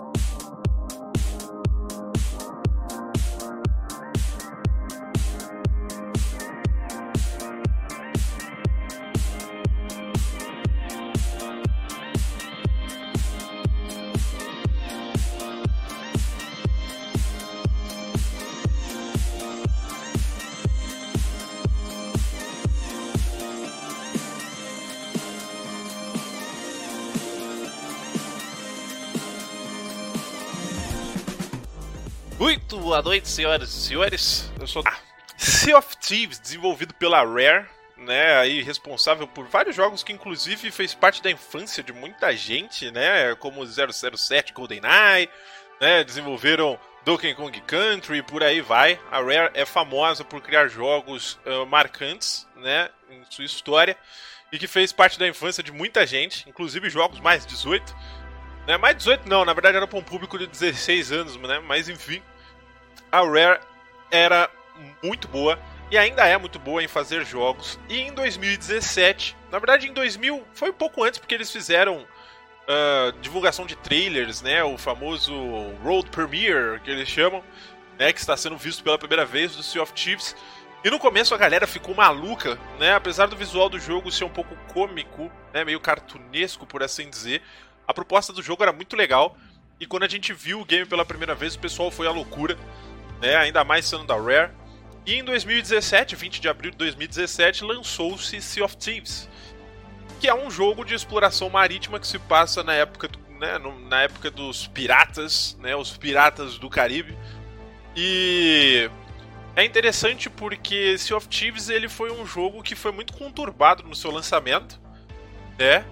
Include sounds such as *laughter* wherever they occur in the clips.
Muito boa noite, senhoras e senhores. Eu sou ah, Sea of Thieves, desenvolvido pela Rare, né, aí responsável por vários jogos que inclusive fez parte da infância de muita gente, né, como 007 GoldenEye, né, desenvolveram Donkey Kong Country, por aí vai. A Rare é famosa por criar jogos uh, marcantes, né, em sua história e que fez parte da infância de muita gente, inclusive jogos mais 18. Né, mais 18 não, na verdade era para um público de 16 anos, né, mas enfim a Rare era muito boa e ainda é muito boa em fazer jogos. E em 2017, na verdade em 2000, foi um pouco antes porque eles fizeram uh, divulgação de trailers, né, o famoso Road Premiere que eles chamam, né, que está sendo visto pela primeira vez do Sea of Thieves. E no começo a galera ficou maluca, né? Apesar do visual do jogo ser um pouco cômico, né, meio cartunesco por assim dizer, a proposta do jogo era muito legal. E quando a gente viu o game pela primeira vez, o pessoal foi à loucura né, ainda mais sendo da Rare. E em 2017, 20 de abril de 2017, lançou-se Sea of Thieves, que é um jogo de exploração marítima que se passa na época, do, né, na época dos piratas, né, os piratas do Caribe. E é interessante porque Sea of Thieves ele foi um jogo que foi muito conturbado no seu lançamento, né?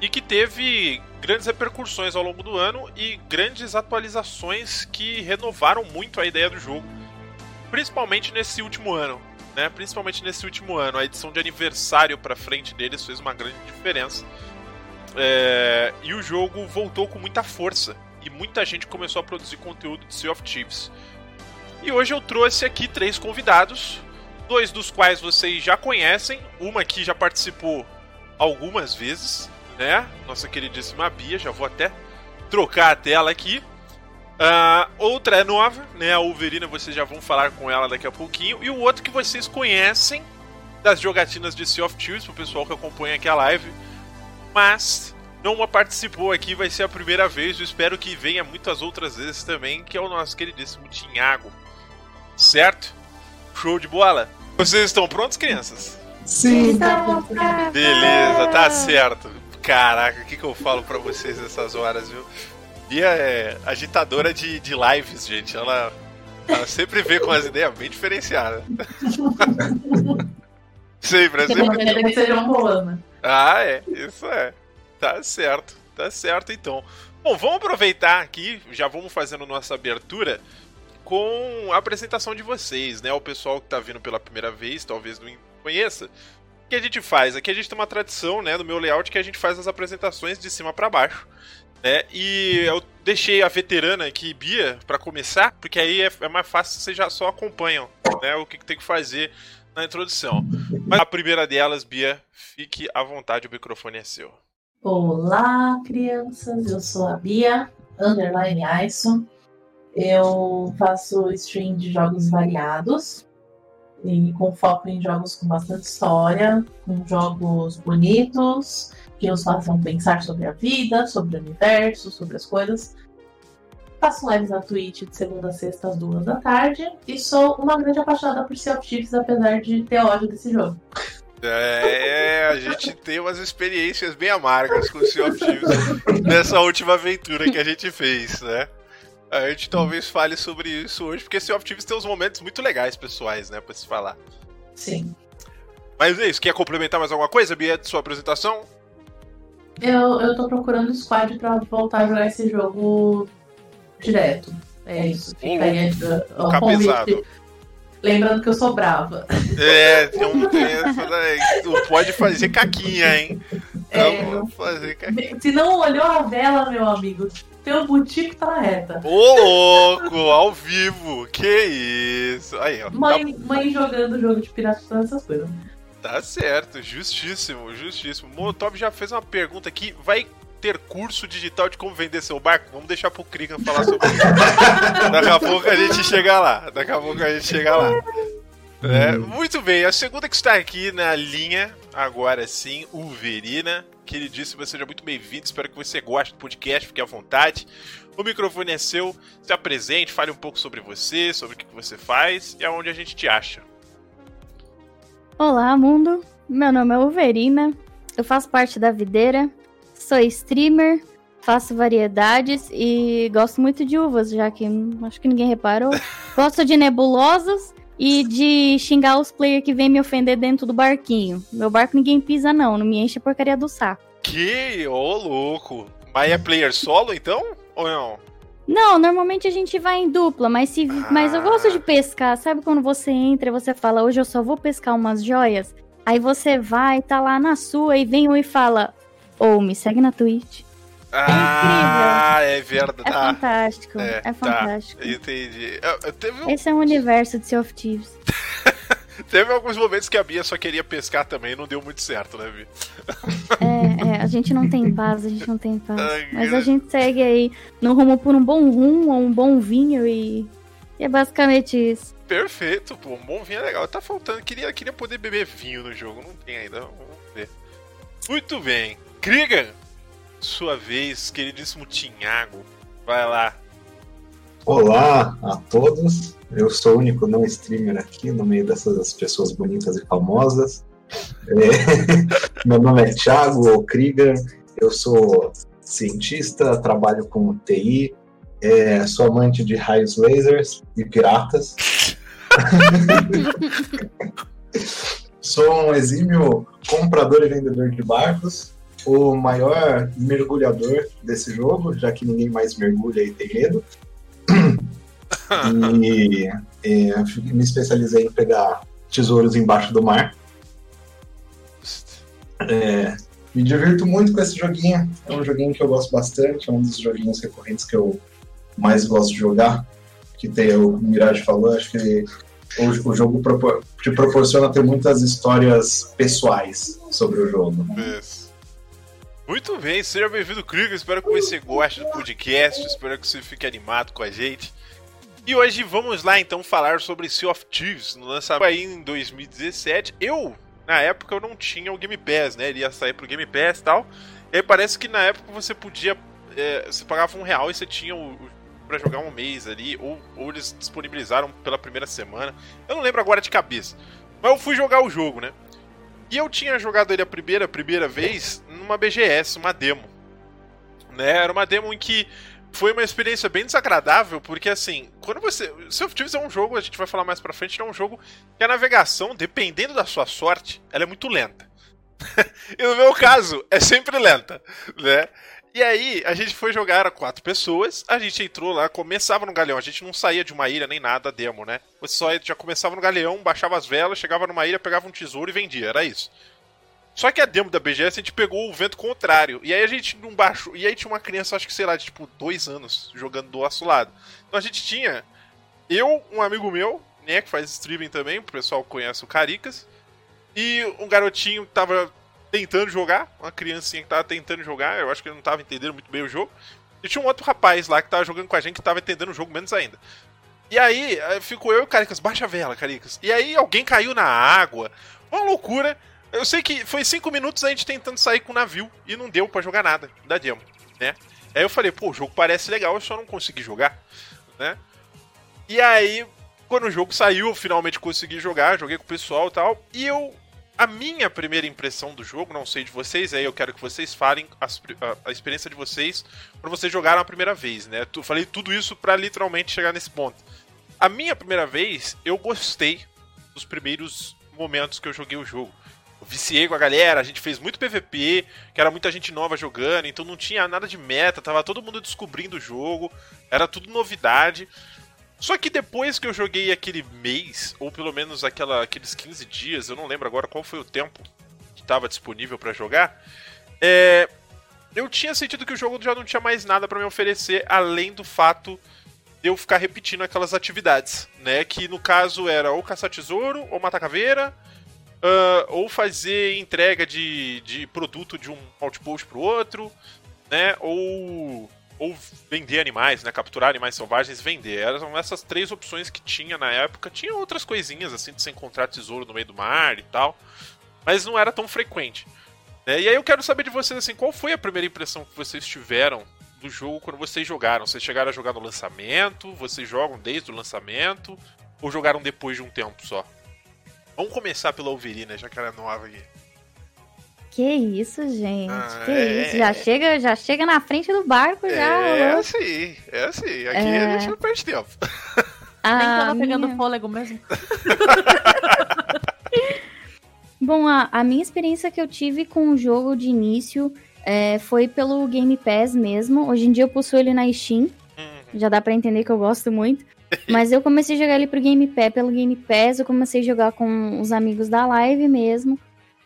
E que teve grandes repercussões ao longo do ano e grandes atualizações que renovaram muito a ideia do jogo, principalmente nesse último ano. Né? Principalmente nesse último ano, a edição de aniversário para frente deles fez uma grande diferença. É... E o jogo voltou com muita força e muita gente começou a produzir conteúdo de Sea of Thieves. E hoje eu trouxe aqui três convidados, dois dos quais vocês já conhecem, uma aqui já participou algumas vezes, né? Nossa queridíssima Bia, já vou até trocar a tela aqui. Uh, outra é nova, né? A Wolverina, vocês já vão falar com ela daqui a pouquinho. E o outro que vocês conhecem das jogatinas de Sea of Thieves, pro pessoal que acompanha aqui a live. Mas não participou aqui, vai ser a primeira vez. Eu espero que venha muitas outras vezes também, que é o nosso queridíssimo Tinhago. Certo? Show de bola? Vocês estão prontos, crianças? Sim. Beleza, tá certo. Caraca, o que, que eu falo para vocês nessas horas, viu? Bia é agitadora de, de lives, gente. Ela, ela sempre vê com as ideias bem diferenciadas. *laughs* sempre, é sempre. Que seja uma né? Ah, é. Isso é. Tá certo. Tá certo, então. Bom, vamos aproveitar aqui, já vamos fazendo nossa abertura com a apresentação de vocês, né? O pessoal que tá vindo pela primeira vez, talvez não conheça que a gente faz? Aqui a gente tem uma tradição, né, no meu layout, que a gente faz as apresentações de cima para baixo. Né? E eu deixei a veterana aqui, Bia, para começar, porque aí é, é, mais fácil, vocês já só acompanham né, o que, que tem que fazer na introdução. Mas a primeira delas, Bia, fique à vontade, o microfone é seu. Olá, crianças, eu sou a Bia, underline Aison. Eu faço stream de jogos variados e com foco em jogos com bastante história, com jogos bonitos, que nos façam pensar sobre a vida, sobre o universo, sobre as coisas. Faço lives na Twitch de segunda a sexta às duas da tarde e sou uma grande apaixonada por Sea of Thieves, apesar de ter ódio desse jogo. É, a gente tem umas experiências bem amargas com o Sea of Thieves nessa última aventura que a gente fez, né? A gente talvez fale sobre isso hoje, porque Sea of Thieves tem uns momentos muito legais pessoais, né, pra se falar. Sim. Mas é isso, quer complementar mais alguma coisa, Bia, de sua apresentação? Eu, eu tô procurando squad pra voltar a jogar esse jogo direto. É isso. Fica aí o convite. Lembrando que eu sou brava. É, tem um essa daí. Tu pode fazer caquinha, hein? É, não fazer caquinha. Se não olhou a vela, meu amigo, teu butico tá na reta. Ô, louco, ao vivo. Que isso. Aí, ó. Mãe, tá... mãe jogando jogo de pirata, essas coisas. Tá certo, justíssimo, justíssimo. Molotov já fez uma pergunta aqui. Vai ter curso digital de como vender seu barco? Vamos deixar pro Krigan falar sobre isso. *laughs* Daqui a pouco a gente chega lá. Daqui a pouco a gente chega lá. É, muito bem, a segunda que está aqui na linha, agora sim, o Verina. Queridíssimo, seja muito bem-vindo. Espero que você goste do podcast, fique à vontade. O microfone é seu, se apresente, fale um pouco sobre você, sobre o que você faz e aonde a gente te acha. Olá, mundo. Meu nome é Uverina. Eu faço parte da Videira. Sou streamer, faço variedades e gosto muito de uvas, já que acho que ninguém reparou. *laughs* gosto de nebulosas e de xingar os players que vêm me ofender dentro do barquinho. Meu barco ninguém pisa, não, não me enche a porcaria do saco. Que? Ô, oh, louco! Mas é player solo então? Ou não? Não, normalmente a gente vai em dupla, mas se ah. mas eu gosto de pescar. Sabe quando você entra e você fala, hoje eu só vou pescar umas joias? Aí você vai, tá lá na sua e vem um e fala, ou oh, me segue na Twitch. Ah, é, é verdade. É fantástico. É, é tá. fantástico. Tá, entendi. Um... Esse é o universo de Sea of Thieves. *laughs* Teve alguns momentos que a Bia só queria pescar também, não deu muito certo, né, Bia? É, é, a gente não tem paz, a gente não tem paz. Mas a gente segue aí no rumo por um bom rum ou um bom vinho e, e é basicamente isso. Perfeito, pô, um bom vinho é legal. Tá faltando, queria, queria poder beber vinho no jogo, não tem ainda, vamos ver. Muito bem. Krieger, sua vez, queridíssimo Tinhago. Vai lá. Olá a todos. Eu sou o único não streamer aqui no meio dessas pessoas bonitas e famosas. É... *laughs* Meu nome é Thiago Krieger. Eu sou cientista, trabalho com TI, é... sou amante de raios lasers e piratas. *laughs* *laughs* sou um exímio comprador e vendedor de barcos o maior mergulhador desse jogo, já que ninguém mais mergulha e tem medo. *laughs* e, e me especializei em pegar tesouros embaixo do mar. É, me divirto muito com esse joguinho. É um joguinho que eu gosto bastante, é um dos joguinhos recorrentes que eu mais gosto de jogar. Que tem o Mirage falou, acho que o, o jogo propor, te proporciona ter muitas histórias pessoais sobre o jogo. Né? Isso. Muito bem, seja bem-vindo, Krieger. Espero que você goste do podcast, espero que você fique animado com a gente. E hoje vamos lá então falar sobre Sea of Thieves, no lançamento aí em 2017. Eu, na época, eu não tinha o Game Pass, né? Ele ia sair pro Game Pass e tal. E aí parece que na época você podia. É, você pagava um real e você tinha o, o para jogar um mês ali, ou, ou eles disponibilizaram pela primeira semana. Eu não lembro agora de cabeça. Mas eu fui jogar o jogo, né? E eu tinha jogado ele a primeira, primeira vez numa BGS, uma demo. Né? Era uma demo em que foi uma experiência bem desagradável, porque assim, quando você. Sea of Thieves é um jogo, a gente vai falar mais pra frente, é um jogo que a navegação, dependendo da sua sorte, ela é muito lenta. *laughs* e no meu caso, é sempre lenta, né? E aí, a gente foi jogar, era quatro pessoas, a gente entrou lá, começava no galeão, a gente não saía de uma ilha nem nada, demo, né? Você só já começava no galeão, baixava as velas, chegava numa ilha, pegava um tesouro e vendia, era isso. Só que a demo da BGS a gente pegou o vento contrário. E aí a gente não baixou. E aí tinha uma criança, acho que sei lá, de tipo dois anos, jogando do nosso lado. Então a gente tinha. Eu, um amigo meu, né, que faz streaming também, o pessoal conhece o Caricas. E um garotinho que tava tentando jogar, uma criancinha que tava tentando jogar, eu acho que ele não tava entendendo muito bem o jogo. E tinha um outro rapaz lá que tava jogando com a gente que tava entendendo o jogo menos ainda. E aí, eh, ficou eu e o Caricas, baixa a vela, Caricas. E aí alguém caiu na água, uma loucura. Eu sei que foi cinco minutos a gente tentando sair com o navio e não deu para jogar nada da demo, né? Aí eu falei, pô, o jogo parece legal, eu só não consegui jogar, né? E aí, quando o jogo saiu, eu finalmente consegui jogar, joguei com o pessoal e tal. E eu a minha primeira impressão do jogo, não sei de vocês, aí eu quero que vocês falem a, a, a experiência de vocês quando vocês jogaram a primeira vez, né? Eu falei tudo isso para literalmente chegar nesse ponto. A minha primeira vez, eu gostei dos primeiros momentos que eu joguei o jogo. Viciei com a galera, a gente fez muito PVP, que era muita gente nova jogando, então não tinha nada de meta, tava todo mundo descobrindo o jogo, era tudo novidade. Só que depois que eu joguei aquele mês, ou pelo menos aquela, aqueles 15 dias, eu não lembro agora qual foi o tempo que estava disponível para jogar, é, eu tinha sentido que o jogo já não tinha mais nada para me oferecer além do fato de eu ficar repetindo aquelas atividades, né? Que no caso era ou caçar tesouro, ou matar caveira, uh, ou fazer entrega de, de produto de um outpost pro outro, né? Ou ou vender animais, né? Capturar animais selvagens e vender. Eram essas três opções que tinha na época. Tinha outras coisinhas, assim, de se encontrar tesouro no meio do mar e tal. Mas não era tão frequente. Né? E aí eu quero saber de vocês, assim, qual foi a primeira impressão que vocês tiveram do jogo quando vocês jogaram? Vocês chegaram a jogar no lançamento? Vocês jogam desde o lançamento? Ou jogaram depois de um tempo só? Vamos começar pela Overina, já que ela é nova aqui. Que isso, gente. Ah, que é- isso. Já chega, já chega na frente do barco, já. É assim, é assim. Aqui É. a gente não perde tempo. A Nem tava pegando minha- fôlego mesmo. *laughs* Bom, a, a minha experiência que eu tive com o jogo de início é, foi pelo Game Pass mesmo. Hoje em dia eu possuo ele na Steam. Hum, Já dá pra entender que eu gosto muito. Mas eu comecei a jogar ele pro Game Pass, pelo Game Pass, eu comecei a jogar com os amigos da live mesmo.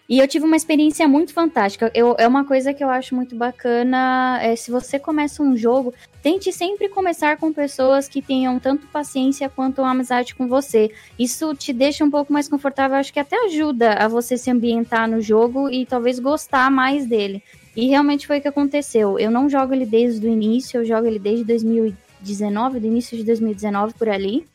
E eu tive uma experiência muito fantástica. Eu, é uma coisa que eu acho muito bacana. É, se você começa um jogo, tente sempre começar com pessoas que tenham tanto paciência quanto amizade com você. Isso te deixa um pouco mais confortável, acho que até ajuda a você se ambientar no jogo e talvez gostar mais dele. E realmente foi o que aconteceu. Eu não jogo ele desde o início, eu jogo ele desde 2019, do início de 2019 por ali.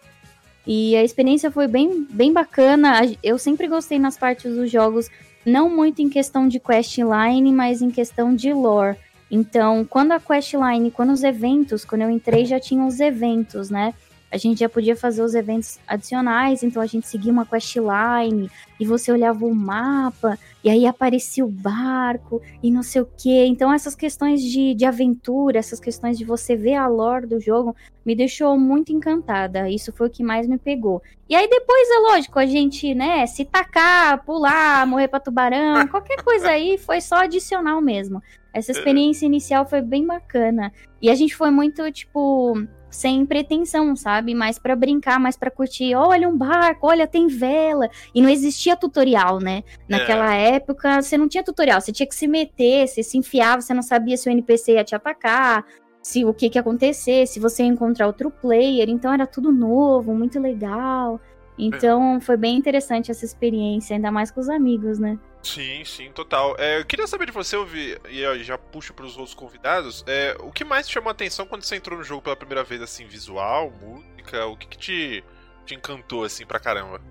E a experiência foi bem, bem bacana. Eu sempre gostei nas partes dos jogos, não muito em questão de questline, mas em questão de lore. Então, quando a questline, quando os eventos, quando eu entrei já tinham os eventos, né? A gente já podia fazer os eventos adicionais, então a gente seguia uma questline e você olhava o mapa e aí aparecia o barco e não sei o que. Então, essas questões de, de aventura, essas questões de você ver a lore do jogo, me deixou muito encantada. Isso foi o que mais me pegou. E aí, depois, é lógico, a gente, né, se tacar, pular, morrer pra tubarão, *laughs* qualquer coisa aí, foi só adicional mesmo. Essa experiência inicial foi bem bacana. E a gente foi muito, tipo, sem pretensão, sabe? Mais pra brincar, mais pra curtir. Olha um barco, olha, tem vela. E não existia tutorial, né? Naquela época, você não tinha tutorial, você tinha que se meter, você se enfiava, você não sabia se o NPC ia te atacar, se o que que ia acontecer, se você ia encontrar outro player, então era tudo novo, muito legal. Então foi bem interessante essa experiência, ainda mais com os amigos, né? Sim, sim, total. É, eu queria saber de você, eu vi, e aí já puxo pros outros convidados, é, o que mais te chamou a atenção quando você entrou no jogo pela primeira vez, assim, visual, música, o que, que te, te encantou, assim, pra caramba?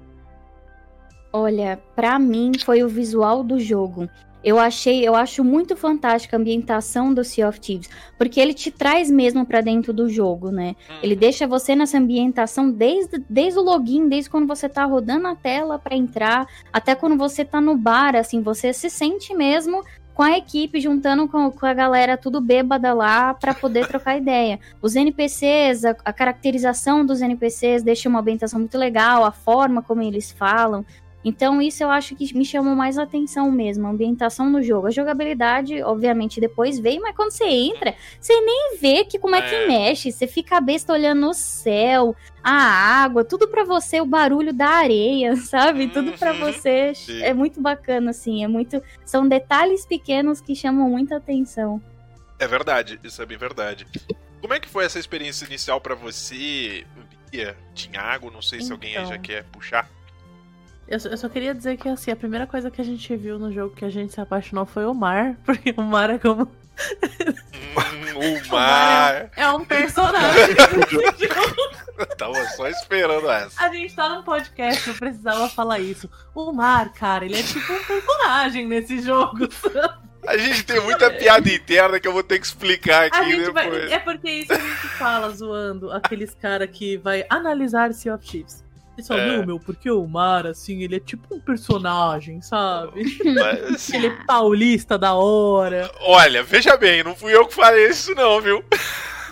Olha, pra mim foi o visual do jogo. Eu achei, eu acho muito fantástica a ambientação do Sea of Thieves, porque ele te traz mesmo pra dentro do jogo, né? Hum, Ele deixa você nessa ambientação desde, desde o login, desde quando você tá rodando a tela pra entrar, até quando você tá no bar, assim, você se sente mesmo com a equipe, juntando com, com a galera tudo bêbada lá pra poder *laughs* trocar ideia. Os NPCs, a, a caracterização dos NPCs deixa uma ambientação muito legal, a forma como eles falam. Então, isso eu acho que me chamou mais a atenção mesmo, a ambientação no jogo. A jogabilidade, obviamente, depois veio, mas quando você entra, você nem vê que como é, É. que mexe. Você fica a besta olhando o céu, a água, tudo pra você, o barulho da areia, *laughs* sabe? Tudo pra Uhum. você. Sim. É muito bacana, assim. É muito. São detalhes pequenos que chamam muita atenção. É verdade, isso é bem verdade. Como é que foi essa experiência inicial pra você, Bia, Tinhago? Não sei se alguém aí já Então. quer puxar. Eu, só- eu só queria dizer que assim, a primeira coisa que a gente viu no jogo que a gente se apaixonou foi o mar, *laughs* porque o mar é como. Hum, o *laughs* mar. É um personagem *laughs* desse jogo. Tava só esperando essa. A gente tá num podcast, eu precisava falar isso. O mar, cara, ele é tipo um personagem nesse jogo. A gente tem muita piada interna que eu vou ter que explicar aqui gente vai, depois. é porque isso a gente fala zoando aqueles cara que vai analisar Sea of Thieves. Falam, É. não, meu, porque o mar, assim, ele é tipo um personagem, sabe? Mas, Ele é paulista da hora. olha, veja bem, não fui eu que falei isso, não, viu?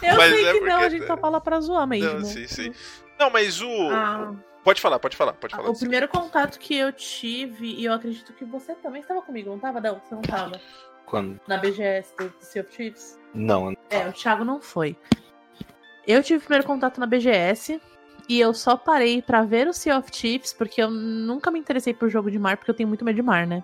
Eu Mas sei é que não, porque- a gente só fala pra zoar mesmo. Não, sim, sim. Não, mas o. Ah, Pode falar, pode falar, pode falar. o primeiro contato que eu tive, e eu acredito que você também estava comigo, não tava, Del? Você não tava? Quando? Na BGS do Sea of Thieves? Não, É, o Thiago não foi. Eu tive o primeiro contato na BGS e eu só parei pra ver o Sea of Thieves porque eu nunca me interessei por jogo de mar porque eu tenho muito medo de mar, né?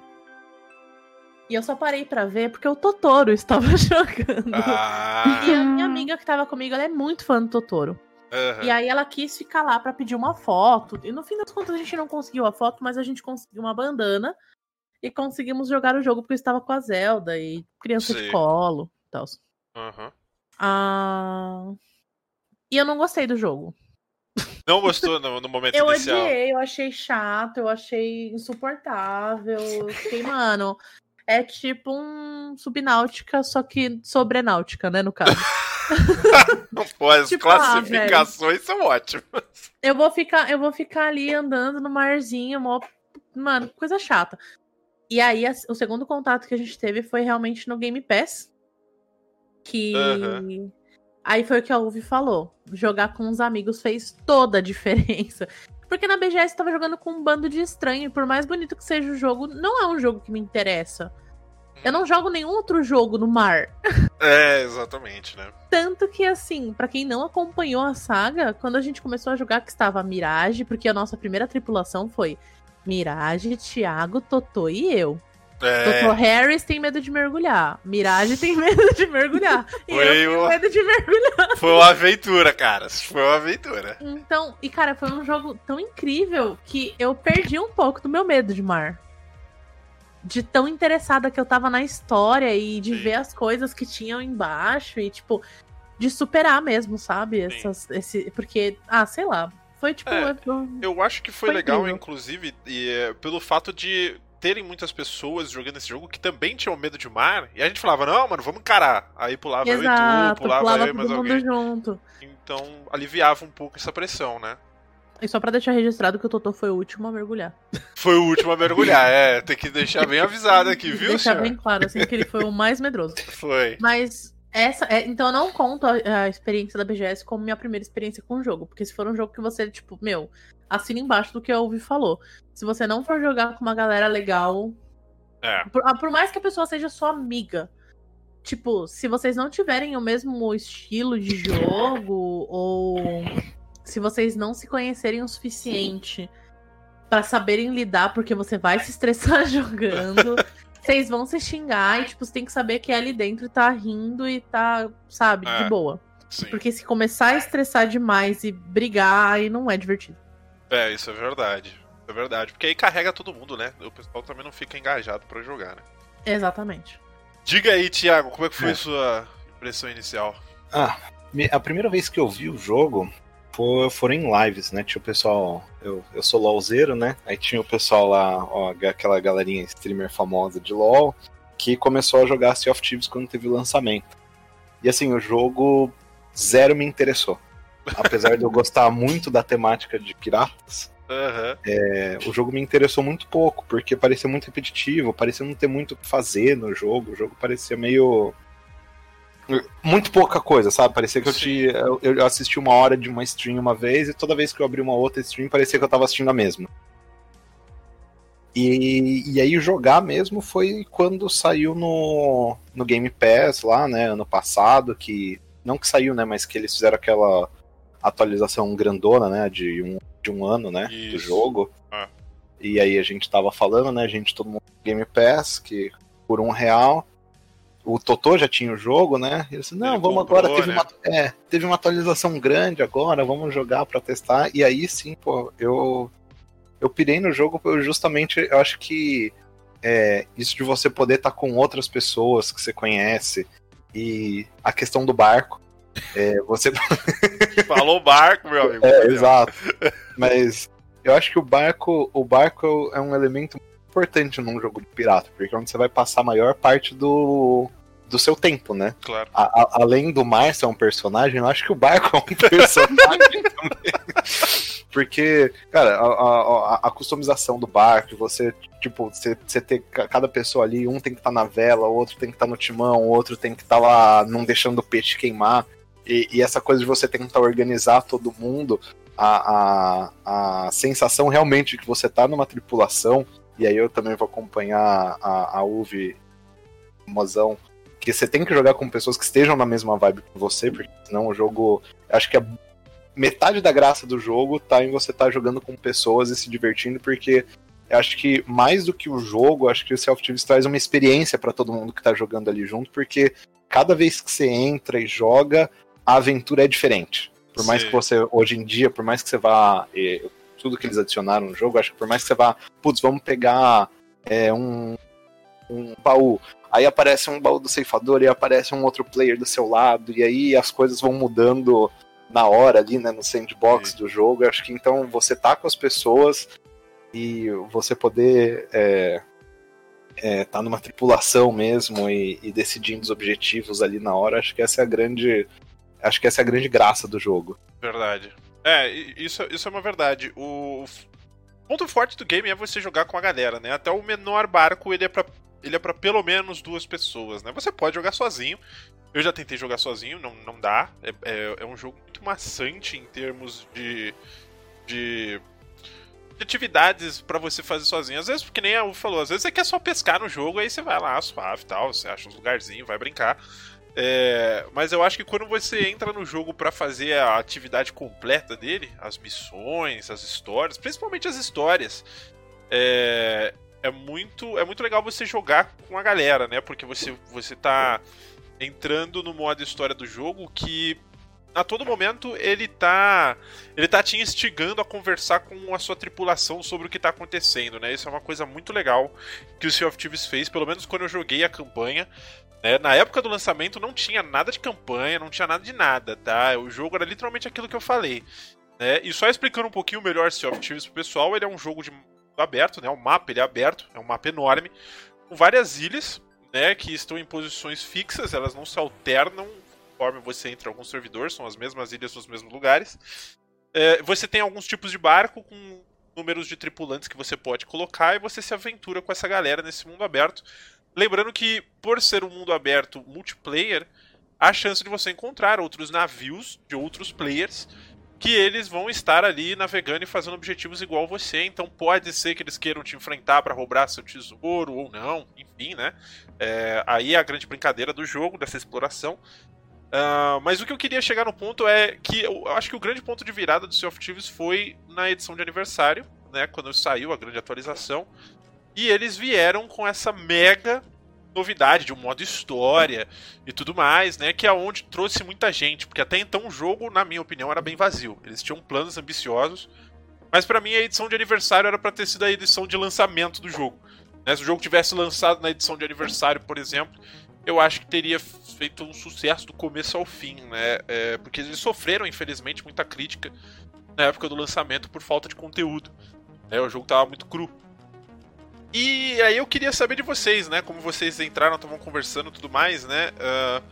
E eu só parei pra ver porque o Totoro *laughs* estava jogando. Ah, E a minha amiga que tava comigo, ela é muito fã do Totoro. aham. E aí ela quis ficar lá pra pedir uma foto. E no fim das contas a gente não conseguiu a foto, mas a gente conseguiu uma bandana e conseguimos jogar o jogo porque eu estava com a Zelda e criança Sim. de colo e tal. Aham. Ah, E eu não gostei do jogo. Não gostou no, no momento Eu inicial? odiei, eu achei chato, eu achei insuportável. Eu fiquei, mano, é tipo um subnáutica, só que sobrenáutica, né, no caso. *laughs* Pô, as Tipo, ah, classificações são ótimas. Eu vou ficar, eu vou ficar ali andando no marzinho, mó, mano, coisa chata. E aí, o segundo contato que a gente teve foi realmente no Game Pass. Que. Aí foi o que a Uvi falou. Jogar com os amigos fez toda a *laughs* diferença. Porque na BGS tava jogando com um bando de estranho. e Por mais bonito que seja o jogo, não é um jogo que me interessa. Eu não jogo nenhum outro jogo no mar. *laughs* É, exatamente, né? Tanto que, assim, pra quem não acompanhou a saga, quando a gente começou a jogar que estava Mirage, porque a nossa primeira tripulação foi Mirage, Thiago, Totô e eu. É, Harris tem medo de mergulhar. Mirage tem *laughs* medo de mergulhar. E eu Foi tenho o- medo de mergulhar. foi uma aventura, cara. Foi uma aventura. Então, e cara, foi um jogo tão incrível que eu perdi um pouco do meu medo de mar. De tão interessada que eu tava na história e de Sim. ver as coisas que tinham embaixo e, tipo, de superar mesmo, sabe? Essas, esse, porque, ah, sei lá. Foi tipo. É, eu- Eu acho que foi, Foi legal, incrível. inclusive, e, é, pelo fato de terem muitas pessoas jogando esse jogo que também tinham medo de mar. E a gente falava, não, mano, vamos encarar. Aí pulava eu e tu, Exato, pulava, pulava eu e mais todo mundo alguém. junto. Então aliviava um pouco essa pressão, né? E só pra deixar registrado que o Totô foi o último a mergulhar. Foi o último a mergulhar, é. Tem que deixar bem avisado aqui, viu, Deixar senhor? bem claro, assim, que ele foi o mais medroso. *laughs* Foi. Mas essa. é- então eu não conto a, a experiência da BGS como minha primeira experiência com o jogo. Porque se for um jogo que você, tipo, meu, assina embaixo do que a Ouvi falou. Se você não for jogar com uma galera legal. É. Por, ah, por mais que a pessoa seja sua amiga. Tipo, se vocês não tiverem o mesmo estilo de jogo, ou se vocês não se conhecerem o suficiente pra saberem lidar, porque você vai se estressar *laughs* jogando. Vocês vão se xingar e, tipo, você tem que saber que ali dentro tá rindo e tá, sabe, É. de boa. Sim. Porque se começar a estressar demais e brigar, aí não é divertido. É, isso é verdade. É verdade. Porque aí carrega todo mundo, né? O pessoal também não fica engajado pra jogar, né? Exatamente. Diga aí, Thiago, como é que foi É. a sua impressão inicial? Ah, a primeira vez que eu vi o jogo foi, foram em lives, né? Tinha o pessoal. Eu, eu sou LOLzeiro, né? Aí tinha o pessoal lá, ó, aquela galerinha streamer famosa de LOL, que começou a jogar Sea of Thieves quando teve o lançamento. E assim, o jogo zero me interessou. Apesar de eu gostar muito da temática de piratas, Aham. é, o jogo me interessou muito pouco, porque parecia muito repetitivo, parecia não ter muito o que fazer no jogo, o jogo parecia meio. Muito pouca coisa, sabe? Parecia que eu, tinha, eu, eu assisti uma hora de uma stream uma vez e toda vez que eu abri uma outra stream parecia que eu tava assistindo a mesma. E, e aí jogar mesmo foi quando saiu no, no Game Pass lá, né, ano passado, que. Não que saiu, né? Mas que eles fizeram aquela atualização grandona, né? De um, de um ano, né? Do Isso. jogo. Ah. E aí a gente tava falando, né? A gente, todo mundo Game Pass, que por um real. O Totô já tinha o jogo, né? Ele disse, não, Ele vamos comprou, agora, teve, né? uma, é, teve uma atualização grande agora, vamos jogar pra testar. E aí sim, pô, eu, eu pirei no jogo eu justamente, eu acho que é, isso de você poder estar com outras pessoas que você conhece e a questão do barco. É, você *laughs* Falou barco, meu amigo. é, exato. Mas eu acho que o barco, o barco é um elemento importante num jogo de pirata, porque é onde você vai passar a maior parte do, do seu tempo, né? Claro. A- a- além do mar ser um personagem, eu acho que o barco é um *laughs* personagem também. Porque, cara, a, a- customização do barco, você, tipo, você, você ter ca- cada pessoa ali, um tem que estar na vela, o outro tem que estar no timão, o outro tem que estar lá não deixando o peixe queimar. E, e essa coisa de você tentar organizar todo mundo, a, a, a sensação realmente que você tá numa tripulação, e aí eu também vou acompanhar a, a Uve Mozão, que você tem que jogar com pessoas que estejam na mesma vibe que você, porque senão o jogo. Acho que a metade da graça do jogo tá em você estar jogando com pessoas e se divertindo, porque acho que mais do que o jogo, acho que o Self Teams traz uma experiência para todo mundo que tá jogando ali junto, porque cada vez que você entra e joga, a aventura é diferente. Por mais Sim. que você, hoje em dia, por mais que você vá. tudo que eles adicionaram no jogo, acho que por mais que você vá, putz, vamos pegar é, um, um baú, aí aparece um baú do ceifador e aparece um outro player do seu lado, e aí as coisas vão mudando na hora ali, né, no sandbox Sim. do jogo. Acho que então você tá com as pessoas e você poder é, é, tá numa tripulação mesmo e, e decidindo os objetivos ali na hora, acho que essa é a grande. Acho que essa é a grande graça do jogo. Verdade. É, isso, isso é uma verdade. O ponto forte do game é você jogar com a galera, né? Até o menor barco ele é pra, ele é pra pelo menos duas pessoas, né? Você pode jogar sozinho. Eu já tentei jogar sozinho, não, não dá. É, é, é um jogo muito maçante em termos de. de. de atividades pra você fazer sozinho. Às vezes, porque nem a U falou, às vezes você quer só pescar no jogo, aí você vai lá, suave e tal, você acha uns lugarzinhos, vai brincar. É, mas eu acho que quando você entra no jogo pra fazer a atividade completa dele, as missões, as histórias, principalmente as histórias, é, é muito é muito legal você jogar com a galera, né? Porque você você tá entrando no modo história do jogo que a todo momento ele tá ele tá te instigando a conversar com a sua tripulação sobre o que tá acontecendo, né? Isso é uma coisa muito legal que o Sea of Thieves fez, pelo menos quando eu joguei a campanha. Né? Na época do lançamento não tinha nada de campanha, não tinha nada de nada, tá? O jogo era literalmente aquilo que eu falei. Né? E só explicando um pouquinho melhor Sea of Thieves pro pessoal, ele é um jogo de aberto, né? O mapa ele é aberto, é um mapa enorme, com várias ilhas, né? Que estão em posições fixas, elas não se alternam conforme você entra em algum servidor, são as mesmas ilhas nos mesmos lugares. É, você tem alguns tipos de barco com números de tripulantes que você pode colocar e você se aventura com essa galera nesse mundo aberto. Lembrando que, por ser um mundo aberto multiplayer, há chance de você encontrar outros navios de outros players que eles vão estar ali navegando e fazendo objetivos igual você. Então pode ser que eles queiram te enfrentar para roubar seu tesouro ou não, enfim, né? É, aí é a grande brincadeira do jogo, dessa exploração. Ah, mas o que eu queria chegar no ponto é que eu acho que o grande ponto de virada do Sea of Thieves foi na edição de aniversário, né? Quando saiu a grande atualização. E eles vieram com essa mega novidade de um modo história e tudo mais, né? Que é onde trouxe muita gente, porque até então o jogo, na minha opinião, era bem vazio. Eles tinham planos ambiciosos, mas pra mim a edição de aniversário era pra ter sido a edição de lançamento do jogo. Né? Se o jogo tivesse lançado na edição de aniversário, por exemplo, eu acho que teria feito um sucesso do começo ao fim, né? É, porque eles sofreram, infelizmente, muita crítica na época do lançamento por falta de conteúdo. né? O jogo tava muito cru. E aí eu queria saber de vocês, né? Como vocês entraram, estavam conversando e tudo mais, né? Ah,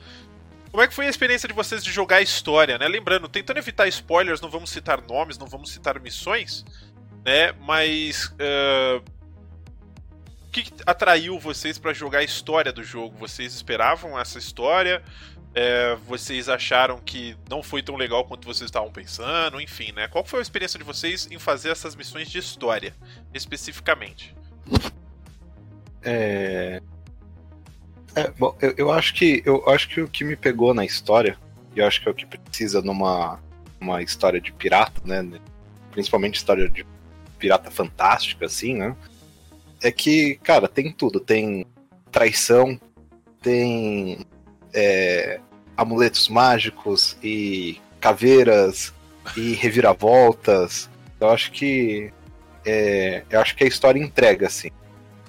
como é que foi a experiência de vocês de jogar a história, né? Lembrando, tentando evitar spoilers, não vamos citar nomes, não vamos citar missões, né? Mas ah, o que, atraiu vocês pra jogar a história do jogo? Vocês esperavam essa história? É, vocês acharam que não foi tão legal quanto vocês estavam pensando? Enfim, né? Qual foi a experiência de vocês em fazer essas missões de história, especificamente? É... é, bom, eu, eu acho que eu acho que o que me pegou na história, e eu acho que é o que precisa numa uma história de pirata, né? Principalmente história de pirata fantástica, assim, né? É que, cara, tem tudo. Tem traição, tem é, amuletos mágicos e caveiras e reviravoltas. Eu acho que é, eu acho que a história entrega, assim.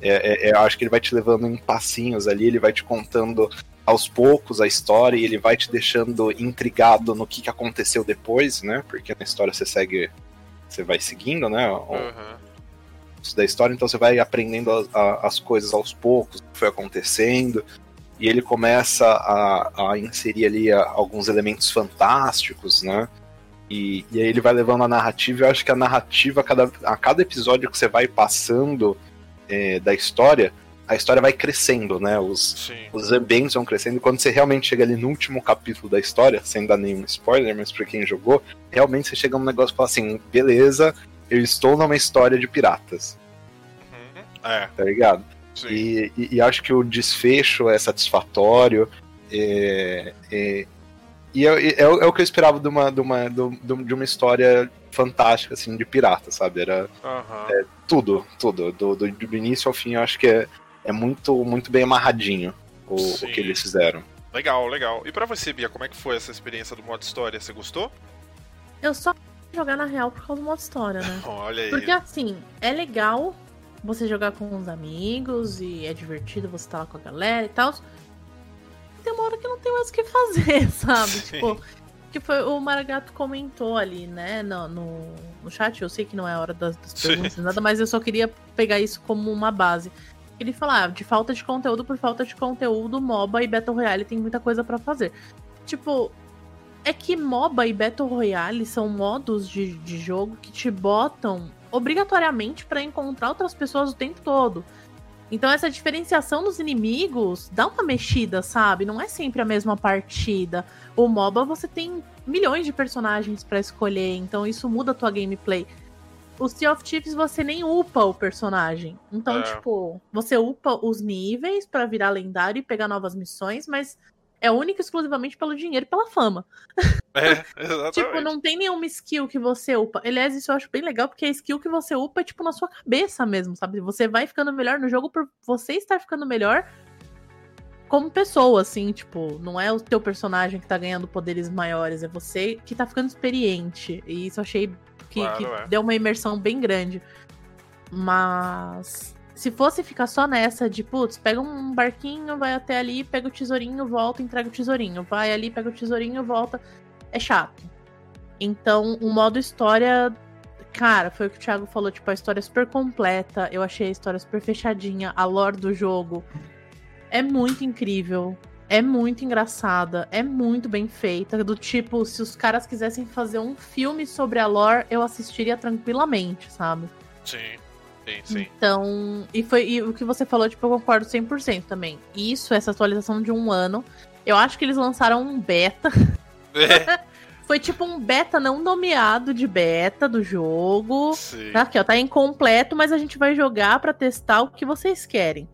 É, é, eu acho que ele vai te levando em passinhos ali, ele vai te contando aos poucos a história e ele vai te deixando intrigado no que, que aconteceu depois, né? Porque na história você segue, você vai seguindo, né? o- da história, então você vai aprendendo a- a- as coisas aos poucos, o que foi acontecendo, e ele começa a, a inserir ali alguns elementos fantásticos, né? E, e aí ele vai levando a narrativa, e eu acho que a narrativa, a cada, a cada episódio que você vai passando é, da história, a história vai crescendo, né? Os, Sim. os ambientes vão crescendo, e quando você realmente chega ali no último capítulo da história, sem dar nenhum spoiler, mas pra quem jogou, realmente você chega num negócio e fala assim, beleza, eu estou numa história de piratas, Uhum. É, tá ligado? E, e- e acho que o desfecho é satisfatório, é, é- e é, é o é o que eu esperava de uma, de, uma, de uma história fantástica, assim, de pirata, sabe? Era Aham. tudo, tudo, do, do, do início ao fim, eu acho que é, é muito, muito bem amarradinho o, o que eles fizeram. Legal, legal. E pra você, Bia, como é que foi essa experiência do modo história? Você gostou? Eu só jogar na real por causa do modo história, né? *laughs* Olha aí. Porque assim, é legal você jogar com os amigos e é divertido você estar tá lá com a galera e tal. Tem uma hora que não tem mais o que fazer, *laughs* sabe? Sim. Tipo, que foi o Maragato comentou ali, né, no, no, no chat. Eu sei que não é a hora das, das Sim. perguntas, nada, mas eu só queria pegar isso como uma base. Ele falava de falta de conteúdo por falta de conteúdo, MOBA e Battle Royale tem muita coisa pra fazer. Tipo, é que MOBA e Battle Royale são modos de, de jogo que te botam obrigatoriamente pra encontrar outras pessoas o tempo todo. Então essa diferenciação dos inimigos dá uma mexida, sabe? Não é sempre a mesma partida. O MOBA você tem milhões de personagens pra escolher, então isso muda a tua gameplay. O Sea of Thieves você nem upa o personagem. Então, É. tipo, você upa os níveis pra virar lendário e pegar novas missões, mas é única e exclusivamente pelo dinheiro e pela fama. É, *laughs* exatamente. Tipo, não tem nenhuma skill que você upa. Aliás, isso eu acho bem legal, porque a skill que você upa é, tipo, na sua cabeça mesmo, sabe? Você vai ficando melhor no jogo por você estar ficando melhor como pessoa, assim, tipo, não é o teu personagem que tá ganhando poderes maiores, é você que tá ficando experiente. E isso eu achei que, Claro, que é. deu uma imersão bem grande. Mas se fosse ficar só nessa de, putz, pega um barquinho, vai até ali, pega o tesourinho, volta, entrega o tesourinho. Vai ali, pega o tesourinho, volta. É chato. Então, o modo história, cara, foi o que o Thiago falou, tipo, a história é super completa. Eu achei a história super fechadinha, a lore do jogo é muito incrível. É muito engraçada, é muito bem feita. Do tipo, se os caras quisessem fazer um filme sobre a lore, eu assistiria tranquilamente, sabe? Sim, sim, sim. Então, e foi e o que você falou, tipo, eu concordo 100% também. Isso, essa atualização de um ano. Eu acho que eles lançaram um beta. É, *laughs* Foi tipo um beta não nomeado de beta do jogo. sim. Tá aqui, ó, tá incompleto, mas a gente vai jogar pra testar o que vocês querem.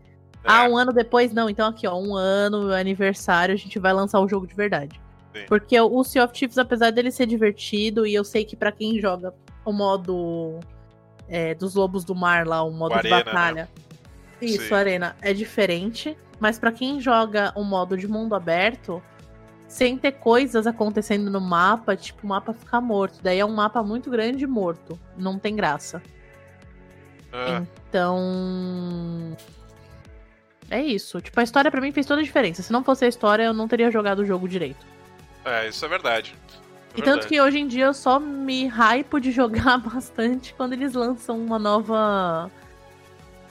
Ah, É, um ano depois? Não, então aqui, ó, um ano, meu aniversário, a gente vai lançar o jogo de verdade. Sim. Porque o Sea of Thieves, apesar dele ser divertido, e eu sei que pra quem joga o modo é, dos Lobos do Mar lá, o modo O de Arena, batalha. Isso, Sim. Arena, é diferente. Mas pra quem joga o modo de mundo aberto, sem ter coisas acontecendo no mapa, tipo, o mapa fica morto. Daí é um mapa muito grande e morto. Não tem graça. Ah, Então. É isso. Tipo, a história pra mim fez toda a diferença. Se não fosse a história, eu não teria jogado o jogo direito. é, isso é verdade. É E tanto que hoje em dia eu só me hypo de jogar *laughs* bastante quando eles lançam uma nova.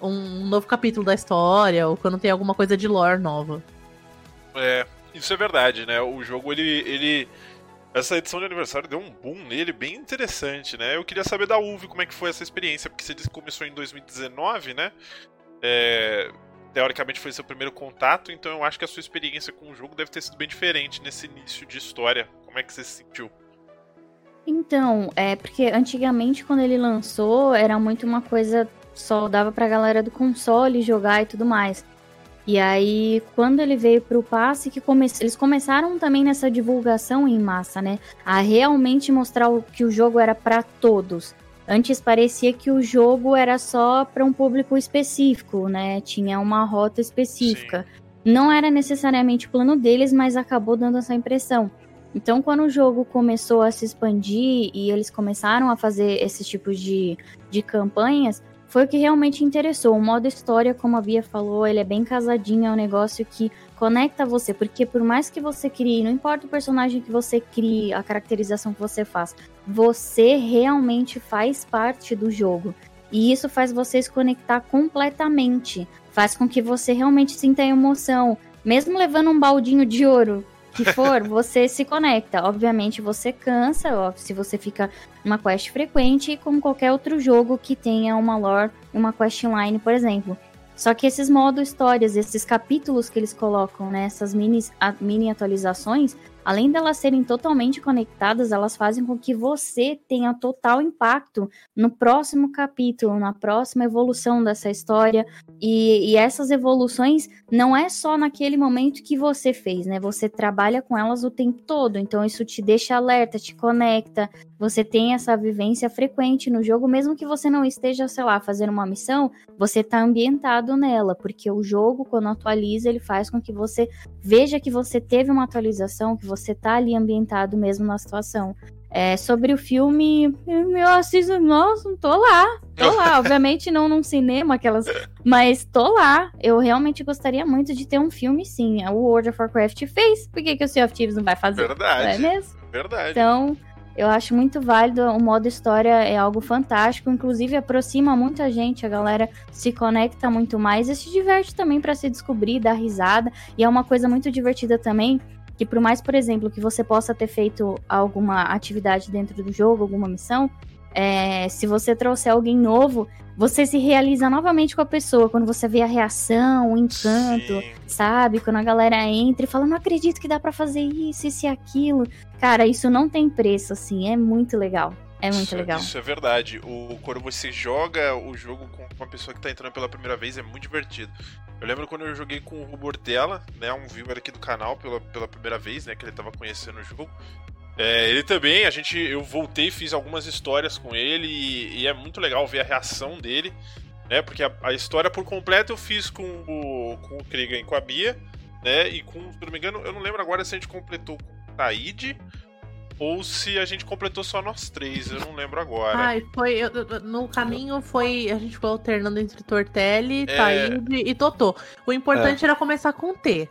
Um novo capítulo da história, ou quando tem alguma coisa de lore nova. É, isso é verdade, né? O jogo, ele, ele. Essa edição de aniversário deu um boom nele bem interessante, né? Eu queria saber da UV como é que foi essa experiência, porque você disse que começou em 2019, né? É, teoricamente foi seu primeiro contato, então eu acho que a sua experiência com o jogo deve ter sido bem diferente nesse início de história. Como é que você se sentiu? Então, é porque antigamente quando ele lançou era muito uma coisa só dava pra galera do console jogar e tudo mais. E aí, quando ele veio pro passe, que come... eles começaram também nessa divulgação em massa, né? A realmente mostrar o- que o jogo era pra todos. Antes parecia que o jogo era só para um público específico, né? Tinha uma rota específica. Não era necessariamente o plano deles, mas acabou dando essa impressão. Então, quando o jogo começou a se expandir e eles começaram a fazer esses tipos de, de campanhas, foi o que realmente interessou. O modo história, como a Bia falou, ele é bem casadinho, é um negócio que conecta você, porque por mais que você crie, não importa o personagem que você crie, a caracterização que você faz, você realmente faz parte do jogo. E isso faz você se conectar completamente. Faz com que você realmente sinta a emoção. Mesmo levando um baldinho de ouro que for, *laughs* você se conecta. Obviamente você cansa, ó, se você fica numa quest frequente, como qualquer outro jogo que tenha uma lore, uma quest line, por exemplo. Só que esses modos histórias, esses capítulos que eles colocam, né, essas mini, mini atualizações, além delas serem totalmente conectadas, elas fazem com que você tenha total impacto no próximo capítulo, na próxima evolução dessa história. E, e essas evoluções não é só naquele momento que você fez, né? Você trabalha com elas o tempo todo, então isso te deixa alerta, te conecta. Você tem essa vivência frequente no jogo, mesmo que você não esteja, sei lá, fazendo uma missão, você tá ambientado nela, porque o jogo, quando atualiza, ele faz com que você veja que você teve uma atualização, que você tá ali ambientado mesmo na situação. É, sobre o filme, eu assisto, nossa, tô lá, tô lá. *laughs* Obviamente não num cinema, aquelas. Mas tô lá. Eu realmente gostaria muito de ter um filme, sim. O World of Warcraft fez, por que, que o Sea of Thieves não vai fazer? Verdade. Não é mesmo? Verdade. Então, eu acho muito válido. O modo história é algo fantástico. Inclusive, aproxima muita gente. A galera se conecta muito mais e se diverte também para se descobrir, dar risada. E é uma coisa muito divertida também que por mais, por exemplo, que você possa ter feito alguma atividade dentro do jogo, alguma missão, é, se você trouxer alguém novo, você se realiza novamente com a pessoa. Quando você vê a reação, o encanto, Sim. sabe? Quando a galera entra e fala, não acredito que dá para fazer isso, isso e aquilo. Cara, isso não tem preço, assim, é muito legal. É muito isso, legal. Isso é verdade. O, quando você joga o jogo com uma pessoa que tá entrando pela primeira vez, é muito divertido. Eu lembro quando eu joguei com o Rubortella, né, um viewer aqui do canal pela, pela primeira vez, né, que ele tava conhecendo o jogo. É, ele também, a gente, eu voltei, fiz algumas histórias com ele e, e é muito legal ver a reação dele, né, porque a, a história por completo eu fiz com o, com o Krigan e com a Bia, né, e com, se não me engano, eu não lembro agora se a gente completou com o Taide ou se a gente completou só nós três, eu não lembro agora. Ai, foi. eu- no caminho foi. A gente foi alternando entre Tortelli, É. Taíde e Totô. O importante era começar com T.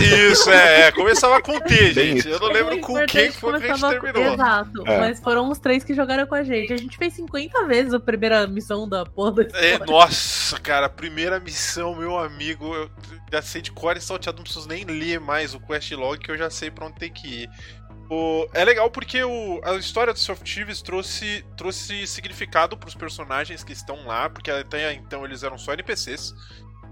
Isso, é, é, começava com T, gente. Eu não lembro com quem foi que a gente terminou. Exato. É. Mas foram os três que jogaram com a gente. A gente fez 50 vezes a primeira missão da porra da É, nossa, cara, primeira missão, meu amigo, eu já sei de cor e salteado, não preciso nem ler mais o quest log que eu já sei pra onde tem que ir. O- é legal porque o- a história do Soft Thieves trouxe, trouxe significado pros personagens que estão lá, porque até então eles eram só NPCs,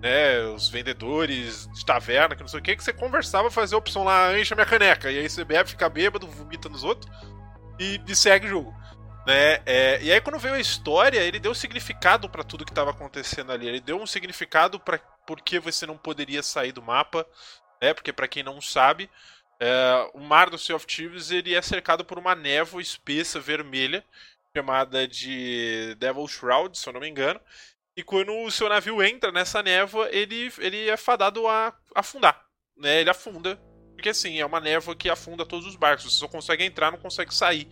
né? Os vendedores de taverna, que não sei o que, que você conversava, fazia a opção lá, encha minha caneca, e aí você bebe, fica bêbado, vomita nos outros e, e segue o jogo. Né? É, e aí quando veio a história, ele deu significado pra tudo que estava acontecendo ali. Ele deu um significado para por que você não poderia sair do mapa, né? Porque pra quem não sabe, é, o mar do Sea of Thieves ele é cercado por uma névoa espessa vermelha chamada de Devil Shroud, se eu não me engano. E quando o seu navio entra nessa névoa, ele, ele é fadado a afundar, né? Ele afunda, porque assim, é uma névoa que afunda todos os barcos. Você só consegue entrar, não consegue sair.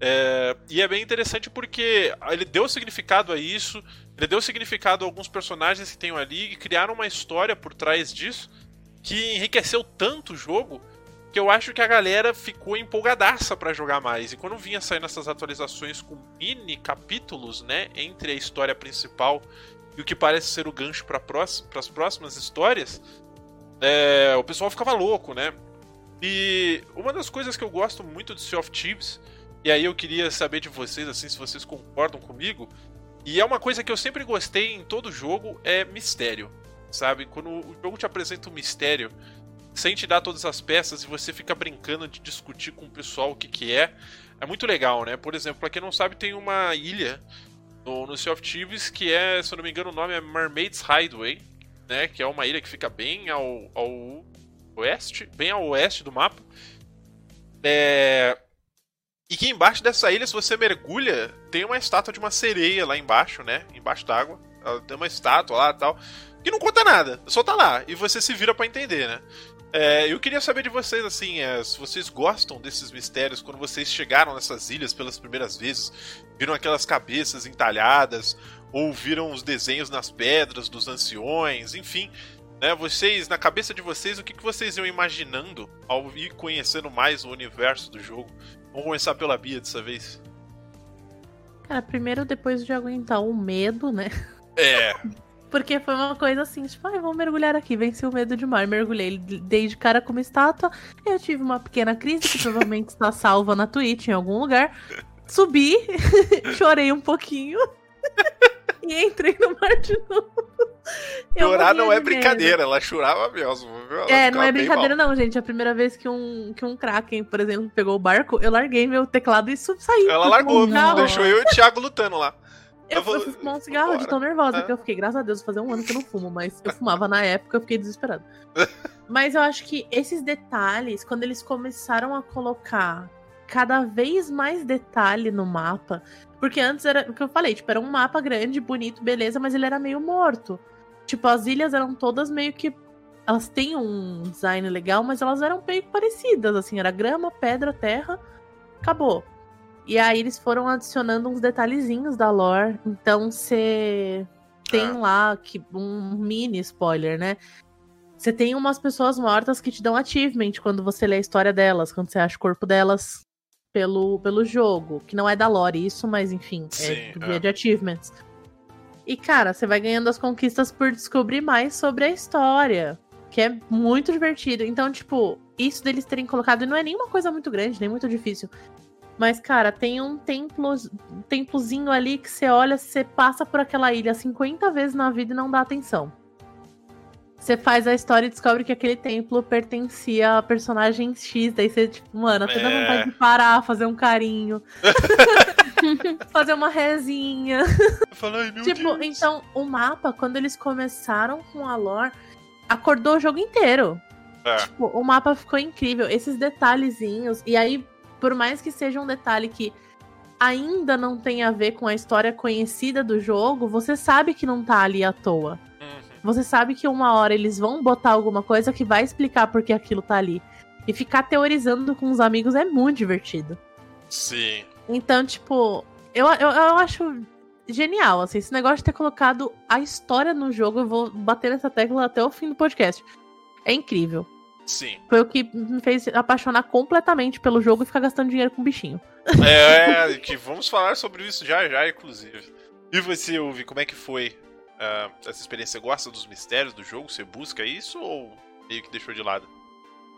É, e é bem interessante porque ele deu significado a isso, ele deu significado a alguns personagens que tem ali e criaram uma história por trás disso que enriqueceu tanto o jogo que eu acho que a galera ficou empolgadaça pra jogar mais. E quando vinha saindo essas atualizações com mini capítulos, né, entre a história principal e o que parece ser o gancho para as próximas histórias, é, o pessoal ficava louco, né? E uma das coisas que eu gosto muito de Sea of Thieves, e aí eu queria saber de vocês, assim, se vocês concordam comigo, e é uma coisa que eu sempre gostei em todo jogo, é mistério, sabe? Quando o jogo te apresenta um mistério, sem te dar todas as peças e você fica brincando de discutir com o pessoal o que que é, é muito legal, né? Por exemplo, pra quem não sabe, tem uma ilha no, no Sea of Thieves que é, se eu não me engano, o nome é Mermaid's Hideaway, né? Que é uma ilha que fica bem ao, ao oeste, bem ao oeste do mapa. É... E que embaixo dessa ilha, se você mergulha, tem uma estátua de uma sereia lá embaixo, né? Embaixo d'água. Tem uma estátua lá e tal. Que não conta nada, só tá lá. E você se vira para entender, né? É, eu queria saber de vocês, assim, é, se vocês gostam desses mistérios, quando vocês chegaram nessas ilhas pelas primeiras vezes, viram aquelas cabeças entalhadas, ou viram os desenhos nas pedras dos anciões, enfim, né? Vocês, na cabeça de vocês, o que, que vocês iam imaginando ao ir conhecendo mais o universo do jogo? Vamos começar pela Bia dessa vez. Cara, primeiro depois de aguentar o medo, né? É, *laughs* Porque foi uma coisa assim, tipo, ai, vamos mergulhar aqui, venci o medo de mar. Mergulhei, dei de cara como estátua. Eu tive uma pequena crise, que provavelmente está salva na Twitch em algum lugar. Subi, *laughs* chorei um pouquinho *laughs* e entrei no mar de novo. Eu chorar não é medo. brincadeira, ela chorava mesmo. Ela É, não é brincadeira mal. não, gente. A primeira vez que um, que um Kraken, por exemplo, pegou o barco, eu larguei meu teclado e saí. Ela largou, cigarro. deixou eu e o Thiago lutando lá. Eu, vou- eu fui fumar um cigarro de tão nervosa que eu fiquei. Graças a Deus, fazia um ano que eu não fumo, mas eu fumava na época, eu fiquei desesperada. *laughs* mas eu acho que esses detalhes, quando eles começaram a colocar cada vez mais detalhe no mapa, porque antes era o que eu falei, tipo, era um mapa grande, bonito, beleza, mas ele era meio morto. Tipo, as ilhas eram todas meio que. Elas têm um design legal, mas elas eram meio parecidas, assim, era grama, pedra, terra, acabou. E aí eles foram adicionando uns detalhezinhos da lore. Então você tem Ah. lá que um mini spoiler, né? Você tem umas pessoas mortas que te dão achievement quando você lê a história delas, quando você acha o corpo delas pelo, pelo jogo. Que não é da lore isso, mas enfim, Sim, é do é. guia de achievements. E cara, você vai ganhando as conquistas por descobrir mais sobre a história. Que é muito divertido. Então, tipo, isso deles terem colocado não é nenhuma coisa muito grande, nem muito difícil. Mas, cara, tem um templo, um templozinho ali que você olha, você passa por aquela ilha 50 vezes na vida e não dá atenção. Você faz a história e descobre que aquele templo pertencia a personagem X. Daí você, tipo, mano, até dá É. vontade de parar, fazer um carinho. *laughs* fazer uma rezinha. Meu Tipo, Deus. então, o mapa, quando eles começaram com a lore, acordou o jogo inteiro. É. Tipo, o mapa ficou incrível. Esses detalhezinhos. E aí, por mais que seja um detalhe que ainda não tem a ver com a história conhecida do jogo, você sabe que não tá ali à toa. Uhum. Você sabe que uma hora eles vão botar alguma coisa que vai explicar por que aquilo tá ali. E ficar teorizando com os amigos é muito divertido. Sim. Então, tipo, eu, eu, eu acho genial, assim, esse negócio de ter colocado a história no jogo, eu vou bater nessa tecla até o fim do podcast. É incrível. Sim. Foi o que me fez apaixonar completamente pelo jogo e ficar gastando dinheiro com bichinho. É, que vamos falar sobre isso já já, inclusive. E você, Uvi, como é que foi ah, essa experiência? Você gosta dos mistérios do jogo? Você busca isso ou meio que deixou de lado?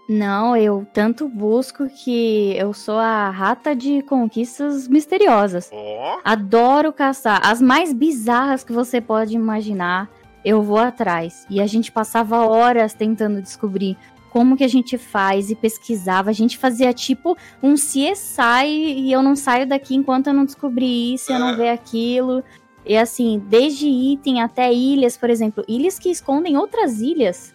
Não, eu tanto busco que eu sou a rata de conquistas misteriosas. Ó, Adoro caçar. As mais bizarras que você pode imaginar, eu vou atrás. E a gente passava horas tentando descobrir como que a gente faz e pesquisava. A gente fazia tipo um CSI e eu não saio daqui enquanto eu não descobrir isso, eu não ver aquilo. E assim, desde item até ilhas, por exemplo, ilhas que escondem outras ilhas,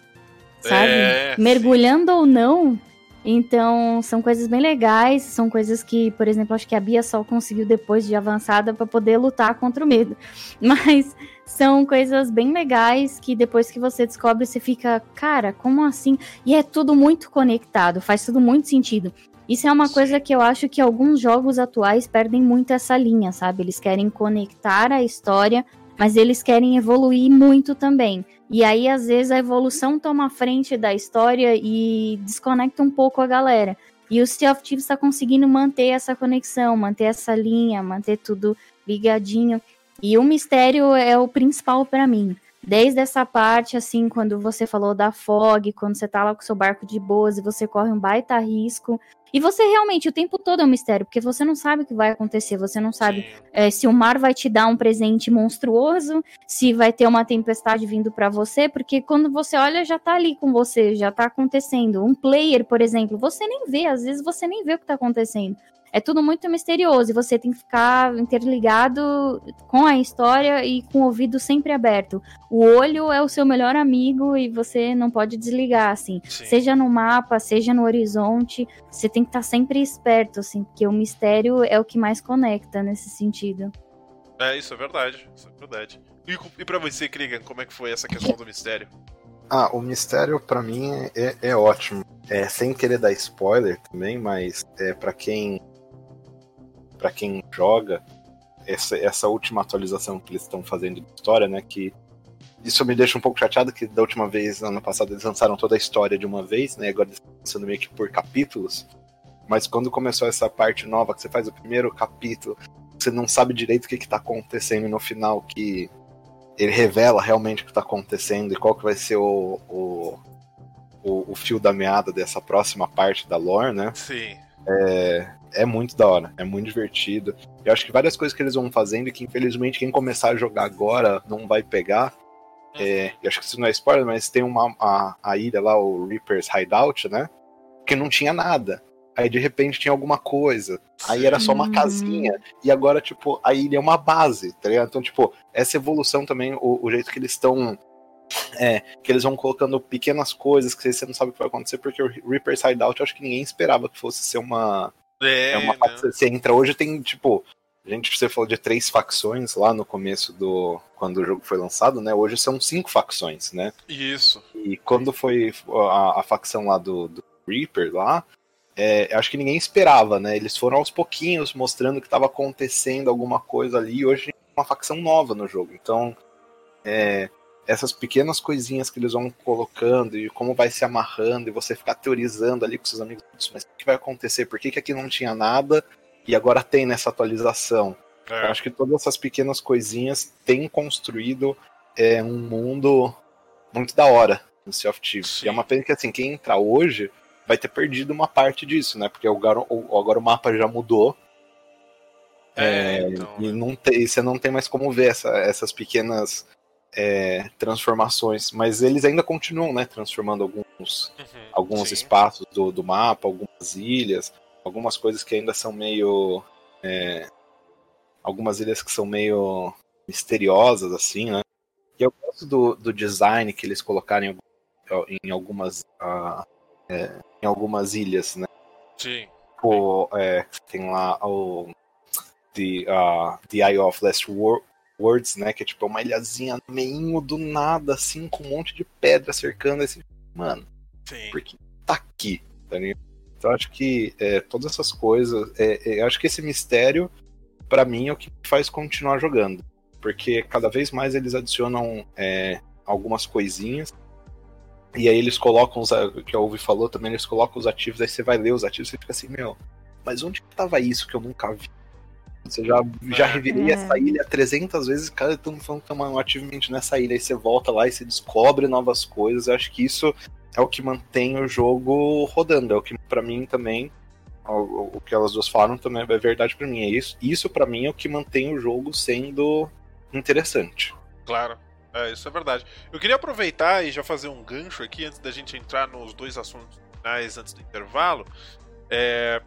sabe? É, Mergulhando ou não. Então, são coisas bem legais, são coisas que, por exemplo, acho que a Bia só conseguiu depois de avançada para poder lutar contra o medo. *laughs* Mas são coisas bem legais que depois que você descobre, você fica, cara, como assim? E é tudo muito conectado, faz tudo muito sentido. Isso é uma coisa que eu acho que alguns jogos atuais perdem muito essa linha, sabe? Eles querem conectar a história, mas eles querem evoluir muito também. E aí, às vezes, a evolução toma a frente da história e desconecta um pouco a galera. E o Sea of Thieves está conseguindo manter essa conexão, manter essa linha, manter tudo ligadinho. E o mistério é o principal para mim. Desde essa parte, assim, quando você falou da fog, quando você tá lá com seu barco de boas e você corre um baita risco. E você realmente, o tempo todo é um mistério, porque você não sabe o que vai acontecer, você não sabe é, se o mar vai te dar um presente monstruoso, se vai ter uma tempestade vindo pra você, porque quando você olha já tá ali com você, já tá acontecendo. Um player, por exemplo, você nem vê, às vezes você nem vê o que tá acontecendo. É tudo muito misterioso e você tem que ficar interligado com a história e com o ouvido sempre aberto. O olho é o seu melhor amigo e você não pode desligar, assim. Sim. Seja no mapa, seja no horizonte, você tem que estar sempre esperto, assim, porque o mistério é o que mais conecta nesse sentido. É, isso é verdade. Isso é verdade. E, e pra você, Krigan, como é que foi essa questão do mistério? *laughs* Ah, o mistério pra mim é, é ótimo. É, sem querer dar spoiler também, mas é para quem para quem joga essa, essa última atualização que eles estão fazendo de história, né, que isso me deixa um pouco chateado que da última vez, ano passado, eles lançaram toda a história de uma vez, né, agora eles estão lançando meio que por capítulos. Mas quando começou essa parte nova, que você faz o primeiro capítulo, você não sabe direito o que, que tá acontecendo no final que ele revela realmente o que tá acontecendo e qual que vai ser o, o, o, o fio da meada dessa próxima parte da lore, né? Sim. É, é muito da hora, é muito divertido. Eu acho que várias coisas que eles vão fazendo e que infelizmente quem começar a jogar agora não vai pegar. É, eu acho que isso não é spoiler, mas tem uma a, a ilha lá, o Reaper's Hideout, né? Que não tinha nada. Aí de repente tinha alguma coisa. Aí era só uma casinha. E agora, tipo, a ilha é uma base, tá ligado? Então, tipo, essa evolução também, o, o jeito que eles estão. É, que eles vão colocando pequenas coisas que você não sabe o que vai acontecer, porque o Reaper's Hideout eu acho que ninguém esperava que fosse ser uma. É, É uma né? Você entra hoje, tem, tipo. A gente, você falou de três facções lá no começo do. Quando o jogo foi lançado, né? Hoje são cinco facções, né? Isso. E quando foi a, a facção lá do, do Reaper lá, é, acho que ninguém esperava, né? Eles foram aos pouquinhos mostrando que estava acontecendo alguma coisa ali. E hoje uma facção nova no jogo. Então, é, essas pequenas coisinhas que eles vão colocando e como vai se amarrando e você ficar teorizando ali com seus amigos, mas o que vai acontecer? Por que, que aqui não tinha nada e agora tem nessa atualização? É. Eu acho que todas essas pequenas coisinhas têm construído é, um mundo muito da hora no Sea of Thieves. E é uma pena que assim, quem entrar hoje vai ter perdido uma parte disso, né? Porque agora, agora o mapa já mudou. É, é, então... E não tem, você não tem mais como ver essa, essas pequenas é, transformações. Mas eles ainda continuam, né? Transformando alguns, uhum, alguns espaços do, do mapa, algumas ilhas, algumas coisas que ainda são meio. É, algumas ilhas que são meio misteriosas, assim, né? E eu gosto do, do design que eles colocaram em, em algumas. Uh, é, em algumas ilhas, né? Sim. O, é, tem lá o The, uh, The Eye of Last Words, né? Que é tipo uma ilhazinha no meio do nada, assim, com um monte de pedra cercando esse. Mano, Sim. porque tá aqui, tá ligado? Então acho que é, todas essas coisas. É, é, acho que esse mistério, para mim, é o que faz continuar jogando. Porque cada vez mais eles adicionam é, algumas coisinhas e aí eles colocam os. que a Uvi falou também, eles colocam os ativos, aí você vai ler os ativos e fica assim, meu, mas onde que tava isso que eu nunca vi? Você já, já é. revirei é. essa ilha 300 vezes, cara, estamos falando que um achievement nessa ilha, aí você volta lá e você descobre novas coisas. Eu acho que isso é o que mantém o jogo rodando, é o que para mim também o, o, que elas duas falaram também é verdade para mim. É isso, isso para mim é o que mantém o jogo sendo interessante. Claro. É, isso é verdade. Eu queria aproveitar e já fazer um gancho aqui antes da gente entrar nos dois assuntos finais antes do intervalo. É,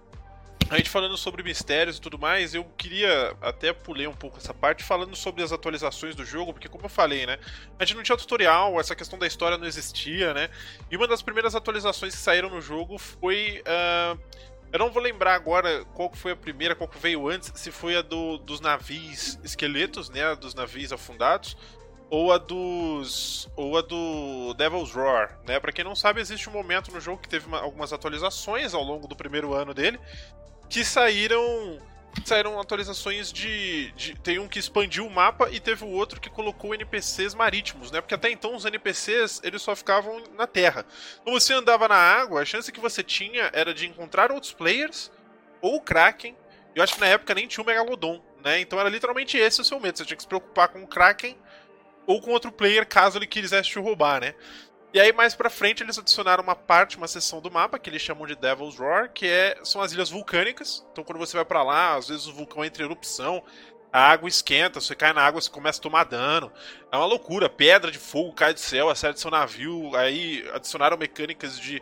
a gente falando sobre mistérios e tudo mais, eu queria até pulei um pouco essa parte falando sobre as atualizações do jogo, porque como eu falei, né, a gente não tinha tutorial, essa questão da história não existia, né, e uma das primeiras atualizações que saíram no jogo foi, uh, eu não vou lembrar agora qual foi a primeira, qual que veio antes, se foi a do, dos navios esqueletos, né, dos navios afundados, ou a dos ou a do Devil's Roar, né? Para quem não sabe, existe um momento no jogo que teve uma, algumas atualizações ao longo do primeiro ano dele que saíram saíram atualizações de, de, tem um que expandiu o mapa e teve o outro que colocou NPCs marítimos, né? Porque até então os NPCs eles só ficavam na terra. Então você andava na água, a chance que você tinha era de encontrar outros players ou o Kraken. Eu acho que na época nem tinha o Megalodon, né? Então era literalmente esse o seu medo. Você tinha que se preocupar com o Kraken ou com outro player caso ele quisesse te roubar, né? E aí mais pra frente eles adicionaram uma parte, uma seção do mapa que eles chamam de Devil's Roar, que é, são as ilhas vulcânicas. Então quando você vai para lá, às vezes o vulcão entra em erupção, a água esquenta, você cai na água, você começa a tomar dano. É uma loucura, pedra de fogo cai do céu, acerta seu navio. Aí adicionaram mecânicas de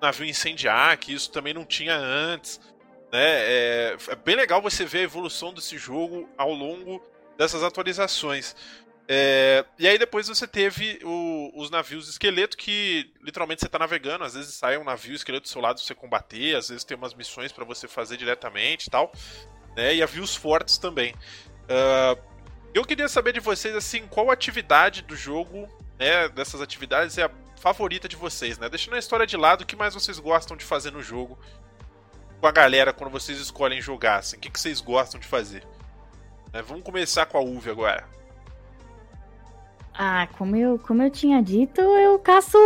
navio incendiar, que isso também não tinha antes. Né? É, é bem legal você ver a evolução desse jogo ao longo dessas atualizações. É, e aí depois você teve o, os navios esqueleto que literalmente você está navegando, às vezes sai um navio esqueleto do seu lado pra você combater, às vezes tem umas missões para você fazer diretamente e tal, né? E navios fortes também. Uh, eu queria saber de vocês assim, qual atividade do jogo, né, dessas atividades é a favorita de vocês, né? Deixando a história de lado, o que mais vocês gostam de fazer no jogo com a galera quando vocês escolhem jogar, assim, o que, que vocês gostam de fazer? É, vamos começar com a Uve agora. Ah, como eu, como eu tinha dito, eu caço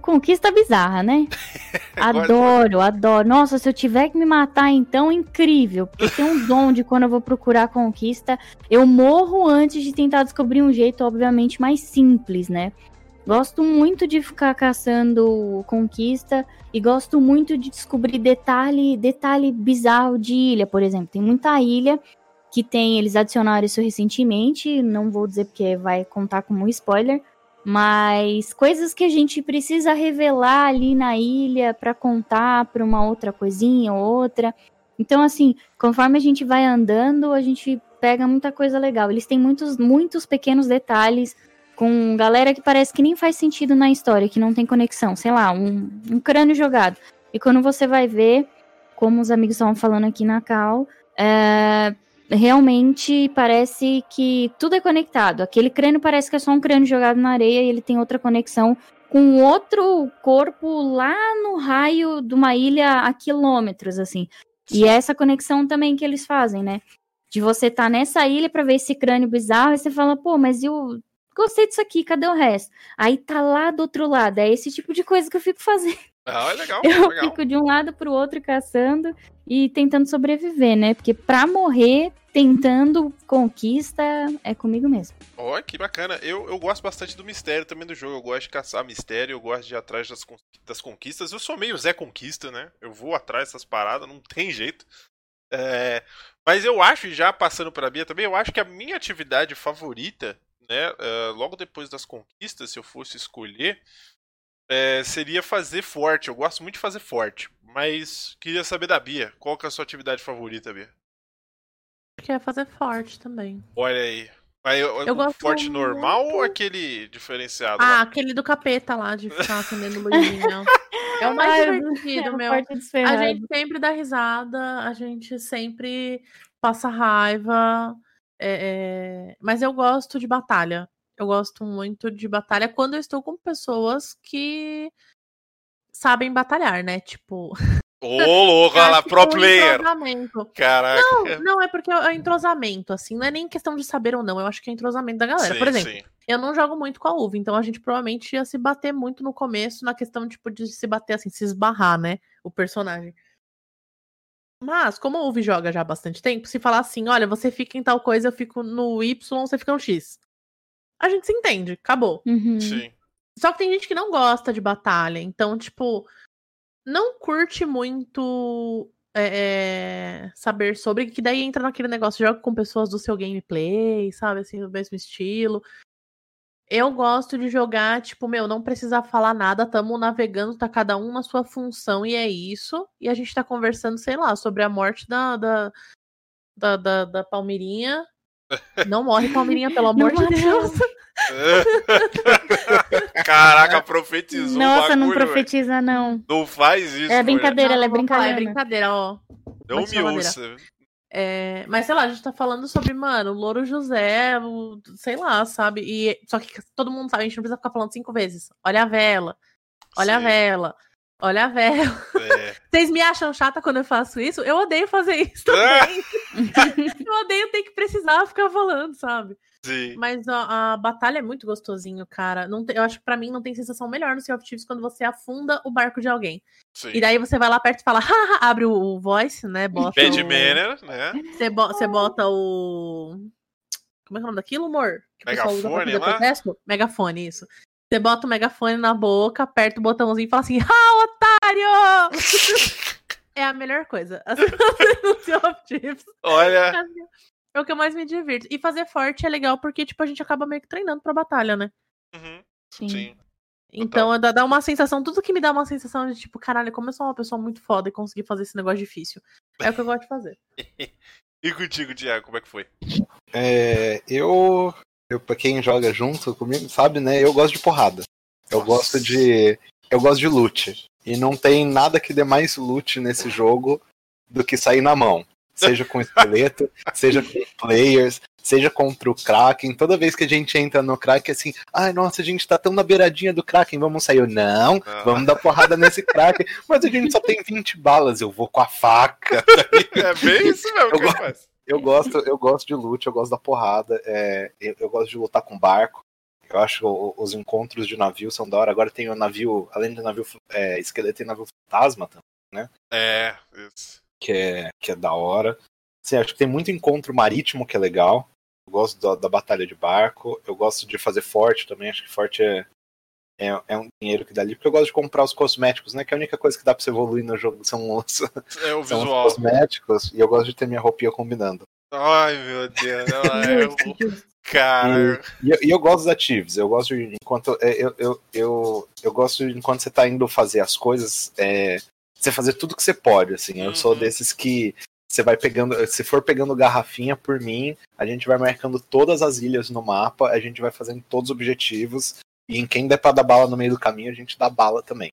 conquista bizarra, né? *laughs* adoro, adoro. Nossa, se eu tiver que me matar, então, incrível. Porque tem um dom de quando eu vou procurar conquista, eu morro antes de tentar descobrir um jeito, obviamente, mais simples, né? Gosto muito de ficar caçando conquista e gosto muito de descobrir detalhe, detalhe bizarro de ilha, por exemplo. Tem muita ilha que tem, eles adicionaram isso recentemente, não vou dizer porque vai contar como um spoiler, mas coisas que a gente precisa revelar ali na ilha para contar para uma outra coisinha ou outra. Então, assim, conforme a gente vai andando, a gente pega muita coisa legal. Eles têm muitos, muitos pequenos detalhes com galera que parece que nem faz sentido na história, que não tem conexão. Sei lá, um, um crânio jogado. E quando você vai ver, como os amigos estavam falando aqui na Cal, é, realmente parece que tudo é conectado. Aquele crânio parece que é só um crânio jogado na areia e ele tem outra conexão com outro corpo lá no raio de uma ilha a quilômetros, assim. E é essa conexão também que eles fazem, né? De você estar tá nessa ilha para ver esse crânio bizarro e você fala, pô, mas eu gostei disso aqui, cadê o resto? Aí tá lá do outro lado. É esse tipo de coisa que eu fico fazendo. Ah, é legal, *laughs* eu legal. fico de um lado pro outro caçando e tentando sobreviver, né? Porque pra morrer tentando conquista é comigo mesmo. Ó, que bacana. Eu, eu gosto bastante do mistério também do jogo. Eu gosto de caçar mistério, eu gosto de ir atrás das, das conquistas. Eu sou meio Zé Conquista, né? Eu vou atrás dessas paradas, não tem jeito. É, mas eu acho, já passando para a Bia também, eu acho que a minha atividade favorita, né, uh, logo depois das conquistas, se eu fosse escolher, é, seria fazer forte. Eu gosto muito de fazer forte. Mas queria saber da Bia. Qual que é a sua atividade favorita, Bia? Que é fazer forte também. Olha aí. Mas eu, gosto forte normal muito... ou aquele diferenciado? Ah, lá? aquele do capeta lá, de *laughs* ficar acendendo luzinha. é o mais Ai, divertido, é *laughs* meu. A gente sempre dá risada, a gente sempre passa raiva. É, é... Mas eu gosto de batalha. Eu gosto muito de batalha quando eu estou com pessoas que sabem batalhar, né? Tipo. Ô, louco, *laughs* olha lá, pro player. Caraca. Não, não, é porque é entrosamento, assim, não é nem questão de saber ou não, eu acho que é entrosamento da galera. Sim, Por exemplo, sim. eu não jogo muito com a uva, então a gente provavelmente ia se bater muito no começo na questão, tipo, de se bater assim, se esbarrar, né? O personagem. Mas, como o Uve joga já há bastante tempo, se falar assim, olha, você fica em tal coisa, eu fico no Y, você fica no X a gente se entende, acabou. Uhum. Sim. Só que tem gente que não gosta de batalha, então, tipo, não curte muito é, saber sobre, que daí entra naquele negócio, joga com pessoas do seu gameplay, sabe, assim, do mesmo estilo. Eu gosto de jogar, tipo, meu, não precisa falar nada, tamo navegando, tá cada um na sua função e é isso. E a gente tá conversando, sei lá, sobre a morte da, da, da, da, da Palmeirinha não morre, Palmeirinha, pelo amor de Deus. *laughs* Caraca, profetizou. Nossa, bagulho, não profetiza, véio. não. Não faz isso. É brincadeira, ela é brincadeira. É brincadeira, ó. Não me ouça. É, mas sei lá, a gente tá falando sobre, mano, o Louro José, o, sei lá, sabe? E, só que todo mundo sabe, a gente não precisa ficar falando cinco vezes. Olha a vela, olha Sim. a vela, olha a vela. É. *laughs* Vocês me acham chata quando eu faço isso? Eu odeio fazer isso também. *laughs* eu odeio ter que precisar ficar falando, sabe? Sim. Mas a, a, batalha é muito gostosinho, cara. Não tem, eu acho que pra mim não tem sensação melhor no Sea of Thieves quando você afunda o barco de alguém. Sim. E daí você vai lá perto e fala, *laughs* haha, abre o, o voice, né? Bota Bad o... manner, né? Você, bo você bota o. Como é que é o nome daquilo, amor? Que Megafone lá? Megafone, isso. Você bota o megafone na boca, aperta o botãozinho e fala assim, ah, otário! é a melhor coisa. No Sea of Thieves. Olha. É o que eu mais me divirto. E fazer forte é legal porque, tipo, a gente acaba meio que treinando pra batalha, né? Uhum. Sim. Sim. Então dá, dá uma sensação, tudo que me dá uma sensação de tipo, caralho, como eu sou uma pessoa muito foda e consegui fazer esse negócio difícil. É o que eu gosto de fazer. *laughs* e contigo, Thiago, como é que foi? É, eu, eu, pra quem joga junto comigo, sabe, né? Eu gosto de porrada. Eu Nossa. gosto de. Eu gosto de loot. E não tem nada que dê mais loot nesse jogo do que sair na mão seja com esqueleto, *laughs* seja com players, seja contra o Kraken. Toda vez que a gente entra no Kraken, assim, ai, nossa, a gente tá tão na beiradinha do Kraken, vamos sair. Eu, não, ah. vamos dar porrada nesse Kraken. Mas a gente só tem 20 balas, eu vou com a faca. *laughs* é bem isso mesmo eu que gosto, faz. Eu gosto, eu gosto de loot, eu gosto da porrada, é, eu, eu, gosto de lutar com barco. Eu acho que os encontros de navio são da hora. Agora tem o navio, além do navio é, esqueleto, tem navio fantasma também, né? É, isso que é, que é da hora. Assim, acho que tem muito encontro marítimo que é legal. Eu gosto da, da batalha de barco. Eu gosto de fazer forte também. Acho que forte é, é, é, um dinheiro que dá ali. Porque eu gosto de comprar os cosméticos, né? Que é a única coisa que dá pra você evoluir no jogo são os, é o *laughs* são visual. os cosméticos. E eu gosto de ter minha roupinha combinando. Ai, meu Deus. *laughs* É... Cara. E, e, eu gosto dos ativos. Eu gosto de enquanto. É, eu, eu, eu, eu gosto de enquanto você tá indo fazer as coisas. É, você fazer tudo que você pode, assim. Eu sou uhum. desses que você vai pegando, se for pegando garrafinha por mim, a gente vai marcando todas as ilhas no mapa, a gente vai fazendo todos os objetivos, e em quem der pra dar bala no meio do caminho, a gente dá bala também.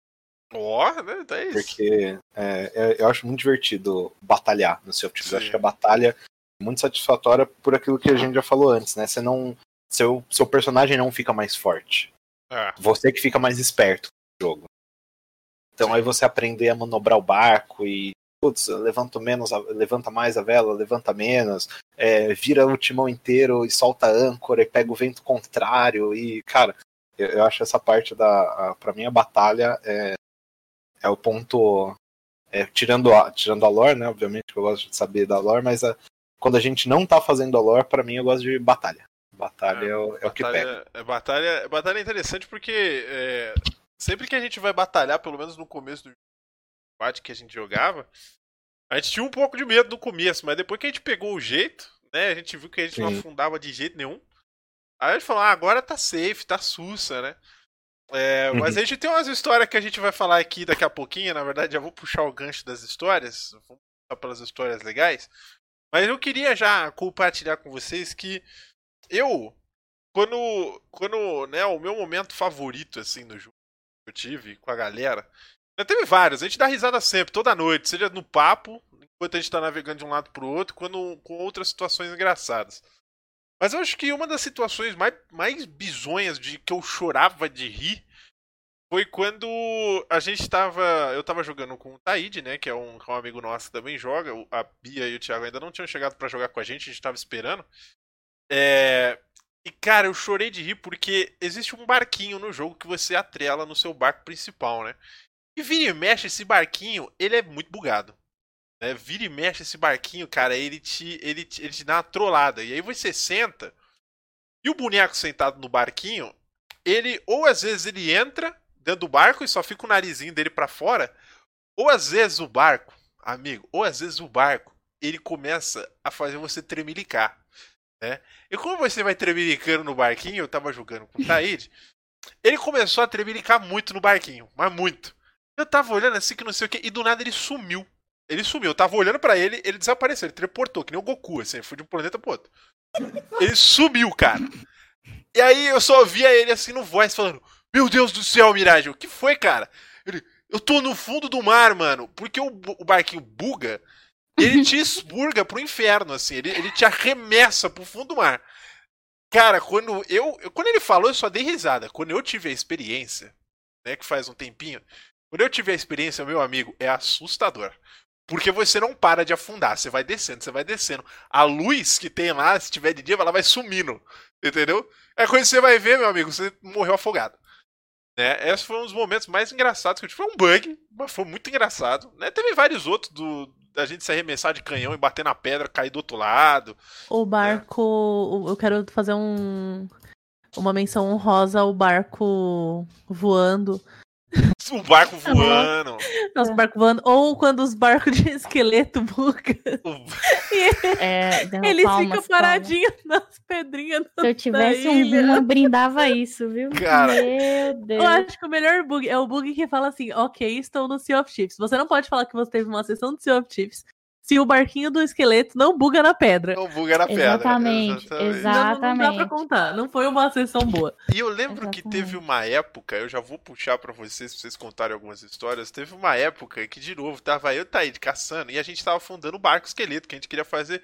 Ó, oh, né? É isso. Porque é, é, eu acho muito divertido batalhar no seu time. Eu acho que a batalha é muito satisfatória por aquilo que a gente já falou antes, né? Você não. Seu, seu personagem não fica mais forte. É. Você que fica mais esperto no jogo. Então aí você aprender a manobrar o barco e. Putz, levanta menos, a- levanta mais a vela, levanta menos, é, vira o timão inteiro e solta a âncora e pega o vento contrário. E, cara, eu, acho essa parte da. A, pra mim, a batalha é, é o ponto. é, tirando, a, tirando a lore, né? Obviamente que eu gosto de saber da lore, mas a- quando a gente não tá fazendo a lore, pra mim eu gosto de batalha. Batalha é, o, é o que pega. Batalha, é, batalha, batalha é interessante porque é, sempre que a gente vai batalhar, pelo menos no começo do combate que a gente jogava, a gente tinha um pouco de medo no começo, mas depois que a gente pegou o jeito, né, a gente viu que a gente não Sim. afundava de jeito nenhum. Aí gente falou, ah, agora tá safe, tá sussa, né? É, mas a gente tem umas histórias que a gente vai falar aqui daqui a pouquinho, na verdade já vou puxar o gancho das histórias, vamos puxar pelas histórias legais. Mas eu queria já compartilhar com vocês que eu, quando, quando, né, o meu momento favorito, assim, no jogo que eu tive com a galera, já teve vários, a gente dá risada sempre, toda noite, seja no papo, enquanto a gente tá navegando de um lado pro outro, quando com outras situações engraçadas. Mas eu acho que uma das situações mais, mais bizonhas de que eu chorava de rir foi quando a gente tava. Eu tava jogando com o Taíde, né? Que é um, é um amigo nosso que também joga. A Bia e o Thiago ainda não tinham chegado pra jogar com a gente, a gente tava esperando. É, E, cara, eu chorei de rir porque existe um barquinho no jogo que você atrela no seu barco principal, né? E vira e mexe, esse barquinho, ele é muito bugado. Né? Vira e mexe esse barquinho, cara, ele te, ele, te, ele te dá uma trollada. E aí você senta, e o boneco sentado no barquinho, ele, ou às vezes ele entra dentro do barco e só fica o narizinho dele pra fora, ou às vezes o barco, amigo, ou às vezes o barco, ele começa a fazer você tremelicar. Né? E como você vai tremelicando no barquinho, eu tava jogando com o Taíde, ele começou a tremelicar muito no barquinho, mas muito. Eu tava olhando assim que não sei o que, e do nada ele sumiu. Ele sumiu, eu tava olhando pra ele, ele desapareceu, ele teleportou, que nem o Goku, assim, foi de um planeta pro outro. Ele sumiu, cara. E aí eu só via ele assim no voice falando: Meu Deus do céu, Mirage, o que foi, cara? Ele, eu tô no fundo do mar, mano, porque o, o barquinho buga, ele te expurga pro inferno, assim, ele, ele te arremessa pro fundo do mar. Cara, quando eu, eu- Quando ele falou, eu só dei risada. Quando eu tive a experiência, né, que faz um tempinho, quando eu tive a experiência, meu amigo, é assustador. Porque você não para de afundar, você vai descendo, você vai descendo. A luz que tem lá, se tiver de dia, ela vai sumindo. Entendeu? É quando você vai ver, meu amigo, você morreu afogado. Né? Esse foi um dos momentos mais engraçados que eu tive. Foi um bug, mas foi muito engraçado. Né? Teve vários outros do, da gente se arremessar de canhão e bater na pedra, cair do outro lado. O barco. o- Eu quero fazer um. Uma menção honrosa ao barco voando. O barco voando. Nosso barco voando. Ou quando os barcos de esqueleto bugam. É, Eles palmas, ficam palmas. paradinhos nas pedrinhas. Se eu tivesse um boom, eu brindava isso, viu? Cara. Meu Deus. Eu acho que o melhor bug é o bug que fala assim: ok, estou no Sea of Chiefs. Você não pode falar que você teve uma sessão do Sea of Chiefs se o barquinho do esqueleto não buga na pedra. Não buga na pedra. Exatamente, Não, não dá Exatamente. pra contar. Não foi uma sessão boa. E eu lembro que Exatamente. teve uma época, eu já vou puxar pra vocês, pra vocês contarem algumas histórias. Teve uma época que, de novo, tava eu e o Taíde caçando e a gente tava afundando o barco esqueleto que a gente queria fazer.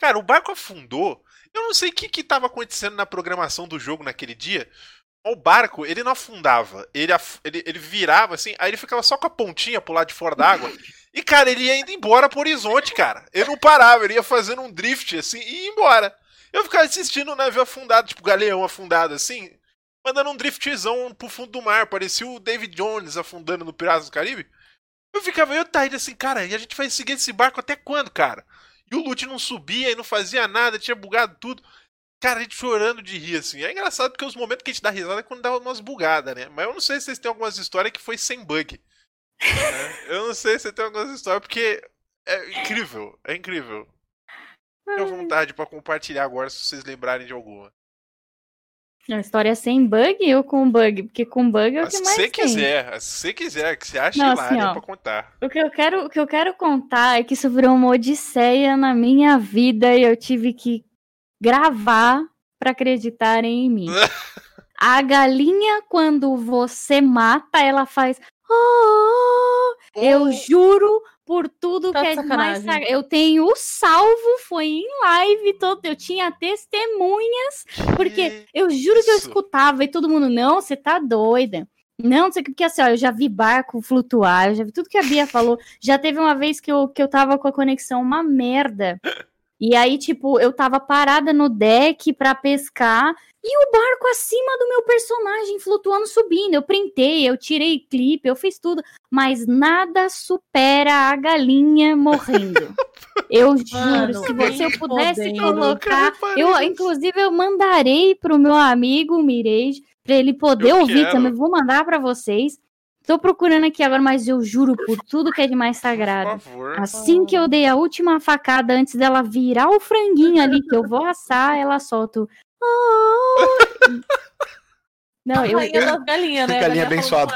Cara, o barco afundou. Eu não sei o que que tava acontecendo na programação do jogo naquele dia. O barco, ele não afundava. Ele, af- ele, ele virava assim, aí ele ficava só com a pontinha pro lado de fora d'água. *laughs* E, cara, ele ia indo embora pro horizonte, cara. Ele não parava, ele ia fazendo um drift assim e ia embora. Eu ficava assistindo o navio afundado, tipo galeão afundado assim, mandando um driftzão pro fundo do mar. Parecia o David Jones afundando no Piratas do Caribe. Eu ficava, eu Taíde assim, cara, e a gente vai seguir esse barco até quando, cara? E o Lute não subia e não fazia nada, tinha bugado tudo. Cara, a gente chorando de rir, assim. É engraçado porque os momentos que a gente dá risada é quando dá umas bugadas, né? Mas eu não sei se vocês têm algumas histórias que foi sem bug. Né? Eu não sei se tem algumas histórias, porque é incrível, é incrível. Tenho vontade pra compartilhar agora, se vocês lembrarem de alguma. Uma história sem bug ou com bug? Porque com bug é o Mas que se mais você tem. quiser, se você quiser, que você acha Não, hilário assim, ó. pra contar. O que eu quero, o que eu quero contar é que isso virou uma odisseia na minha vida e eu tive que gravar pra acreditarem em mim. *laughs* A galinha, quando você mata, ela faz. "Oh", Eu Oh, juro por tudo Tá que é mais sagrado. Eu tenho o salvo, foi em live, todo, eu tinha testemunhas, porque eu juro que eu isso? escutava e todo mundo, não, você tá doida. Não, não sei o que, porque assim, ó, eu já vi barco flutuar, já vi tudo que a Bia falou. Já teve uma vez que eu, que eu tava com a conexão uma merda. E aí, tipo, eu tava parada no deck pra pescar e o barco acima do meu personagem flutuando, subindo. Eu printei, eu tirei clipe, eu fiz tudo. Mas nada supera a galinha morrendo. *laughs* Eu juro, Mano, se você eu pudesse fodendo. colocar. Eu, inclusive, eu mandarei pro meu amigo Mirage pra ele poder Eu ouvir quero. também. Vou mandar pra vocês. Tô procurando aqui agora, mas eu juro por tudo que é de mais Por sagrado. favor. Assim que eu dei a última facada antes dela virar o franguinho ali que eu vou assar, ela solta o. "Oh". *laughs* Não, eu. Rainha das galinhas, né? A Galinha abençoada.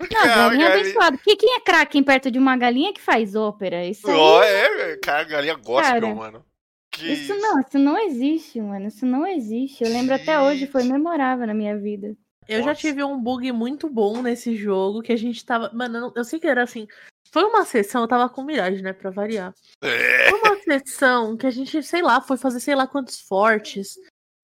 Não, galinha galinha- abençoada. Porque quem é Kraken perto de uma galinha que faz ópera? Isso aí. Ó, é, cara, galinha gospel, Cara, mano. Que Isso não, isso não existe, mano. Isso não existe. Eu lembro até hoje, foi memorável na minha vida. Eu já Nossa. tive um bug muito bom nesse jogo que a gente tava. Mano, eu, sei que era assim. Foi uma sessão, eu tava com Mirage, né? Pra variar. É. Foi uma sessão que a gente, sei lá, foi fazer sei lá quantos fortes.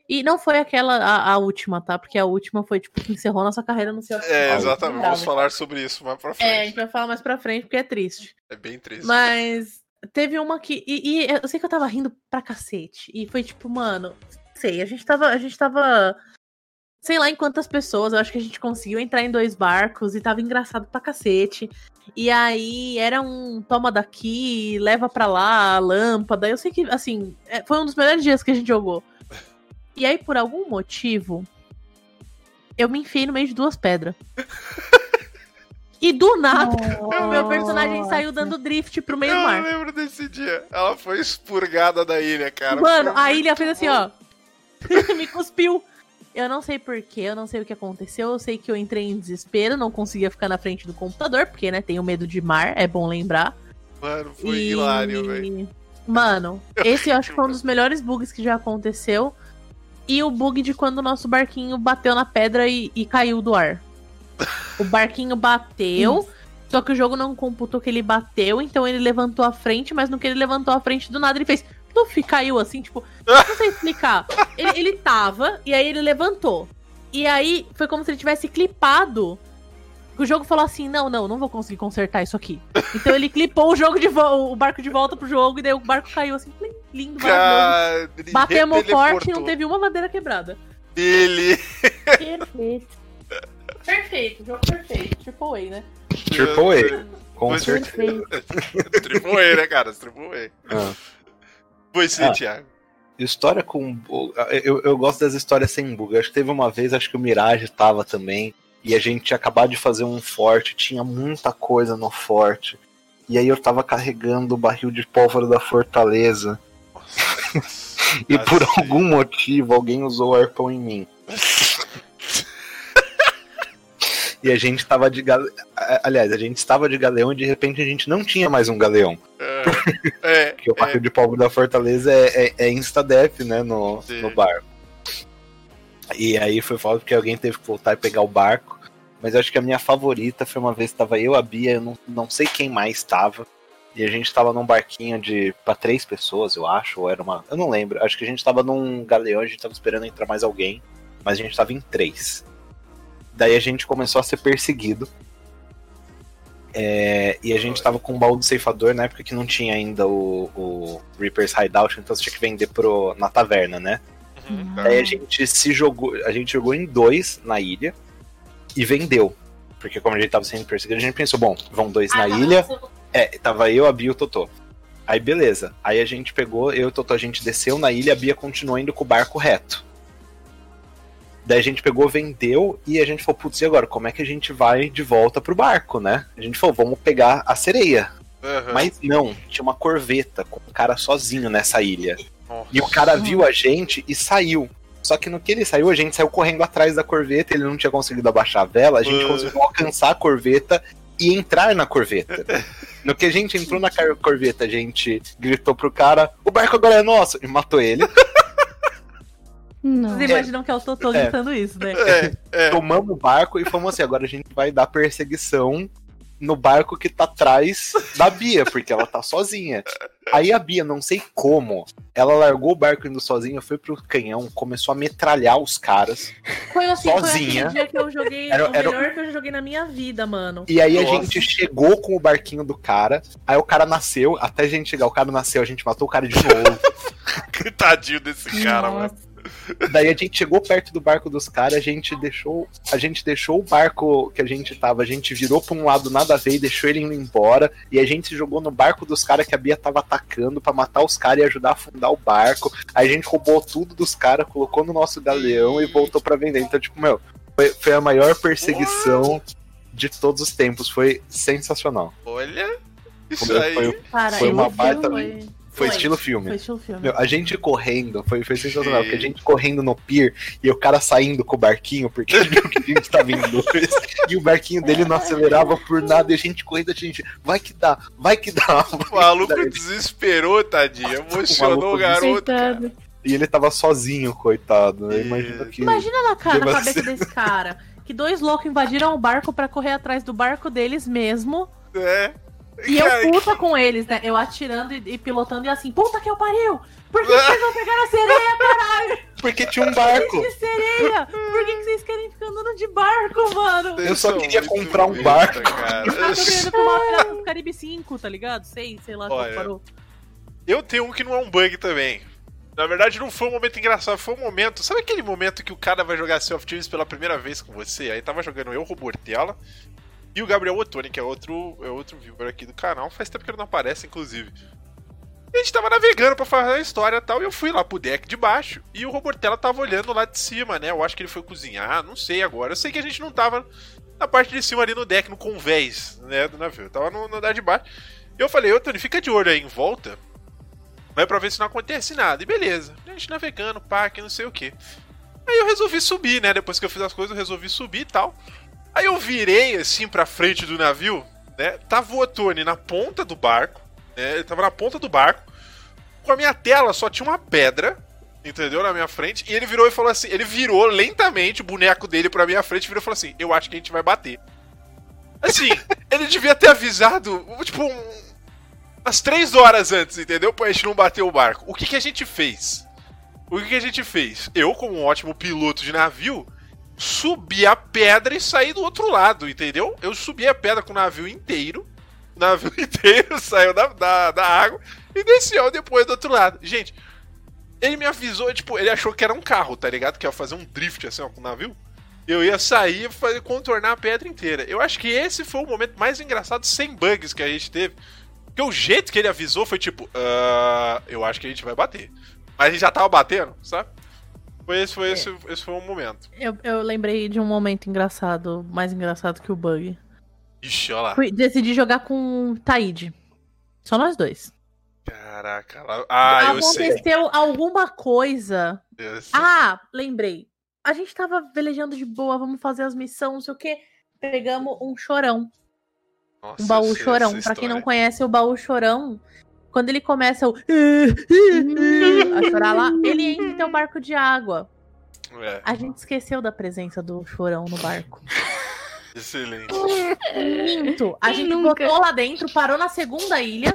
E não foi aquela, a, a última, tá? Porque a última foi, tipo, que encerrou nossa carreira no seu É, exatamente. Vamos falar sobre isso mais pra É, a frente. gente vai falar mais pra frente porque é triste. É, bem triste. Mas teve uma que. E, e eu sei que eu tava rindo pra cacete. E foi tipo, mano, sei, a gente tava. A gente tava. Sei lá em quantas pessoas, eu acho que a gente conseguiu entrar em dois barcos e tava engraçado pra cacete. E aí era um toma daqui, leva pra lá a lâmpada. Eu sei que, assim, é, foi um dos melhores dias que a gente jogou. E aí, por algum motivo, eu me enfiei no meio de duas pedras. *laughs* E do nada, o meu personagem saiu dando drift pro meio do eu mar. lembro desse dia. Ela foi expurgada da ilha, cara. Mano, Foi a ilha fez assim, bom. ó. *laughs* me cuspiu. Eu não sei porquê, eu não sei o que aconteceu. Eu sei que eu entrei em desespero, não conseguia ficar na frente do computador, porque, né, tenho medo de mar, é bom lembrar. Mano, foi E- hilário, velho. Mano, *laughs* esse eu acho que foi um dos melhores bugs que já aconteceu. E o bug de quando o nosso barquinho bateu na pedra e, e caiu do ar. O barquinho bateu, só que o jogo não computou que ele bateu, então ele levantou a frente, mas no que ele levantou a frente do nada ele fez. Tuf, caiu assim, tipo, não sei explicar. Ele, ele tava, e aí ele levantou. E aí foi como se ele tivesse clipado. O jogo falou assim: não, não, não vou conseguir consertar isso aqui. Então ele clipou o jogo de o barco de volta pro jogo, e daí o barco caiu assim, lindo, maravilhoso. Cara, Batemos forte e não teve uma madeira quebrada. Ele. Perfeito. Perfeito, jogo perfeito. Triple A, né? Triple A. Com certeza. Triple A, né, cara? Triple A. Ah. Foi sim, Ah. Thiago. História com. Eu, eu gosto das histórias sem bug. Acho que teve uma vez, acho que o Mirage tava também. E a gente tinha acabado de fazer um forte, tinha muita coisa no forte. E aí eu tava carregando o barril de pólvora da fortaleza. *laughs* E Ah, por algum motivo alguém usou o arpão em mim. *laughs* e a gente tava de galeão. Aliás, a gente estava de galeão e de repente a gente não tinha mais um galeão. É, é, Porque o barril de pólvora da fortaleza é, é, é insta-def, né, no, Sim. no barco. E aí foi foda porque alguém teve que voltar e pegar o barco. Mas eu acho que a minha favorita foi uma vez que tava eu, a Bia, eu não, não sei quem mais tava. E a gente tava num barquinho de. pra três pessoas, eu acho, ou era uma. Eu não lembro. Acho que a gente tava num galeão, a gente tava esperando entrar mais alguém. Mas a gente tava em três. Daí a gente começou a ser perseguido. É, e a gente tava com um baú do ceifador na época que não tinha ainda o, o Reaper's Hideout, então você tinha que vender pro, na taverna, né? Uhum. Daí a gente se jogou, a gente jogou em dois na ilha e vendeu. Porque como a gente tava sendo perseguido, a gente pensou, bom, vão dois na ilha. É, tava eu, a Bia e o Totô. Aí beleza. Aí a gente pegou, eu e o Totô, a gente desceu na ilha, a Bia continuou indo com o barco reto. Daí a gente pegou, vendeu e a gente falou, putz, e agora? Como é que a gente vai de volta pro barco, né? A gente falou, vamos pegar a sereia. Aham. Mas não, tinha uma corveta com um cara sozinho nessa ilha. Nossa. E o cara viu a gente e saiu. Só que no que ele saiu, a gente saiu correndo atrás da corveta, ele não tinha conseguido abaixar a vela, a gente Uh. conseguiu alcançar a corveta e entrar na corveta. *laughs* No que a gente entrou na corveta, a gente gritou pro cara: o barco agora é nosso! E matou ele. Não. Vocês imaginam que é o Totô É. gritando isso, né? É, é. Tomamos o barco e fomos assim: agora a gente vai dar perseguição no barco que tá atrás da Bia, porque ela tá sozinha. Aí a Bia, não sei como, ela largou o barco indo sozinha, foi pro canhão, começou a metralhar os caras. Foi assim, Sozinha. foi assim o dia que eu joguei, Era- o era- melhor que eu joguei na minha vida, mano. E aí a Nossa. gente chegou com o barquinho do cara, aí o cara nasceu, até a gente chegar, o cara nasceu, a gente matou o cara de novo. *laughs* Tadinho desse cara, mano. Daí a gente chegou perto do barco dos caras, a gente deixou, a gente deixou o barco que a gente tava, a gente virou pra um lado nada a ver e deixou ele indo embora, e a gente se jogou no barco dos caras que a Bia tava atacando pra matar os caras e ajudar a afundar o barco. Aí a gente roubou tudo dos caras, colocou no nosso galeão e voltou pra vender. Então, tipo, meu, foi, foi a maior perseguição de todos os tempos, foi sensacional. Olha. Isso Foi- aí. foi- Cara, Foi uma baita- Foi, Foi estilo filme. Foi estilo filme. Meu, a gente correndo, foi, foi sensacional, porque a gente correndo no pier e o cara saindo com o barquinho, porque ele viu que a gente tava em dois, e o barquinho dele não acelerava por nada, e a gente correndo, a gente, vai que dá, vai que dá. *laughs* O maluco desesperou, tadinho. Emocionou o garoto. cara. E ele tava sozinho, coitado. né? Imagina que. Imagina na, cara, na cabeça desse cara. Que dois loucos invadiram o barco pra correr atrás do barco deles mesmo. É. E eu puta com eles, né? Eu atirando e, e pilotando e assim, puta que eu pariu! Por que *laughs* vocês vão pegar a sereia, caralho? Porque tinha um barco. De sereia! Por que que vocês querem ficar andando de barco, mano? Eu só queria comprar um barco. cara. Eu tava querendo Piratas do Caribe 5, tá ligado? Sei, sei lá Olha, parou. Eu tenho um que não é um bug também. Na verdade, não foi um momento engraçado, foi um momento. Sabe aquele momento que o cara vai jogar Sea of Thieves pela primeira vez com você? Aí tava jogando eu, Robortella, e o Gabriel Ottoni, que é outro, é outro viewer aqui do canal. Faz tempo que ele não aparece, inclusive. E a gente tava navegando pra fazer a história e tal, e eu fui lá pro deck de baixo, e o Robortella tava olhando lá de cima, né? Eu acho que ele foi cozinhar, não sei agora. Eu sei que a gente não tava na parte de cima ali no deck, no convés, né, do navio. Eu tava no, andar de baixo. E eu falei, ô fica de olho aí em volta, Vai pra ver se não acontece nada. E beleza. A gente navegando, parque, não sei o que. Aí eu resolvi subir, né? Depois que eu fiz as coisas, eu resolvi subir e tal. Aí eu virei assim pra frente do navio, né? Tava o Otone na ponta do barco, né? Ele tava na ponta do barco. Com a minha tela só tinha uma pedra, entendeu? Na minha frente. E ele virou e falou assim: ele virou lentamente o boneco dele pra minha frente e virou e falou assim: Eu acho que a gente vai bater. Assim, *laughs* ele devia ter avisado, tipo, um, umas três horas antes, entendeu? Pra gente não bater o barco. O que, que a gente fez? O que, que a gente fez? Eu, como um ótimo piloto de navio, subi a pedra e saí do outro lado, entendeu? Eu subi a pedra com o navio inteiro. O navio *laughs* inteiro saiu da, da, da água e desceu depois do outro lado. Gente, ele me avisou, tipo, ele achou que era um carro, tá ligado? Que ia fazer um drift assim, ó, com o navio. Eu ia sair e fazer, contornar a pedra inteira. Eu acho que esse foi o momento mais engraçado sem bugs que a gente teve. Porque o jeito que ele avisou foi tipo, "Ah, eu acho que a gente vai bater. Mas a gente já tava batendo, sabe? Foi esse, foi esse, esse foi o momento. Eu, eu lembrei de um momento engraçado, mais engraçado que o bug. Ixi, olha lá. Fui, decidi jogar com o Taíde. Só nós dois. Caraca, lá. Ah, eu sei. Aconteceu alguma coisa. Eu sei. Ah, lembrei. A gente tava velejando de boa, vamos fazer as missões, não sei o quê. Pegamos um chorão. Nossa, Um baú chorão. Pra quem não história. conhece o baú chorão, quando ele começa o a chorar lá, ele entra em teu barco de água. É, A gente esqueceu da presença do chorão no barco. excelente. Minto. A Quem gente nunca? botou lá dentro, parou na segunda ilha.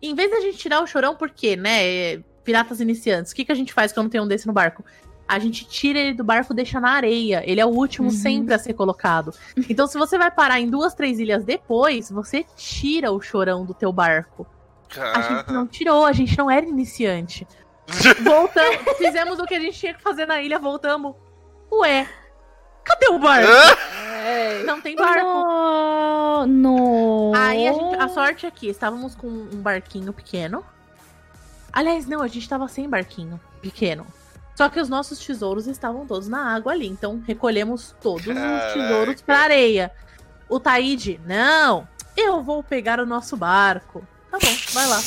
Em vez da gente tirar o chorão, por quê, né? É, Piratas iniciantes. O que, que a gente faz quando tem um desse no barco? A gente tira ele do barco e deixa na areia. Ele é o último Uhum. sempre a ser colocado. Então, se você vai parar em duas, três ilhas depois, você tira o chorão do teu barco. A gente não tirou, a gente não era iniciante. *laughs* Voltamos, fizemos o que a gente tinha que fazer na ilha, voltamos. Ué, cadê o barco? É. Não tem barco. No... no... Aí a, gente, a sorte é que estávamos com um barquinho pequeno. Aliás, não, a gente tava sem barquinho pequeno. Só que os nossos tesouros estavam todos na água ali. Então recolhemos todos os Caraca. tesouros pra areia. O Taíde, não, eu vou pegar o nosso barco. Tá bom, vai lá.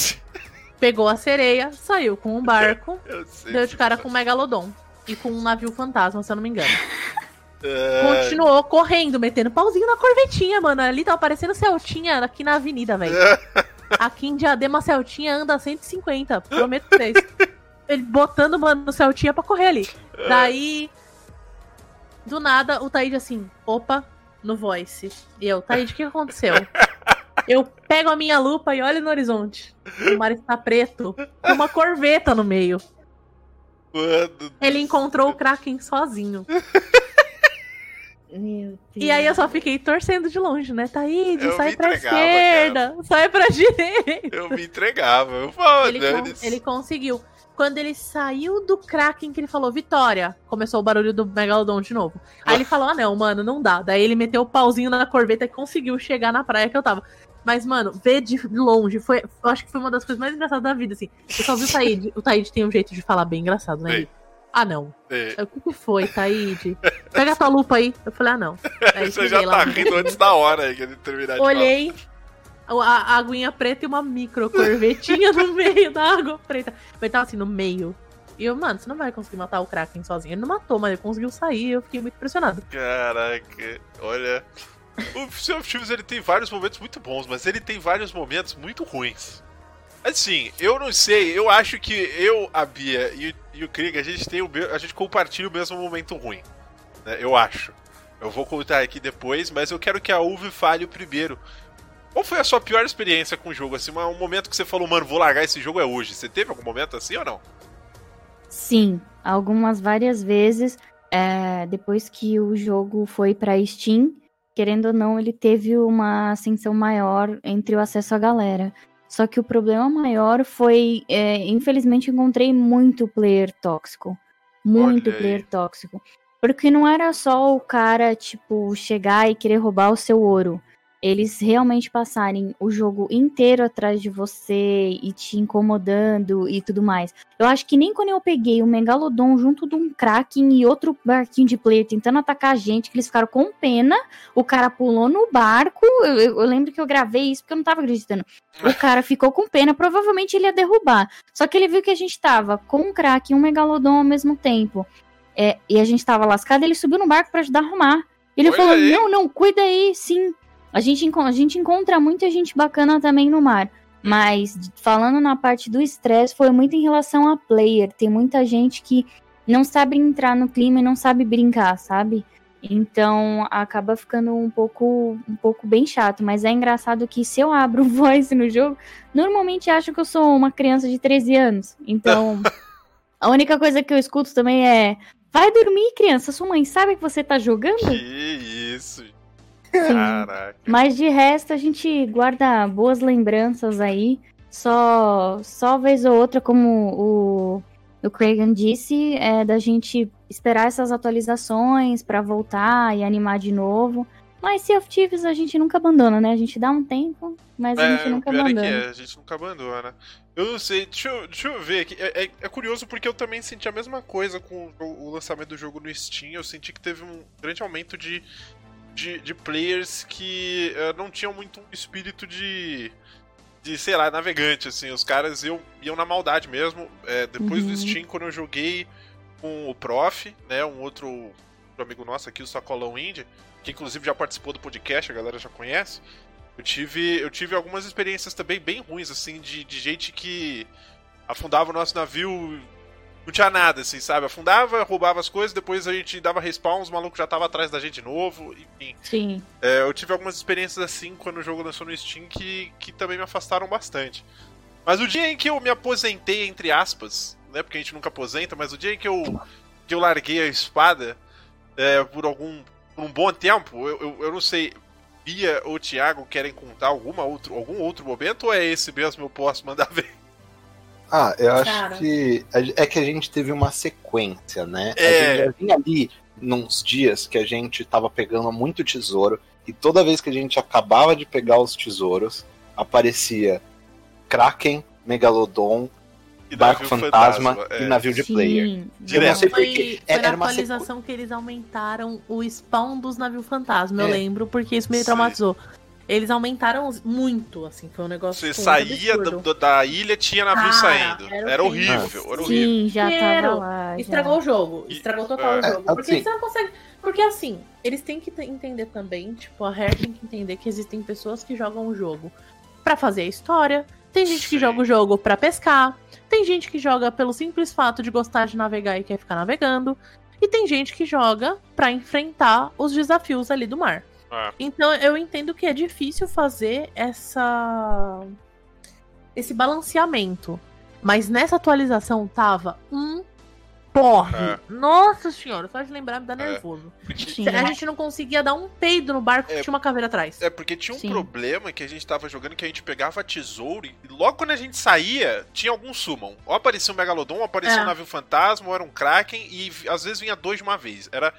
Pegou a sereia, saiu com o barco, *laughs* deu de cara com o Megalodon. E com um navio fantasma, se eu não me engano. *laughs* É, Continuou correndo, metendo pauzinho na corvetinha, mano. Ali tava parecendo Celtinha aqui na avenida, velho. *laughs* Aqui em Diadema, Celtinha anda a 150, prometo pra vocês. Ele botando, mano, no Celtinha pra correr ali. Daí, do nada, o Taíde assim, opa, no voice. E eu, Taíde, o que aconteceu? Eu pego a minha lupa e olho no horizonte. O mar está preto, com uma corveta no meio. Mano, Ele encontrou o Kraken sozinho. Meu Deus. E aí eu só fiquei torcendo de longe, né? Taíde, Eu sai pra esquerda, sai pra *laughs* direita. eu me entregava. Eu falava, Ele, con- ele conseguiu. Quando ele saiu do Kraken, que ele falou, Vitória, começou o barulho do Megalodon de novo. Aí ele falou, ah não, mano, não dá. Daí ele meteu o pauzinho na corveta e conseguiu chegar na praia que eu tava. Mas, mano, ver de longe, foi, eu acho que foi uma das coisas mais engraçadas da vida, assim. Eu só vi o Taíde. O Taíde tem um jeito de falar bem engraçado, né? Ah, não. É, Aí, O que, que foi, Taíde? Pega a tua lupa aí. Eu falei, ah, não. Aí *laughs* Você já lá tá rindo antes da hora aí que ele terminar. Olhei a, a aguinha preta e uma micro corvetinha *laughs* no meio da água preta. Ele tava assim, no meio. E eu, mano, você não vai conseguir matar o Kraken sozinho. Ele não matou, mas ele conseguiu sair. Eu fiquei muito impressionado. Caraca, olha. O Sea of Thieves ele tem vários momentos muito bons, mas ele tem vários momentos muito ruins. Assim, eu não sei, eu acho que eu, a Bia e, e o Krieg, a gente tem o a gente compartilha o mesmo momento ruim. né? Eu acho. Eu vou contar aqui depois, mas eu quero que a Uve fale o primeiro. Qual foi a sua pior experiência com o jogo? Assim, um momento que você falou, mano, vou largar esse jogo é hoje. Você teve algum momento assim ou não? Sim, algumas várias vezes. é, depois que o jogo foi pra Steam, querendo ou não, ele teve uma ascensão maior entre o acesso à galera. Só que o problema maior foi, é, infelizmente, encontrei muito player tóxico. Muito aí. player tóxico. Porque não era só o cara, tipo, chegar e querer roubar o seu ouro. Eles realmente passarem o jogo inteiro atrás de você e te incomodando e tudo mais. Eu acho que nem quando eu peguei o Megalodon junto de um Kraken e outro barquinho de player tentando atacar a gente, que eles ficaram com pena, o cara pulou no barco. Eu, eu- eu lembro que eu gravei isso porque eu não tava acreditando. O *laughs* cara ficou com pena, provavelmente ele ia derrubar. Só que ele viu que a gente tava com um Kraken e um Megalodon ao mesmo tempo. É, e a gente tava lascado, ele subiu no barco pra ajudar a arrumar. Ele Olha falou: aí. Não, não, cuida aí, sim. A gente, a gente encontra muita gente bacana também no mar. Mas falando na parte do estresse, foi muito em relação a player. Tem muita gente que não sabe entrar no clima e não sabe brincar, sabe? Então acaba ficando um pouco, um pouco bem chato. Mas é engraçado que se eu abro *laughs* voice no jogo, normalmente acham que eu sou uma criança de 13 anos. Então *laughs* a única coisa que eu escuto também é: vai dormir, criança. Sua mãe sabe que você tá jogando? Que isso. Caraca. Mas de resto, a gente guarda boas lembranças aí. Só, só vez ou outra, como o, o Cragan disse, é da gente esperar essas atualizações pra voltar e animar de novo. Mas Sea of Thieves a gente nunca abandona, né? A gente dá um tempo, mas a gente É, nunca é que abandona. é, a gente nunca abandona. Eu não sei, deixa eu, deixa eu ver aqui. É, é- é curioso porque eu também senti a mesma coisa com o, o lançamento do jogo no Steam. Eu senti que teve um grande aumento de, de, de players que eh, não tinham muito um espírito de. De, sei lá, navegante, assim, os caras iam, iam na maldade mesmo. É, depois do Uhum. Steam, quando eu joguei com o Prof, né, um outro, outro amigo nosso aqui, o Sacolão Indie, que inclusive já participou do podcast, a galera já conhece. Eu tive, eu tive algumas experiências também bem ruins, assim, de, de gente que afundava o nosso navio, não tinha nada, assim, sabe? Afundava, roubava as coisas, depois a gente dava respawn, os malucos já estavam atrás da gente de novo, enfim. Sim. É, eu tive algumas experiências assim quando o jogo lançou no Steam que, que também me afastaram bastante. Mas o dia em que eu me aposentei, entre aspas, né? Porque a gente nunca aposenta, mas o dia em que eu, que eu larguei a espada é, por algum. por um bom tempo, eu, eu, eu não sei. Bia ou Thiago querem contar alguma outro, algum outro momento ou é esse mesmo eu posso mandar *laughs* ver? Ah, eu acho Cara. que a- é que a gente teve uma sequência, né? É. A gente já vinha ali nos dias que a gente tava pegando muito tesouro e toda vez que a gente acabava de pegar os tesouros, aparecia Kraken, Megalodon, E Barco navio fantasma, é. e navio de player. Sim. Direto. Eu não sei Foi, porque foi era uma atualização que eles aumentaram o spawn dos navios fantasma, eu É. lembro, porque isso me Sim. traumatizou. Eles aumentaram muito, assim, foi um negócio Você muito saía absurdo. do- do- da ilha, tinha navio Cara, saindo. era Era, horrível. era horrível. Sim, já tava lá. já. Estragou o jogo. Estragou total o é, jogo. Porque assim- você não consegue. Porque assim, eles têm que entender também, tipo, a Rare tem que entender que existem pessoas que jogam o jogo pra fazer a história. Tem gente Sim. que joga o jogo pra pescar. Tem gente que joga pelo simples fato de gostar de navegar e quer ficar navegando. E tem gente que joga pra enfrentar os desafios ali do mar. É. Então eu entendo que é difícil fazer essa esse balanceamento. Mas nessa atualização tava um porre. É. Nossa senhora, só de lembrar me dá É. nervoso. Sim. A gente não conseguia dar um peido no barco que É. tinha uma caveira atrás. É porque tinha um Sim. problema que a gente tava jogando que a gente pegava tesouro e logo quando a gente saía, tinha algum summon. Ou aparecia um Megalodon, ou aparecia É. um navio fantasma, ou era um Kraken, e às vezes vinha dois de uma vez. Era,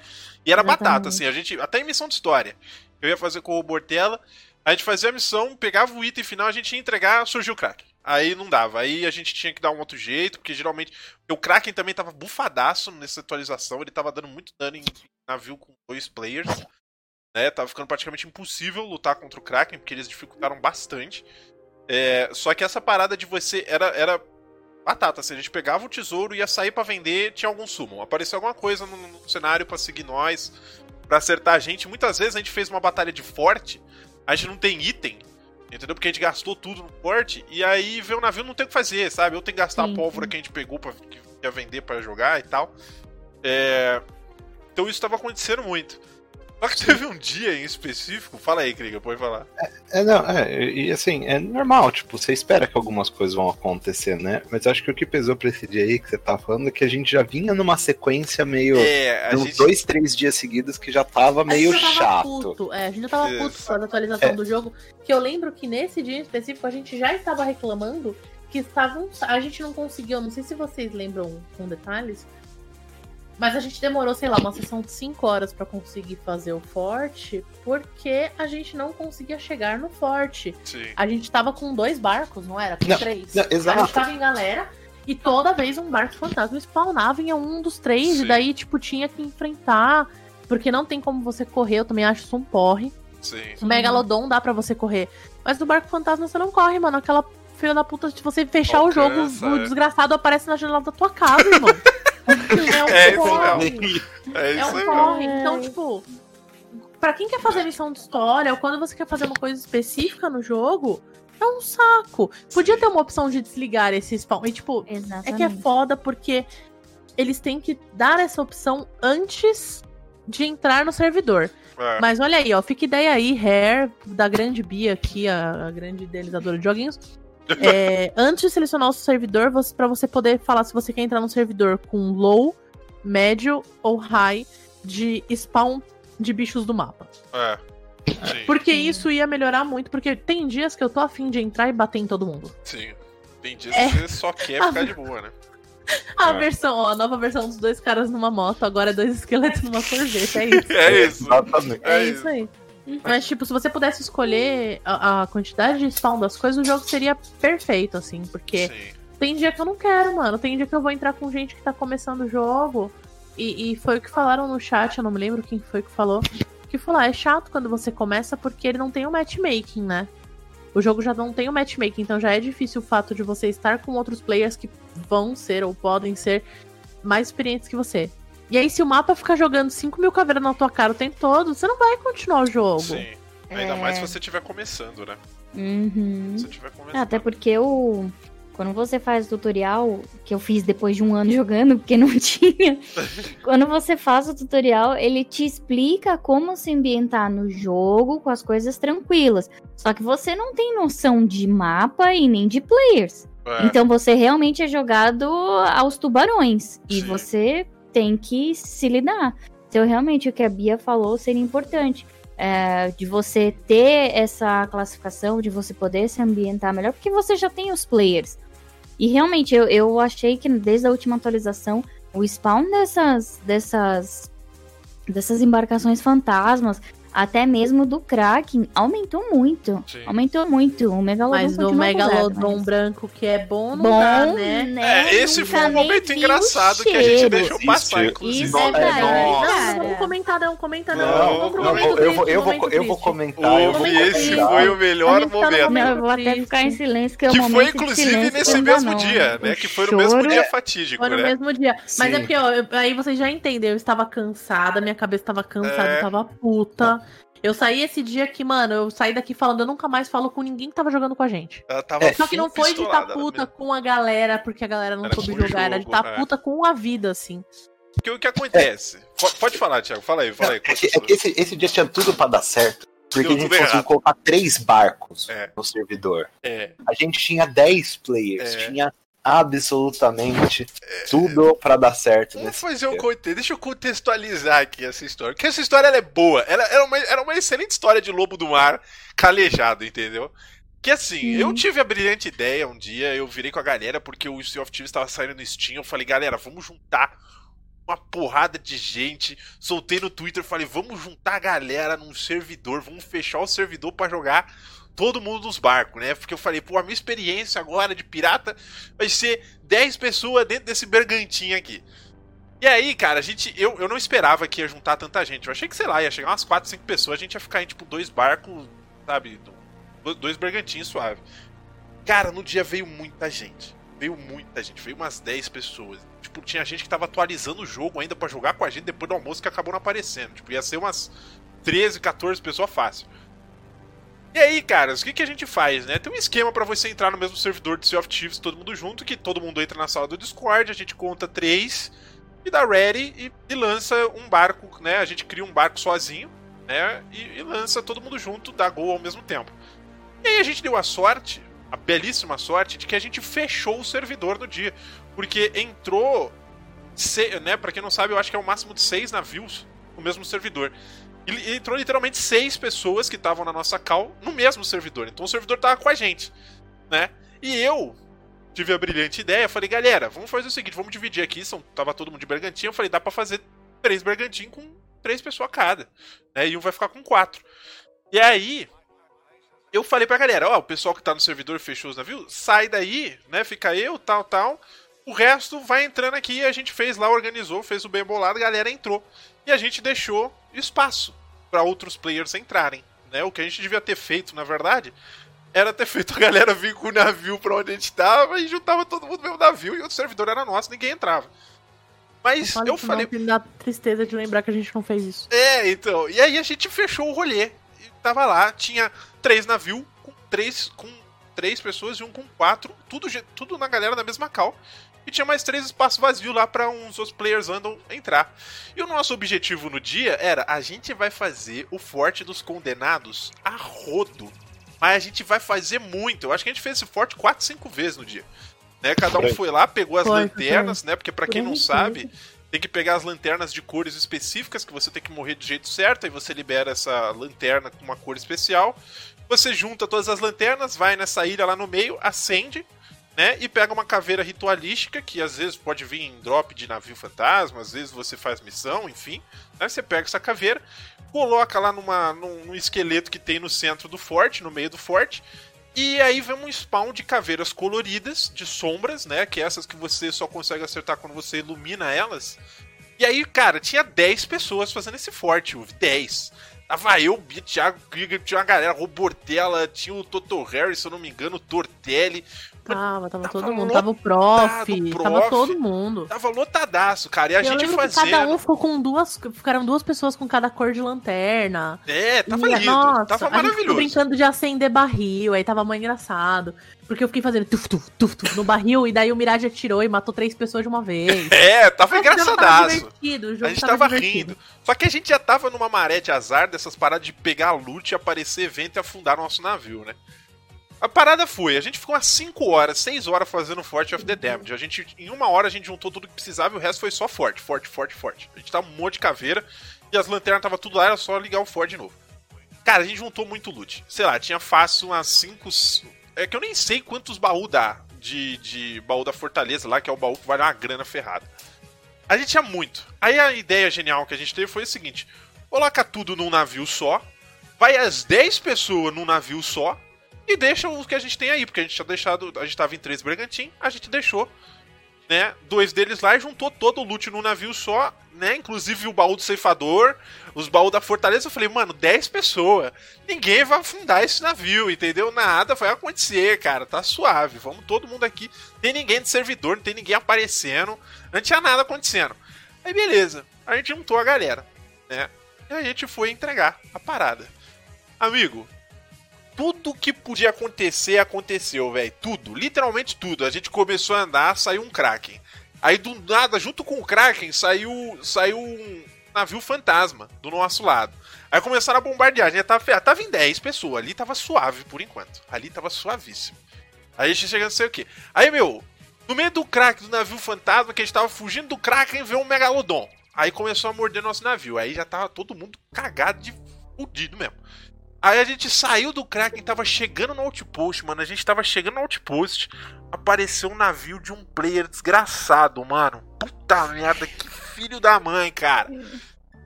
e era Exatamente. batata, assim, a gente. Até em missão de história. Eu ia fazer com o Bortella, a gente fazia a missão, pegava o item final, a gente ia entregar, surgiu o Kraken. Aí não dava, aí a gente tinha que dar um outro jeito, porque geralmente. O Kraken também tava bufadaço nessa atualização, ele tava dando muito dano em navio com dois players né? Tava ficando praticamente impossível lutar contra o Kraken, porque eles dificultaram bastante. É, só que essa parada de você era, era batata, assim, a gente pegava o tesouro, ia sair pra vender, tinha algum summon. Apareceu alguma coisa no, no cenário pra seguir nós, pra acertar a gente. Muitas vezes a gente fez uma batalha de forte, a gente não tem item, entendeu? Porque a gente gastou tudo no forte, e aí vê o navio não tem o que fazer, sabe? Eu tenho que gastar Sim, a pólvora sim. que a gente pegou pra que ia vender pra jogar e tal. É, Então isso tava acontecendo muito. Só que teve um dia em específico. Fala aí, Krieger, pode falar. É, não, é, e assim, é normal, tipo, você espera que algumas coisas vão acontecer, né? Mas acho que o que pesou pra esse dia aí que você tá falando é que a gente já vinha numa sequência meio. É, uns gente. dois, três dias seguidos que já tava meio a gente já tava chato. Puto. É, a gente já tava Isso. puto com a atualização É. do jogo. Que eu lembro que nesse dia em específico a gente já estava reclamando que estavam. A gente não conseguiu, não sei se vocês lembram com detalhes. Mas a gente demorou, sei lá, uma sessão de 5 horas pra conseguir fazer o forte, porque a gente não conseguia chegar no forte. Sim. A gente tava com dois barcos, não era? Com Não, três. não, A exato. gente tava em galera e toda vez um barco fantasma spawnava em um dos três. Sim. E daí, tipo, tinha que enfrentar. Porque não tem como você correr, eu também acho isso um porre. Sim. O Megalodon dá pra você correr. Mas do barco fantasma você não corre, mano. Aquela filha da puta, se você fechar o jogo, Alcança, o é. desgraçado aparece na janela da tua casa, irmão. *laughs* é um É isso porre. É É isso um mesmo. Então, tipo, pra quem quer fazer missão de história, ou quando você quer fazer uma coisa específica no jogo, é um saco. Podia ter uma opção de desligar esse spawn. E, tipo, Exatamente. é que é foda porque eles têm que dar essa opção antes de entrar no servidor. É. Mas olha aí, ó, fica ideia aí, Hair, da grande Bia aqui, a, a grande idealizadora de joguinhos. É, antes de selecionar o servidor, você, para você poder falar se você quer entrar no servidor com low, médio ou high de spawn de bichos do mapa. É. Sim. Porque Sim. isso ia melhorar muito, porque tem dias que eu tô afim de entrar e bater em todo mundo. Sim. Tem dias É. que você só quer ficar de boa, né? A É. versão, ó, a nova versão dos dois caras numa moto, agora é dois esqueletos numa sorvete, é isso. *laughs* É isso. Exatamente. É, É isso aí. Mas, tipo, se você pudesse escolher a, a quantidade de spawn das coisas, o jogo seria perfeito, assim. Porque Sim. tem dia que eu não quero, mano. Tem dia que eu vou entrar com gente que tá começando o jogo. E, e foi o que falaram no chat, eu não me lembro quem foi que falou. Que falou, ah, é chato quando você começa porque ele não tem o matchmaking, né? O jogo já não tem o matchmaking, então já é difícil o fato de você estar com outros players que vão ser ou podem ser mais experientes que você. E aí, se o mapa ficar jogando 5 mil caveiras na tua cara o tempo todo, você não vai continuar o jogo. Sim. Ainda É. mais se você estiver começando, né? Uhum. Se você estiver começando. Ah, Até porque o. Quando você faz o tutorial, que eu fiz depois de um ano *laughs* jogando, porque não *laughs* tinha. *laughs* quando você faz o tutorial, ele te explica como se ambientar no jogo com as coisas tranquilas. Só que você não tem noção de mapa e nem de players. É. Então você realmente é jogado aos tubarões. E Sim. você tem que se lidar. Então, realmente, o que a Bia falou seria importante. é, de você ter essa classificação, de você poder se ambientar melhor, porque você já tem os players. E realmente, eu, eu achei que desde a última atualização, o spawn dessas, dessas, dessas embarcações fantasmas, até mesmo do Kraken, aumentou muito. Sim. Aumentou muito. O Megalodon Mas o Megalodon mas- branco que é bom, não Bom, dá, né? né? É, esse Nunca foi um momento engraçado que a gente deixou passar, Existe. inclusive. Isso é verdade, nossa. Não, vamos comentar, não, comenta não. Não, vamos pro não, Eu momento vou, eu vou, eu vou, momento comentar. eu vou Momento esse triste. foi o melhor gente tá momento. Não, eu vou Momento até ficar em silêncio, que é o Que momento foi, inclusive, nesse não mesmo não. dia, né? O Que foi no mesmo dia fatídico, Foi no né? mesmo dia. Mas é porque, aí vocês já entendem, eu estava cansada, minha cabeça estava cansada, É. eu tava puta. Eu saí esse dia que, mano, eu saí daqui falando, eu nunca mais falo com ninguém que tava jogando com a gente. Ela tava É. Só que não foi de estar pistolada, puta né? com a galera, porque a galera não Era soube jogar, era de jogo, estar é. puta com a vida, assim. Porque o que acontece? Po- Pode falar, Thiago, fala aí, fala aí. É que, é que esse, esse dia tinha tudo pra dar certo. Porque Deu a gente conseguiu errado. colocar três barcos É. no servidor. É, A gente tinha 10 players. É. Tinha absolutamente tudo pra dar certo Vamos fazer um dia. conte... Deixa eu contextualizar aqui essa história. Porque essa história ela é boa. Ela era uma, era uma excelente história de lobo do mar calejado, entendeu? Que assim, Sim. eu tive a brilhante ideia um dia, eu virei com a galera porque o Sea of Thieves estava saindo no Steam. Eu falei, galera, vamos juntar uma porrada de gente. Soltei no Twitter, falei, vamos juntar a galera num servidor, vamos fechar o servidor pra jogar todo mundo nos barcos, né? Porque eu falei, pô, a minha experiência agora de pirata vai ser 10 pessoas dentro desse bergantinho aqui. E aí, cara, a gente. Eu, eu não esperava que ia juntar tanta gente. Eu achei que, sei lá, ia chegar umas 4, 5 pessoas, a gente ia ficar em tipo dois barcos, sabe? do- Dois bergantinhos suave. Cara, no dia veio muita gente. Veio muita gente, veio umas 10 pessoas. Tipo, tinha gente que tava atualizando o jogo ainda pra jogar com a gente depois do almoço que acabou não aparecendo. Tipo, ia ser umas 13, 14 pessoas fácil. E aí, caras, o que, que a gente faz, né? Tem um esquema pra você entrar no mesmo servidor de Sea of Thieves, todo mundo junto, que todo mundo entra na sala do Discord, a gente conta três e dá ready e, e lança um barco, né? A gente cria um barco sozinho, né? E, e lança todo mundo junto, dá gol ao mesmo tempo. E aí a gente deu a sorte, a belíssima sorte, de que a gente fechou o servidor no dia. Porque entrou, se, né? Pra quem não sabe, eu acho que é o máximo de seis navios no mesmo servidor. E entrou literalmente seis pessoas que estavam na nossa call no mesmo servidor. Então o servidor tava com a gente, né? E eu tive a brilhante ideia, falei, galera, vamos fazer o seguinte, vamos dividir aqui, são, tava todo mundo de bergantinho, eu falei, dá pra fazer três bergantinhos com três pessoas cada, né? E um vai ficar com quatro. E aí, eu falei pra galera, ó, o pessoal que tá no servidor fechou os navios, sai daí, né? Fica eu, tal, tal. O resto vai entrando aqui, a gente fez lá, organizou, fez o bem bolado, a galera entrou. E a gente deixou espaço pra outros players entrarem, né? O que a gente devia ter feito, na verdade, era ter feito a galera vir com o navio pra onde a gente tava e juntava todo mundo no mesmo navio e o servidor era nosso, ninguém entrava. Mas eu isso falei, não, me dá tristeza de lembrar que a gente não fez isso. é, então. E aí a gente fechou o rolê. E tava lá, tinha três navios com três, com três pessoas e um com quatro. Tudo, tudo na galera da mesma cal. E tinha mais três espaços vazios lá pra uns outros players andam entrar. E o nosso objetivo no dia era: a gente vai fazer o Forte dos Condenados a rodo. Mas a gente vai fazer muito. Eu acho que a gente fez esse forte 4, 5 vezes no dia. Né? Cada um Foi. lá, pegou as Foi, lanternas, né? Porque pra Por quem não sabe, tem que pegar as lanternas de cores específicas que você tem que morrer do jeito certo, aí você libera essa lanterna com uma cor especial. Você junta todas as lanternas, vai nessa ilha lá no meio, acende, né? E pega uma caveira ritualística, que às vezes pode vir em drop de navio fantasma, às vezes você faz missão, enfim. Né? Você pega essa caveira, coloca lá numa, num, num esqueleto que tem no centro do forte, no meio do forte. E aí vem um spawn de caveiras coloridas, de sombras, né? Que é essas que você só consegue acertar quando você ilumina elas. E aí, cara, tinha 10 pessoas fazendo esse forte, Uve. 10. Tava eu, Bia, Thiago Krieger, tinha uma galera, Robortella, tinha o Toto Harry, se eu não me engano, o Tortelli. Tava, tava Tava todo mundo. Tava o prof, lotado, tava prof. todo mundo. Tava lotadaço, cara. E a eu gente fazendo. cada um ficou com duas. Ficaram duas pessoas com cada cor de lanterna. É, tava E, lindo. nossa, tava a maravilhoso. brincando de acender barril, aí tava mó engraçado. Porque eu fiquei fazendo tuf, tuf, tuf, tuf no barril, e daí o Mirage atirou e matou três pessoas de uma vez. *laughs* É, tava Mas o jogo tava engraçadaço. divertido, o jogo A gente tava divertido. rindo. Só que a gente já tava numa maré de azar dessas paradas de pegar loot, aparecer evento e afundar nosso navio, né? A parada foi, a gente ficou umas 5 horas, 6 horas fazendo Forte of the Damned. A gente, em uma hora a gente juntou tudo que precisava e o resto foi só forte, forte, forte, forte. A gente tava um monte de caveira e as lanternas tava tudo lá, era só ligar o Ford de novo. Cara, a gente juntou muito loot. Sei lá, tinha fácil umas 5. É que eu nem sei quantos baús dá de, de baú da Fortaleza lá, que é o baú que vale uma grana ferrada. A gente tinha muito. Aí a ideia genial que a gente teve foi o seguinte: coloca tudo num navio só, vai as 10 pessoas num navio só e deixa o que a gente tem aí, porque a gente tinha deixado, a gente tava em três Bergantim, a gente deixou, né, dois deles lá e juntou todo o loot num navio só, né, inclusive o baú do ceifador, os baús da fortaleza, eu falei, mano, 10 pessoas, ninguém vai afundar esse navio, entendeu? Nada vai acontecer, cara, tá suave, vamos todo mundo aqui, tem ninguém de servidor, não tem ninguém aparecendo, não tinha nada acontecendo. Aí beleza, a gente juntou a galera, né, e a gente foi entregar a parada. Amigo, tudo que podia acontecer, aconteceu, velho. Tudo, literalmente tudo. A gente começou a andar, saiu um Kraken. Aí do nada, junto com o Kraken, saiu, saiu um navio fantasma do nosso lado. Aí começaram a bombardear. A gente tava, tava em 10 pessoas. Ali tava suave por enquanto. Ali tava suavíssimo. Aí a gente chega não sei o que. Aí, meu, no meio do crack do navio fantasma, que a gente tava fugindo do Kraken, veio um megalodon. Aí começou a morder nosso navio. Aí já tava todo mundo cagado de fudido mesmo. Aí a gente saiu do Kraken, tava chegando no outpost, mano. A gente tava chegando no outpost. Apareceu um navio de um player desgraçado, mano. Puta merda, que filho da mãe, cara.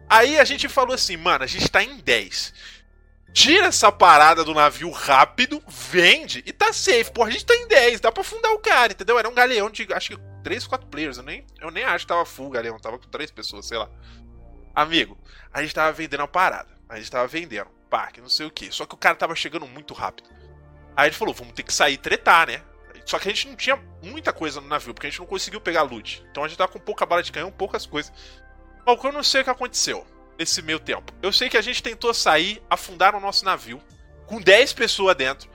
Aí a gente falou assim, mano, a gente tá em 10. Tira essa parada do navio rápido, vende e tá safe. Pô, a gente tá em 10, dá pra fundar o cara, entendeu? Era um galeão de, acho que 3, 4 players. Eu nem, eu nem acho que tava full galeão, tava com 3 pessoas, sei lá. Amigo, a gente tava vendendo a parada. A gente tava vendendo, parque, não sei o que. Só que o cara tava chegando muito rápido. Aí ele falou, vamos ter que sair e tretar, né? Só que a gente não tinha muita coisa no navio, porque a gente não conseguiu pegar loot. Então a gente tava com pouca bala de canhão, poucas coisas. Mas eu não sei o que aconteceu nesse meio tempo. Eu sei que a gente tentou sair, afundar o nosso navio, com 10 pessoas dentro.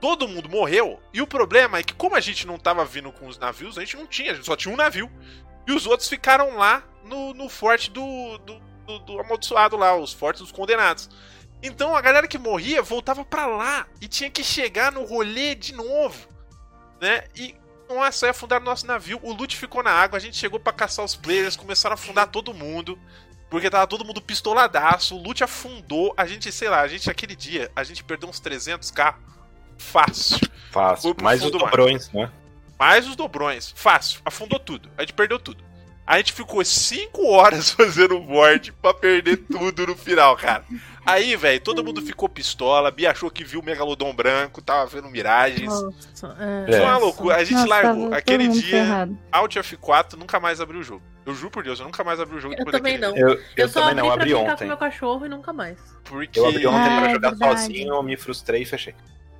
Todo mundo morreu. E o problema é que, como a gente não tava vindo com os navios, a gente não tinha, a gente só tinha um navio. E os outros ficaram lá no, no forte do, do, do, do amaldiçoado lá, os fortes dos condenados. Então a galera que morria voltava para lá e tinha que chegar no rolê de novo, né? E nossa, ia afundar nosso navio. O loot ficou na água, a gente chegou para caçar os players, começaram a afundar todo mundo. Porque tava todo mundo pistoladaço, o loot afundou. A gente, sei lá, a gente aquele dia, a gente perdeu uns 300k fácil. Fácil. Mais os dobrões, né? Mais os dobrões. Fácil. Afundou tudo. A gente perdeu tudo. A gente ficou 5 horas *laughs* fazendo board pra perder tudo no final, cara. Aí, velho, todo mundo ficou pistola. Bia achou que viu o Megalodon branco, tava vendo miragens. Nossa, é. Foi uma loucura. A gente Nossa, largou. Aquele dia, Alt F4 nunca mais abriu o jogo. Eu juro por Deus, eu nunca mais abri o jogo eu também não. Eu, eu, eu também não, abri ontem. com meu cachorro e nunca mais. Porque... Eu abri ontem ah, pra jogar verdade. sozinho, eu me frustrei e fechei.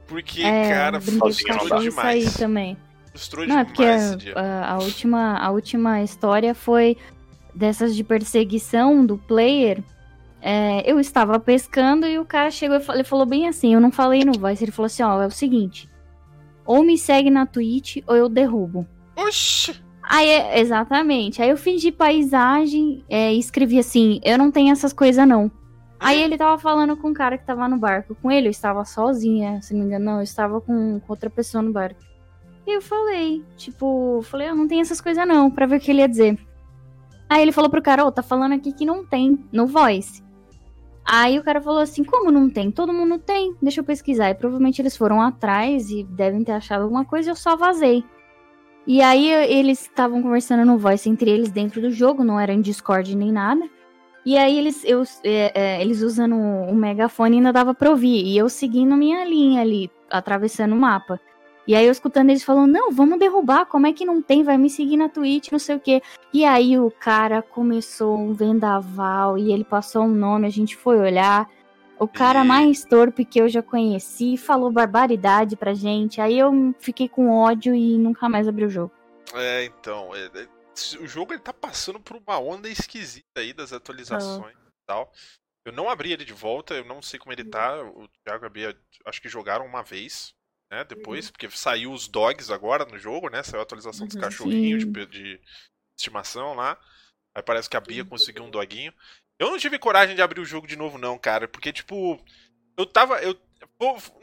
Porque, é, cara, frustrou demais. Isso aí também. Frustrou não, demais porque a, a, última, a última história foi dessas de perseguição do player. É, eu estava pescando e o cara chegou e ele falou bem assim, eu não falei no voice, ele falou assim, ó, é o seguinte, ou me segue na Twitch ou eu derrubo. Oxi! Aí, exatamente. Aí eu fingi paisagem é, e escrevi assim: eu não tenho essas coisas, não. Aí ele tava falando com o cara que tava no barco com ele, eu estava sozinha, se não me engano, não, eu estava com, com outra pessoa no barco. E eu falei, tipo, falei, eu não tenho essas coisas não, pra ver o que ele ia dizer. Aí ele falou pro cara, ô, oh, tá falando aqui que não tem, no voice. Aí o cara falou assim, como não tem? Todo mundo tem, deixa eu pesquisar. E provavelmente eles foram atrás e devem ter achado alguma coisa e eu só vazei. E aí eles estavam conversando no voice entre eles dentro do jogo, não era em Discord nem nada. E aí eles, eu, é, é, eles usando o megafone ainda dava pra ouvir. E eu seguindo minha linha ali, atravessando o mapa. E aí eu escutando eles falando, não, vamos derrubar, como é que não tem? Vai me seguir na Twitch, não sei o quê. E aí o cara começou um vendaval e ele passou um nome, a gente foi olhar. O cara mais torpe que eu já conheci falou barbaridade pra gente. Aí eu fiquei com ódio e nunca mais abri o jogo. É, então. É, é, o jogo ele tá passando por uma onda esquisita aí das atualizações ah. e tal. Eu não abri ele de volta, eu não sei como ele tá. O Thiago e a Bia, acho que jogaram uma vez, né? Depois, uhum. porque saiu os dogs agora no jogo, né? Saiu a atualização dos uhum, cachorrinhos de, de, estimação lá. Aí parece que a Bia conseguiu um doguinho. Eu não tive coragem de abrir o jogo de novo, não, cara. Porque, tipo, eu tava. Eu,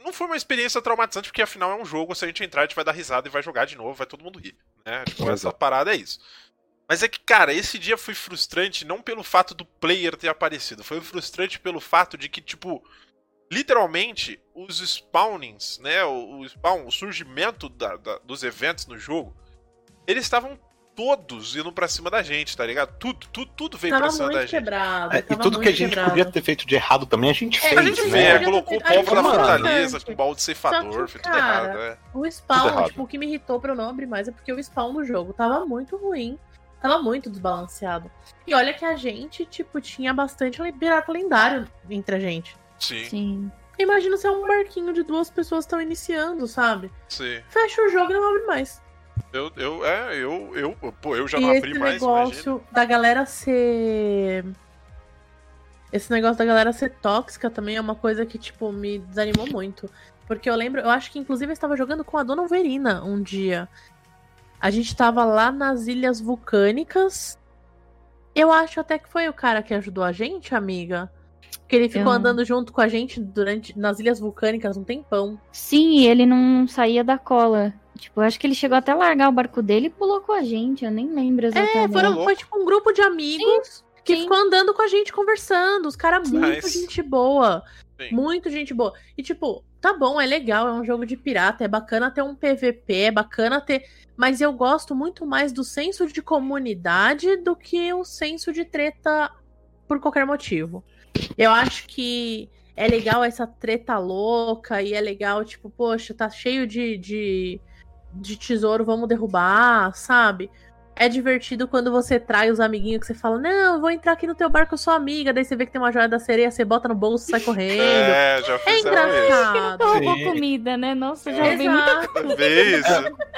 não foi uma experiência traumatizante, porque afinal é um jogo, se a gente entrar, a gente vai dar risada e vai jogar de novo, vai todo mundo rir. Né? Tipo, essa parada é isso. Mas é que, cara, esse dia foi frustrante não pelo fato do player ter aparecido, foi frustrante pelo fato de que, tipo, literalmente, os spawnings, né? O, o spawn, o surgimento da, da, dos eventos no jogo, eles estavam todos indo pra cima da gente, tá ligado? Tudo, tudo, tudo veio tava pra cima da gente. Quebrado, é, e tudo que a gente quebrado. podia ter feito de errado também, a gente é, fez. A gente né? fez, colocou o povo na fortaleza com o baú de ceifador, foi tudo errado, né? O spawn, tipo, o que me irritou pra eu não abrir mais é porque o spawn no jogo tava muito ruim. Tava muito desbalanceado. E olha que a gente, tipo, tinha bastante pirata lendário entre a gente. Sim. Sim. Imagina se é um barquinho de duas pessoas que estão iniciando, sabe? Sim. Fecha o jogo e não abre mais. Eu, eu, é, eu, eu, pô, eu já e não abri esse mais, negócio imagina. da galera ser... Esse negócio da galera ser tóxica também é uma coisa que, tipo, me desanimou muito. Porque eu lembro, eu acho que inclusive eu estava jogando com a Dona Verina um dia. A gente tava lá nas Ilhas Vulcânicas. Eu acho até que foi o cara que ajudou a gente, amiga. Que ele ficou Eu- andando junto com a gente durante nas Ilhas Vulcânicas um tempão. Sim, ele não saía da cola. Tipo, eu acho que ele chegou até a largar o barco dele e pulou com a gente. Eu nem lembro exatamente. É, foram, foi tipo um grupo de amigos que sim. ficou andando com a gente conversando. Os caras muito Nice. gente boa. Sim. Muito gente boa. E tipo, tá bom, é legal, é um jogo de pirata, é bacana ter um PVP, é bacana ter. Mas eu gosto muito mais do senso de comunidade do que o senso de treta por qualquer motivo. Eu acho que é legal essa treta louca e é legal, tipo, poxa, tá cheio de, de, de tesouro, vamos derrubar, sabe? É divertido quando você trai os amiguinhos que você fala, não, eu vou entrar aqui no teu barco, eu sou amiga. Daí você vê que tem uma joia da sereia, você bota no bolso e sai correndo. É, já É fizeram Que engraçado. não roubou comida, né? Nossa, já roubei muita isso. Uma vez.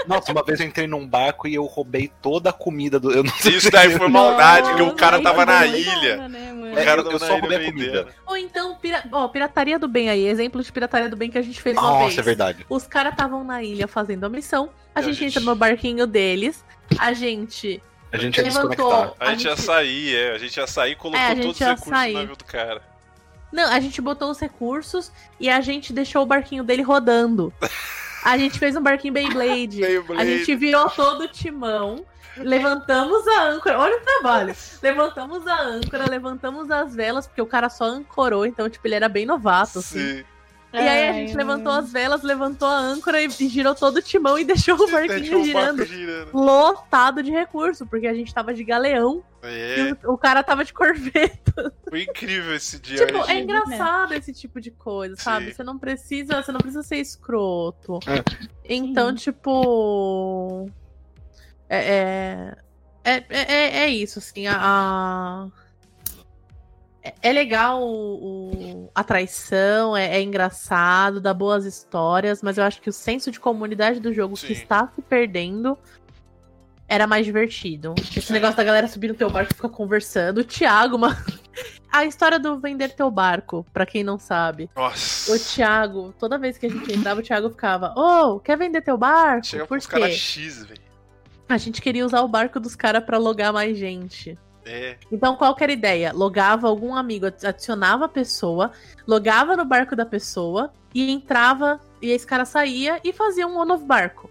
Nossa, uma vez eu entrei num barco e eu roubei toda a comida do. Eu não sei Isso daí foi maldade, porque o cara tava na ilha. né? O cara É, eu- eu só roubei a comida. Ou então, pira... ó, pirataria do bem aí. Exemplo de pirataria do bem que a gente fez uma vez. Nossa, é verdade. Os caras estavam na ilha fazendo a missão. A E a gente, gente- entra no barquinho deles. A gente A gente ia levantou. desconectar. A gente ia sair, é. A gente ia sair e colocou É, a gente todos os recursos sair. no navio do cara. Não, a gente botou os recursos e a gente deixou o barquinho dele rodando. A gente fez um barquinho Beyblade. *laughs* A Beyblade. gente virou todo o timão. Levantamos a âncora. Olha o trabalho. Levantamos a âncora, levantamos as velas, porque o cara só ancorou, então, tipo, ele era bem novato, assim. E aí a gente levantou as velas, levantou a âncora e, girou todo o timão e *laughs* deixou o barquinho girando. girando. Lotado de recurso, porque a gente tava de galeão É, e o, o cara tava de corveta. *laughs* foi incrível esse dia. Tipo, é engraçado esse tipo de coisa, sabe? Sim. Você não precisa, você não precisa ser escroto. É. Então, Sim. tipo. É, é, é, é, é isso, assim. A, a- é- É legal o, o- a traição, é, é engraçado, dá boas histórias, mas eu acho que o senso de comunidade do jogo que Sim. está se perdendo era mais divertido. Esse negócio da galera subir no teu barco e ficar conversando. O Thiago, mano. *laughs* A história do vender teu barco, pra quem não sabe. Nossa. O Thiago, toda vez que a gente entrava, o Thiago ficava: Ô, quer vender teu barco? Chega Por quê? X, velho. A gente queria usar o barco dos caras pra logar mais gente. É. Então, qual que era a ideia? Logava algum amigo, adicionava a pessoa, logava no barco da pessoa e entrava, e esse cara saía e fazia um novo barco.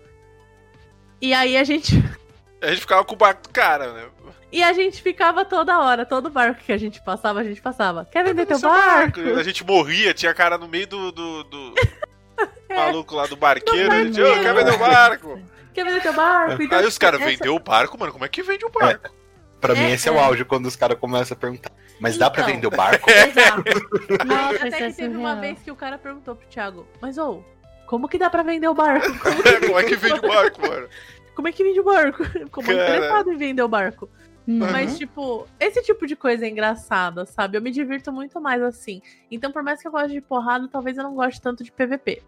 E aí a gente. *laughs* A gente ficava com o barco do cara, né? E a gente ficava toda hora, todo barco que a gente passava, a gente passava. Quer vender teu Seu barco? A gente morria, tinha cara no meio do. do, do *laughs* maluco lá do barqueiro. Do a gente, ô, quer barqueiro. vender o barco? Quer vender teu barco? Então, Aí os caras essa- vendeu o barco, mano. Como é que vende o barco? Pra mim, É, esse é, o é. auge quando os caras começam a perguntar. Mas dá pra Então. vender o barco? *laughs* Exato. *laughs* Nossa, Até que é teve uma vez que o cara perguntou pro Thiago, mas ô, como que dá pra vender o barco? *laughs* Como Como é que vende o barco, mano? Como é que vende o barco? Ficou muito Cara. interessado em vender o barco. Uhum. Mas, tipo, esse tipo de coisa é engraçada, sabe? Eu me divirto muito mais assim. Então, por mais que eu goste de porrada, talvez eu não goste tanto de PVP.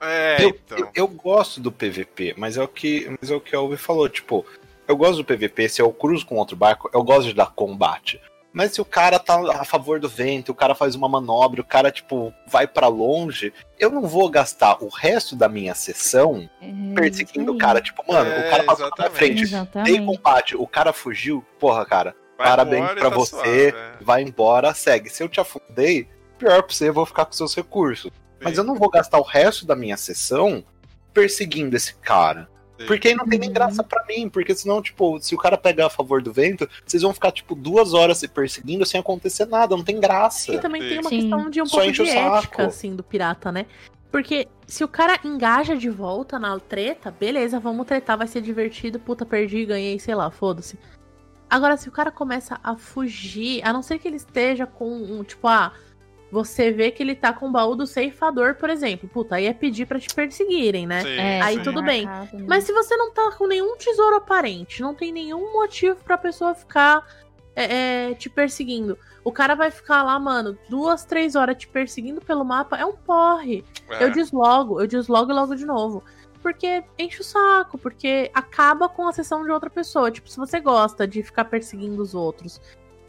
É, eu, então. eu, eu gosto do PVP, mas é o que, mas é o que a Ubi falou, tipo, eu gosto do PVP, se eu cruzo com outro barco, eu gosto de dar combate. Mas se o cara tá a favor do vento, o cara faz uma manobra, o cara, tipo, vai pra longe, eu não vou gastar o resto da minha sessão É, perseguindo o isso cara. Tipo, mano, É, o cara passou na frente, aí. dei combate, o cara fugiu, porra, cara, Vai parabéns pra tá você, suave, é. vai embora, segue. Se eu te afundei, pior pra você, eu vou ficar com seus recursos. Mas Sim, eu não vou gastar o resto da minha sessão perseguindo esse cara. Porque aí não tem nem graça pra mim. Porque senão, tipo, se o cara pegar a favor do vento, vocês vão ficar, tipo, duas horas se perseguindo sem acontecer nada. Não tem graça. E também tem uma Sim. questão de um Só pouco de ética, assim, do pirata, né? Porque se o cara engaja de volta na treta, beleza, vamos tretar, vai ser divertido, puta, perdi, ganhei, sei lá, foda-se. Agora, se o cara começa a fugir, a não ser que ele esteja com um, tipo, ah, você vê que ele tá com o baú do ceifador, por exemplo. Puta, aí é pedir pra te perseguirem, né? Sim, É, Aí sim. tudo bem. né? Mas se você não tá com nenhum tesouro aparente, não tem nenhum motivo pra pessoa ficar é, é, te perseguindo. O cara vai ficar lá, mano, duas, três horas te perseguindo pelo mapa, é um porre. É. Eu deslogo, eu deslogo e logo de novo. Porque enche o saco, porque acaba com a sessão de outra pessoa. Tipo, se você gosta de ficar perseguindo os outros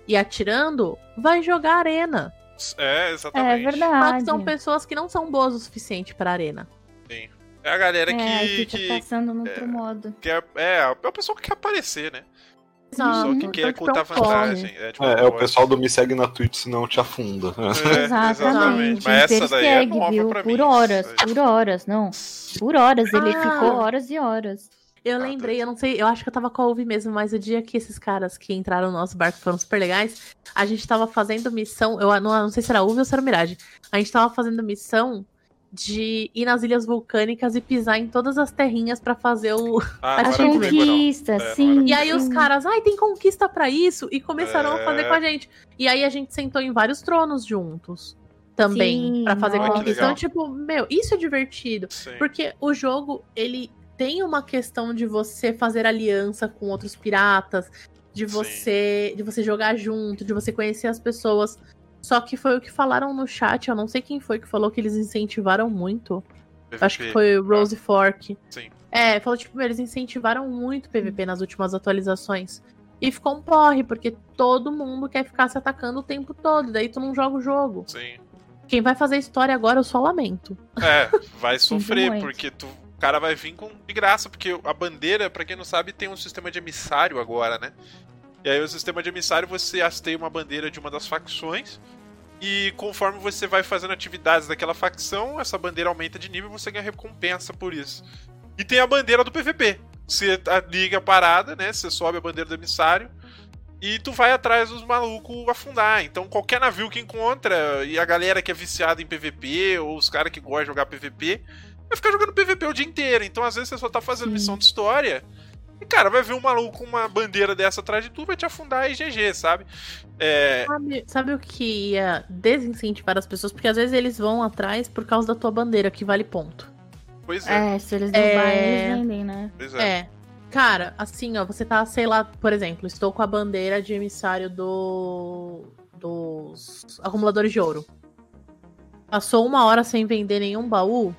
e atirando, vai jogar arena. É, É exatamente. Que verdade. são pessoas que não são boas o suficiente pra arena. É a galera É, que. fica que, passando no outro modo. que é, é, é o pessoal que quer aparecer, né? O pessoal Exato. que quer contar é vantagem. É, tipo, É, é o pessoal do me segue na Twitch, senão te afunda. É, *laughs* Exatamente. Mas essa Ele daí é segue, nova viu? pra Por mim. horas, Isso aí. por horas, não. Por horas, ele Ah. ficou horas e horas. Eu Ah, lembrei, tá. eu não sei, eu acho que eu tava com a Uvi mesmo, mas o dia que esses caras que entraram no nosso barco foram super legais, a gente tava fazendo missão, eu não, não sei se era Uvi ou se era Mirage, a gente tava fazendo missão de ir nas ilhas vulcânicas e pisar em todas as terrinhas pra fazer o. Ah, *laughs* não. conquistas, É, sim. E aí os caras, ai, tem conquista pra isso, e começaram É. a fazer com a gente. E aí a gente sentou em vários tronos juntos também, pra fazer conquista. Então, tipo, meu, isso é divertido. Sim. Porque o jogo, ele tem uma questão de você fazer aliança com outros piratas, de Sim. você de você jogar junto, de você conhecer as pessoas. Só que foi o que falaram no chat, eu não sei quem foi que falou que eles incentivaram muito. Acho que PVP. foi o Rose Fork. Sim. É, falou, tipo, eles incentivaram muito o PVP nas últimas atualizações. E ficou um porre, porque todo mundo quer ficar se atacando o tempo todo, daí tu não joga o jogo. Sim. Quem vai fazer história agora, eu só lamento. É, vai *laughs* sofrer, porque tu, o cara vai vir com de graça, porque a bandeira, pra quem não sabe, tem um sistema de emissário agora, né? E aí o sistema de emissário você hasteia uma bandeira de uma das facções. E conforme você vai fazendo atividades daquela facção, essa bandeira aumenta de nível e você ganha recompensa por isso. E tem a bandeira do PVP. Você a- liga a parada, né? Você sobe a bandeira do emissário e tu vai atrás dos malucos afundar. Então qualquer navio que encontra, e a galera que é viciada em PVP, ou os caras que gostam de jogar PVP, vai ficar jogando PVP o dia inteiro. Então às vezes você só tá fazendo Sim. missão de história. E cara, vai ver um maluco com uma bandeira dessa atrás de tu, vai te afundar e GG, sabe? É. Sabe, sabe o que ia desincentivar as pessoas? Porque às vezes eles vão atrás por causa da tua bandeira, que vale ponto. Pois é. É, se eles É. derrubarem, eles vendem, né? Pois é. É. Cara, assim, ó, você tá, sei lá, por exemplo, estou com a bandeira de emissário do. dos acumuladores de ouro. Passou uma hora sem vender nenhum baú,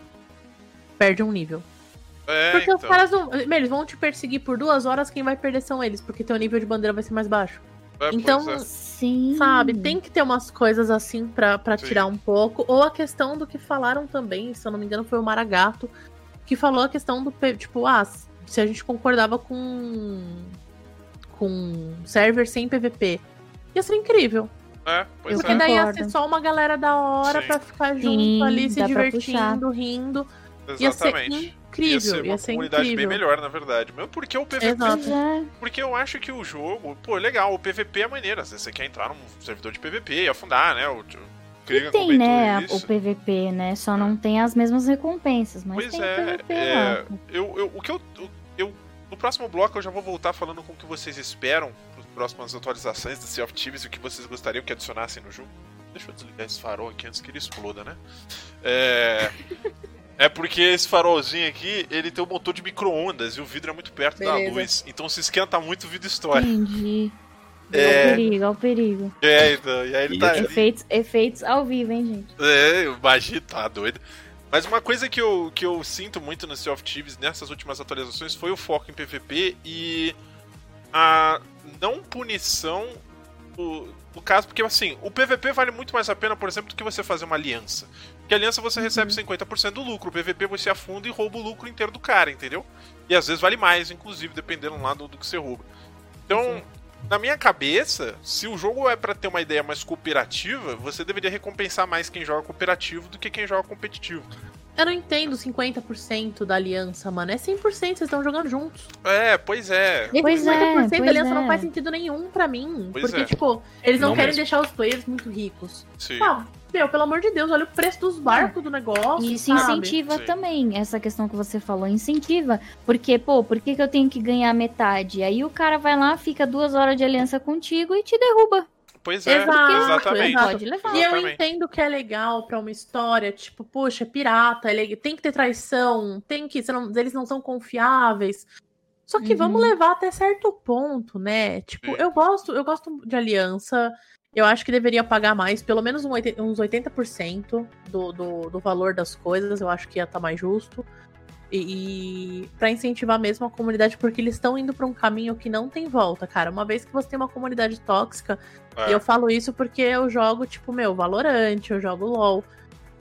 perde um nível. É, Porque os então. caras não. Eles vão te perseguir por duas horas, quem vai perder são eles, porque teu nível de bandeira vai ser mais baixo. É, então, é. Sim. Sabe, tem que ter umas coisas assim pra, pra Sim. tirar um pouco. Ou a questão do que falaram também, se eu não me engano, foi o Maragato, que falou a questão do, tipo, ah, se a gente concordava com. com server sem PVP. Ia ser incrível. É, pois Porque é. daí ia ser só uma galera da hora Sim. pra ficar junto Sim, ali, se divertindo, rindo. Ia ser Exatamente. incrível, Ia ser uma comunidade incrível. bem melhor, na verdade. Mesmo porque o PVP. Exato. É. Porque eu acho que o jogo, pô, legal, o PVP é maneiro. Às vezes você quer entrar num servidor de PVP e afundar, né? O, E tem, né, isso. o PVP, né? Só não tem as mesmas recompensas, mas Pois tem é, PVP é. Eu, eu, o que eu, eu, eu- No próximo bloco eu já vou voltar falando com o que vocês esperam para as próximas atualizações do Sea of Thieves e o que vocês gostariam que adicionassem no jogo. Deixa eu desligar esse farol aqui antes que ele exploda, né? É. *laughs* É porque esse farolzinho aqui, ele tem um motor de micro-ondas e o vidro é muito perto da Beleza. luz. Então se esquenta muito o vidro estoura. Entendi. É. É o perigo, é o perigo. É, então, e aí ele E tá aqui- ali. Efeitos, efeitos ao vivo, hein, gente? É, o Magi tá doido. Mas uma coisa que eu, que eu sinto muito no Sea of Thieves nessas últimas atualizações foi o foco em PVP e a não punição do, do caso, porque assim, o PVP vale muito mais a pena, por exemplo, do que você fazer uma aliança. Porque aliança você recebe 50% do lucro, o PVP você afunda e rouba o lucro inteiro do cara, entendeu? E às vezes vale mais, inclusive, dependendo lá do, do que você rouba. Então, na minha cabeça, se o jogo é pra ter uma ideia mais cooperativa, você deveria recompensar mais quem joga cooperativo do que quem joga competitivo. Eu não entendo 50% da aliança, mano. É 100%, vocês estão jogando juntos. É, pois é. E Pois esse é, 50% da pois aliança é. não faz sentido nenhum pra mim. Pois porque, é. tipo, eles não, Não querem mesmo. deixar os players muito ricos. Sim. Ah, meu, pelo amor de Deus, olha o preço dos barcos do negócio. E isso sabe? incentiva Sim. também, essa questão que você falou, incentiva. Porque, pô, por que, que eu tenho que ganhar metade? Aí o cara vai lá, fica duas horas de aliança contigo e te derruba. Pois é, Exato, exatamente. exato. Pode levar. E eu entendo que é legal pra uma história, tipo, poxa, pirata, é tem que ter traição, tem que. não- eles não são confiáveis. Só que Uhum. vamos levar até certo ponto, né? Tipo, Sim. eu gosto, eu gosto de aliança. Eu acho que deveria pagar mais, pelo menos um uns 80% do, do, do valor das coisas. Eu acho que ia estar mais justo. E, e para incentivar mesmo a comunidade, porque eles estão indo pra um caminho que não tem volta, cara. Uma vez que você tem uma comunidade tóxica, É. e eu falo isso porque eu jogo, tipo, meu, Valorant, eu jogo LOL,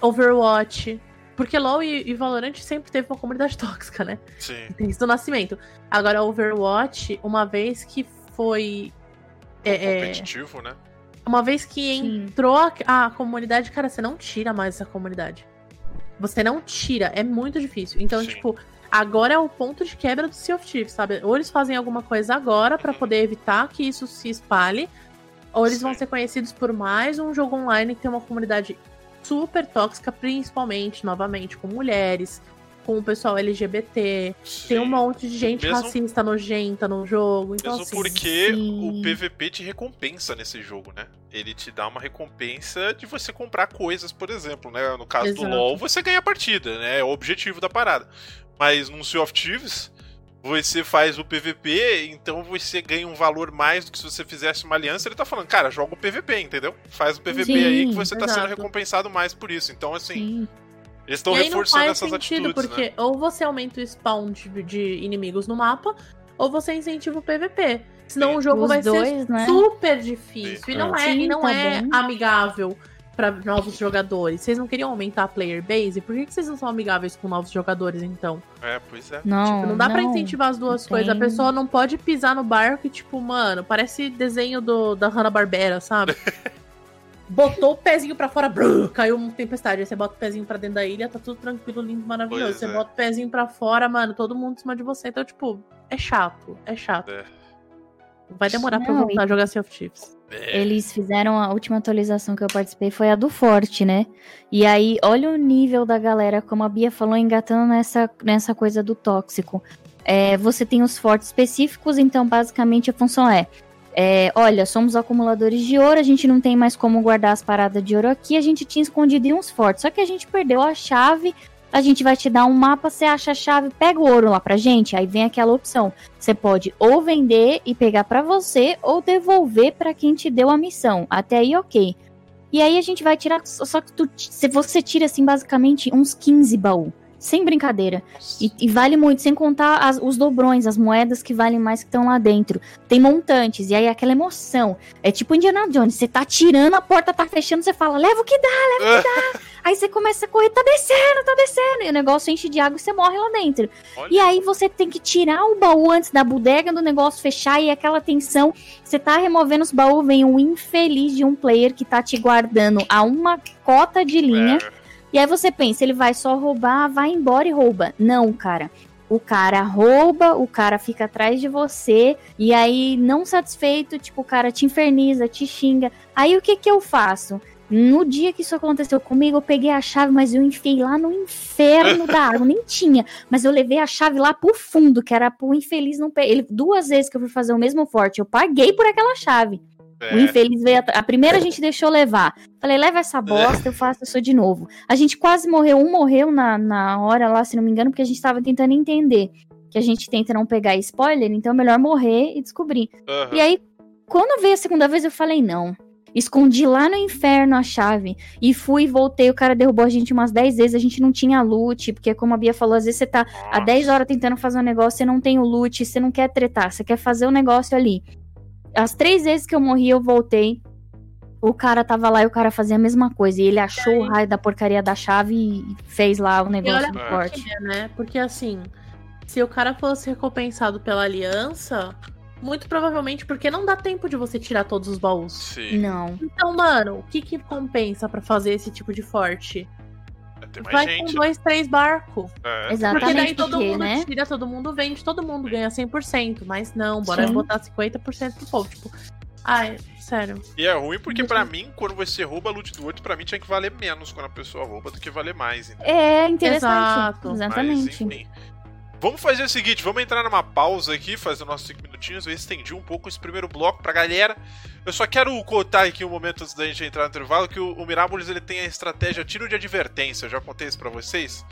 Overwatch. Porque LoL e, e Valorant sempre teve uma comunidade *laughs* tóxica, né? Sim. Desde o nascimento. Agora, Overwatch, uma vez que foi. é, é, Competitivo, né? Uma vez que Sim. entrou a, a comunidade, cara, você não tira mais essa comunidade. Você não tira, é muito difícil. Então, Sim. tipo, agora é o ponto de quebra do Sea of Thieves, sabe? Ou eles fazem alguma coisa agora pra poder evitar que isso se espalhe, ou eles vão Sim. ser conhecidos por mais um jogo online que tem uma comunidade super tóxica, principalmente, novamente, com mulheres, com o pessoal LGBT. Tem um Sim. monte de gente Mesmo- racista nojenta no jogo. Então, Mesmo assim, porque sim. o PVP te recompensa nesse jogo, né? Ele te dá uma recompensa de você comprar coisas, por exemplo, né? No caso do Exato. LoL, você ganha a partida, né? É o objetivo da parada. Mas num Sea of Thieves, você faz o PVP, então você ganha um valor mais do que se você fizesse uma aliança. Ele tá falando, cara, joga o PVP, entendeu? Faz o PVP Sim, aí que você tá sendo exato. recompensado mais por isso. Então, assim, Sim. Eles estão aí não reforçando faz essas sentido, atitudes, porque né? ou você aumenta o spawn de, de inimigos no mapa, ou você incentiva o PVP. Senão Sim. o jogo Os vai dois, ser né? super difícil. Sim. E não é, Sim, e não tá é bem. amigável pra novos jogadores. Vocês não queriam aumentar a player base? Por que, que vocês não são amigáveis com novos jogadores, então? É, pois é. Não, Tipo, não dá pra incentivar as duas não coisas. A tem. pessoa não pode pisar no barco e, tipo, mano, parece desenho do, da Hanna-Barbera, sabe? *laughs* Botou o pezinho pra fora, brrr, caiu uma tempestade. Aí você bota o pezinho pra dentro da ilha, tá tudo tranquilo, lindo, maravilhoso. Pois você é. bota o pezinho pra fora, mano, todo mundo em cima de você. Então, tipo, é chato, é chato. É. Vai demorar pra eu Não, voltar a jogar Sea of Thieves. É. Eles fizeram a última atualização que eu participei foi a do Forte, né? E aí, olha o nível da galera, como a Bia falou, engatando nessa, nessa coisa do tóxico. É, você tem os fortes específicos, então basicamente a função é, é, olha, somos acumuladores de ouro, a gente não tem mais como guardar as paradas de ouro aqui, a gente tinha escondido em uns fortes, só que a gente perdeu a chave, a gente vai te dar um mapa, você acha a chave, pega o ouro lá pra gente, aí vem aquela opção. Você pode ou vender e pegar pra você ou devolver pra quem te deu a missão. Até aí, ok. E aí a gente vai tirar. Só que tu, se você tira, assim, basicamente uns 15 baú. Sem brincadeira. E, e vale muito, sem contar as- os dobrões, as moedas que valem mais que estão lá dentro. Tem montantes, e aí aquela emoção. É tipo Indiana Jones, você tá tirando, a porta tá fechando, você fala, leva o que dá, leva o que dá. *laughs* aí você começa a correr, tá descendo, tá descendo. E o negócio enche de água e você morre lá dentro. Olha, E aí você tem que tirar o baú antes da bodega do negócio fechar e aquela tensão. Você tá removendo os baús, vem um infeliz de um player que tá te guardando a uma cota de linha. é, E aí você pensa, ele vai só roubar, vai embora e rouba. Não, cara. O cara rouba, o cara fica atrás de você, e aí, não satisfeito, tipo, o cara te inferniza, te xinga. Aí o que que eu faço? No dia que isso aconteceu comigo, eu peguei a chave, mas eu enfiei lá no inferno da água, nem tinha. Mas eu levei a chave lá pro fundo, que era pro infeliz não pegar. Duas vezes que eu fui fazer o mesmo forte, eu paguei por aquela chave. É. O infeliz veio. A primeira a gente deixou levar. Falei, leva essa bosta, eu faço isso de novo. A gente quase morreu. Um morreu na, na hora lá, se não me engano, porque a gente tava tentando entender. Que a gente tenta não pegar spoiler, então é melhor morrer e descobrir. Aham. E aí, quando veio a segunda vez, eu falei, não. Escondi lá no inferno a chave. E fui e voltei. O cara derrubou a gente umas 10 vezes. A gente não tinha loot. Porque, como a Bia falou, às vezes você tá há 10 horas tentando fazer um negócio, você não tem o loot, você não quer tretar, você quer fazer o negócio ali. As três vezes que eu morri, eu voltei. O cara tava lá e o cara fazia a mesma coisa. E ele achou o raio da porcaria da chave e fez lá o negócio olha do. É, né? Porque assim, se o cara fosse recompensado pela aliança, muito provavelmente porque não dá tempo de você tirar todos os baús. Sim. Não. Então, mano, o que que compensa pra fazer esse tipo de forte? Tem mais Vai gente. com dois, três barcos. É. Porque Exatamente daí todo porque, mundo né? tira, todo mundo vende, todo mundo ganha 100%. Mas não, bora Sim. botar 50% pro povo. Tipo, ai, sério. E é ruim porque pra eu- mim, quando você rouba a loot do outro, pra mim tinha que valer menos quando a pessoa rouba do que valer mais. entendeu? É interessante. Exato. Exatamente. Mas, enfim. Vamos fazer o seguinte, vamos entrar numa pausa aqui, fazer nossos 5 minutinhos. Eu estendi um pouco esse primeiro bloco pra galera. Eu só quero contar aqui um momento antes da gente entrar no intervalo que o, o ele tem a estratégia tiro de advertência. Eu já contei isso pra vocês.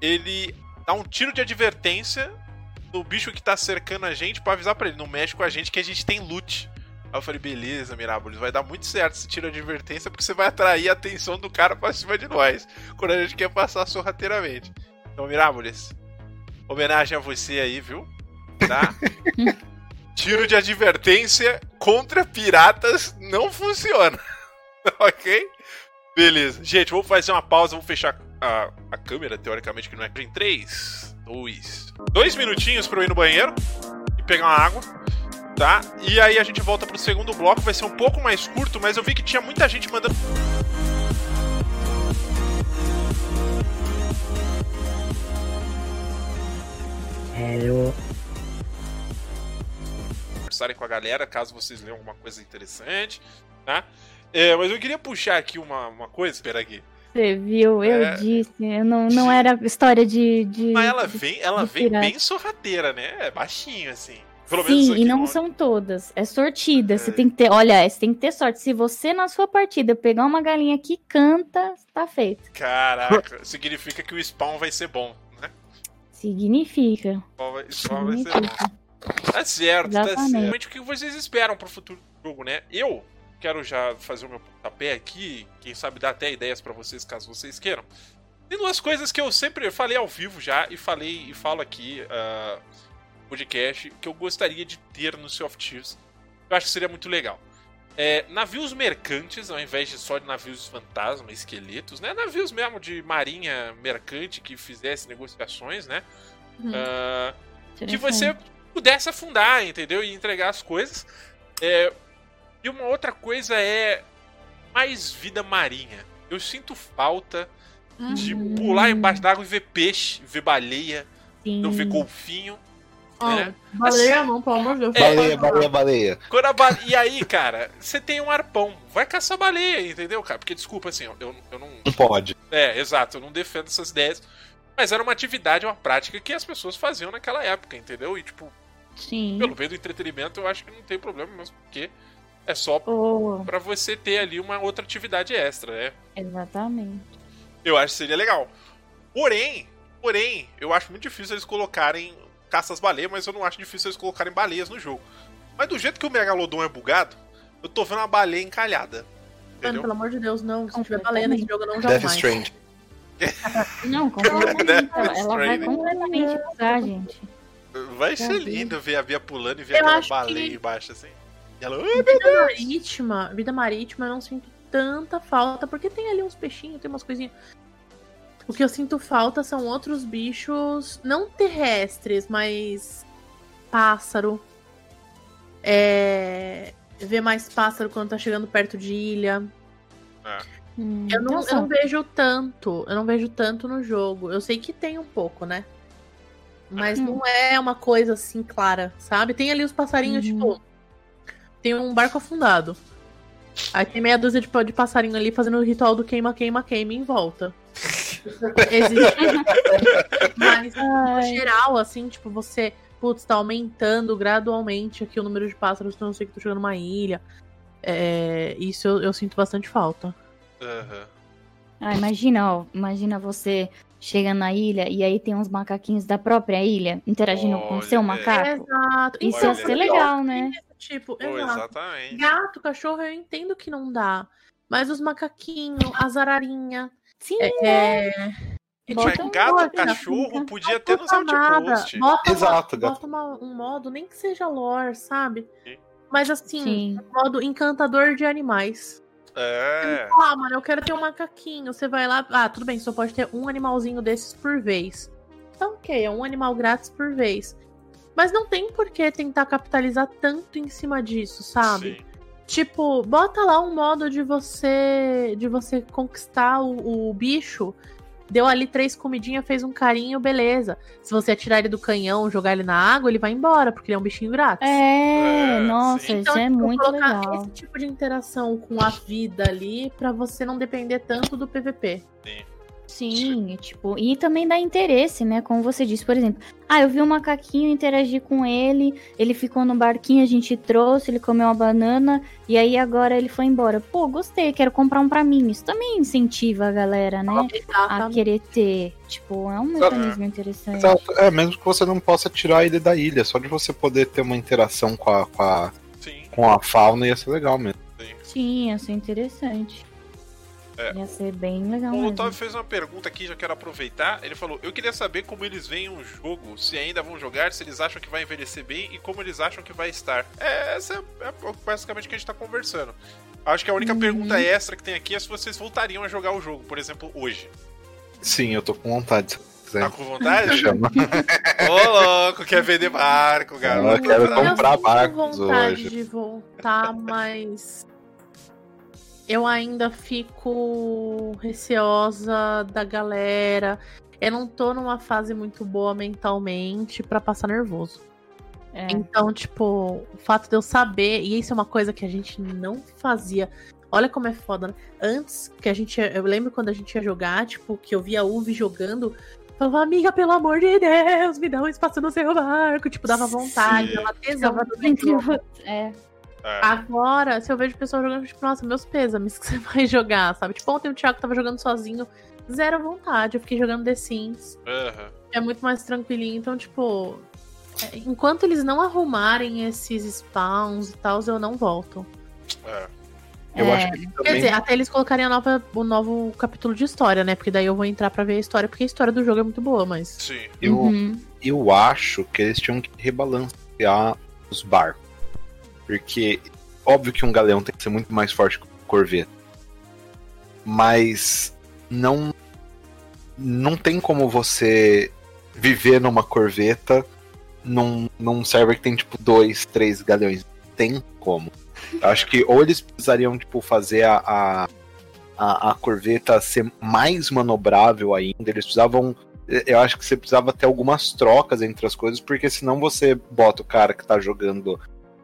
Ele dá um tiro de advertência no bicho que tá cercando a gente pra avisar pra ele, não mexe com a gente que a gente tem loot. Aí eu falei, beleza, Mirabolis, vai dar muito certo esse tiro de advertência porque você vai atrair a atenção do cara pra cima de nós, quando a gente quer passar sorrateiramente. Então, Mirabolis, homenagem a você aí, viu? Tá? *laughs* Tiro de advertência contra piratas não funciona. *laughs* ok? Beleza. Gente, vamos fazer uma pausa, vamos fechar a, a câmera, teoricamente, que não é em 3, 2, 2 minutinhos pra eu ir no banheiro e pegar uma água, tá? E aí a gente volta pro segundo bloco, vai ser um pouco mais curto, mas eu vi que tinha muita gente mandando. Hello. conversarem com a galera, caso vocês leiam alguma coisa interessante, tá? É, mas eu queria puxar aqui uma, uma coisa, espera aqui. Você viu, eu É. disse. Eu não, não era história de. de Mas ela de- vem, ela vem pirata. bem sorrateira, né? É baixinho, assim. Pelo menos Sim, e não são todas. É sortida. Você É. tem que ter. Olha, você tem que ter sorte. Se você, na sua partida, pegar uma galinha que canta, tá feito. Caraca, significa que o spawn vai ser bom? Significa. Spawn vai, spawn vai ser. Tá certo, tá Exatamente. certo. Realmente, O que vocês esperam pro futuro do jogo, né? Eu quero já fazer o meu pontapé aqui, quem sabe dar até ideias pra vocês, caso vocês queiram. Tem duas coisas que eu sempre falei ao vivo já e falei e falo aqui ah, no podcast que eu gostaria de ter no Sea of Thieves. Eu acho que seria muito legal. É, navios mercantes, ao invés de só de navios fantasma, esqueletos, né? Navios mesmo de marinha mercante que fizesse negociações, né? Uhum. Ah, que você pudesse afundar, entendeu? E entregar as coisas. É, E uma outra coisa é mais vida marinha. Eu sinto falta de Hum. pular embaixo d'água e ver peixe, ver baleia, Sim. não ver golfinho. Né? Baleia não, pelo amor de Deus. Baleia, baleia, baleia. Quando a ba- E aí, cara, você tem um arpão. Vai caçar baleia, entendeu, cara? Porque, desculpa, assim, eu, eu não. Não pode. É, exato, eu não defendo essas ideias. Mas era uma atividade, uma prática que as pessoas faziam naquela época, entendeu? E, tipo, Sim. pelo bem do entretenimento, eu acho que não tem problema mesmo, porque é só Boa. pra você ter ali uma outra atividade extra, né? Exatamente. Eu acho que seria legal. Porém, porém, eu acho muito difícil eles colocarem caças baleias, mas eu não acho difícil eles colocarem baleias no jogo. Mas do jeito que o Megalodon é bugado, eu tô vendo uma baleia encalhada. Mano, pelo amor de Deus, não. Se tiver Completamente. baleia nesse jogo, eu não jogo Death mais. Strand. *laughs* Não, *laughs* completamente. Ela, ela vai completamente bugar, gente. Vai ser Deus. lindo ver a Bia pulando e ver Eu aquela baleia que- embaixo assim. E ela. Vida marítima, vida marítima, eu não sinto tanta falta, porque tem ali uns peixinhos, tem umas coisinhas. O que eu sinto falta são outros bichos, não terrestres, mas pássaro. É... Ver mais pássaro quando tá chegando perto de ilha. Hum, Eu não, eu não vejo tanto, eu não vejo tanto no jogo. Eu sei que tem um pouco, né? Mas Hum. não é uma coisa assim clara, sabe? Tem ali os passarinhos, Uhum. tipo. Tem um barco afundado. Aí tem meia dúzia de, de passarinho ali fazendo o ritual do queima, queima, queima em volta. *laughs* Mas no Ai. geral, assim, tipo, você, putz, tá aumentando gradualmente aqui o número de pássaros, então eu sei que tô chegando numa ilha. É, isso eu, eu sinto bastante falta. Aham. Ah, imagina, ó. Imagina você chega na ilha e aí tem uns macaquinhos da própria ilha interagindo com o seu Olha, macaco. Exato. Isso Olha, ia ser legal, né? Tipo, exato. exatamente. Gato, cachorro, eu entendo que não dá. Mas os macaquinhos, as ararinhas. Sim, É. é Bota um gato, modo, cachorro né? podia ter no bota nada. Outpost. Bota, uma- Exato, gato. bota uma- um modo, nem que seja lore, sabe? Sim. Mas assim, Sim. modo encantador de animais. É. Ah, mano, eu quero ter um macaquinho. Você vai lá. Ah, tudo bem, só pode ter um animalzinho desses por vez. Então, ok, é um animal grátis por vez. Mas não tem por que tentar capitalizar tanto em cima disso, sabe? Sim. Tipo, bota lá um modo de você de você conquistar o, o bicho. Deu ali três comidinhas, fez um carinho, beleza. Se você atirar ele do canhão, jogar ele na água, ele vai embora, porque ele é um bichinho grátis. É, É, nossa, sim. isso é tipo, muito colocar legal. esse tipo de interação com a vida ali pra você não depender tanto do PVP. Sim, e, tipo, e também dá interesse, né? Como você disse, por exemplo, ah, eu vi um macaquinho interagir com ele, ele ficou no barquinho, a gente trouxe, ele comeu uma banana, e aí agora ele foi embora. Pô, gostei, quero comprar um pra mim. Isso também incentiva a galera, né? A Exatamente. querer ter. Tipo, é um mecanismo interessante. Exato. É, mesmo que você não possa tirar ele da ilha, só de você poder ter uma interação com a, com a, Sim. com a fauna ia ser legal mesmo. Sim, ia ser interessante. É. Ia ser bem legal O mesmo. Otávio fez uma pergunta aqui, já quero aproveitar. Ele falou: Eu queria saber como eles veem o jogo, se ainda vão jogar, se eles acham que vai envelhecer bem e como eles acham que vai estar. É, essa é, é basicamente o que a gente tá conversando. Acho que a única Uhum. pergunta extra que tem aqui é se vocês voltariam a jogar o jogo, por exemplo, hoje. Sim, eu tô com vontade. Tá com vontade? *laughs* chama. Ô, louco, quer vender barco, Eu garoto. quero Tá? comprar eu tenho barcos vontade hoje. de voltar, mas eu ainda fico receosa da galera. Eu não tô numa fase muito boa mentalmente pra passar nervoso. É. Então, tipo, o fato de eu saber, e isso é uma coisa que a gente não fazia. Olha como é foda, né? Antes que a gente. ia- Eu lembro quando a gente ia jogar, tipo, que eu via a Uvi jogando. Falava, amiga, pelo amor de Deus, me dá um espaço no seu barco. Tipo, dava vontade, Sim. dava tesão. Jogo. É. É. Agora, se eu vejo pessoas jogando, tipo, nossa, meus pêsames que você *laughs* vai jogar, sabe? Tipo, ontem o Thiago tava jogando sozinho, zero vontade. Eu fiquei jogando The Sims. Aham. É muito mais tranquilinho. Então, tipo, é, enquanto eles não arrumarem esses spawns e tal, eu não volto. É. Eu É. acho que Quer também. dizer, até eles colocarem a nova, o novo capítulo de história, né? Porque daí eu vou entrar pra ver a história, porque a história do jogo é muito boa, mas. Sim. Eu, Uhum. eu acho que eles tinham que rebalancear os barcos. Porque, óbvio que um galeão tem que ser muito mais forte que um corveta. Mas não. Não tem como você viver numa corveta num, num server que tem tipo dois, três galeões. Tem como. Eu acho que ou eles precisariam tipo, fazer a, a, a, a corveta ser mais manobrável ainda, eles precisavam eu acho que você precisava ter algumas trocas entre as coisas, porque senão você bota o cara que tá jogando.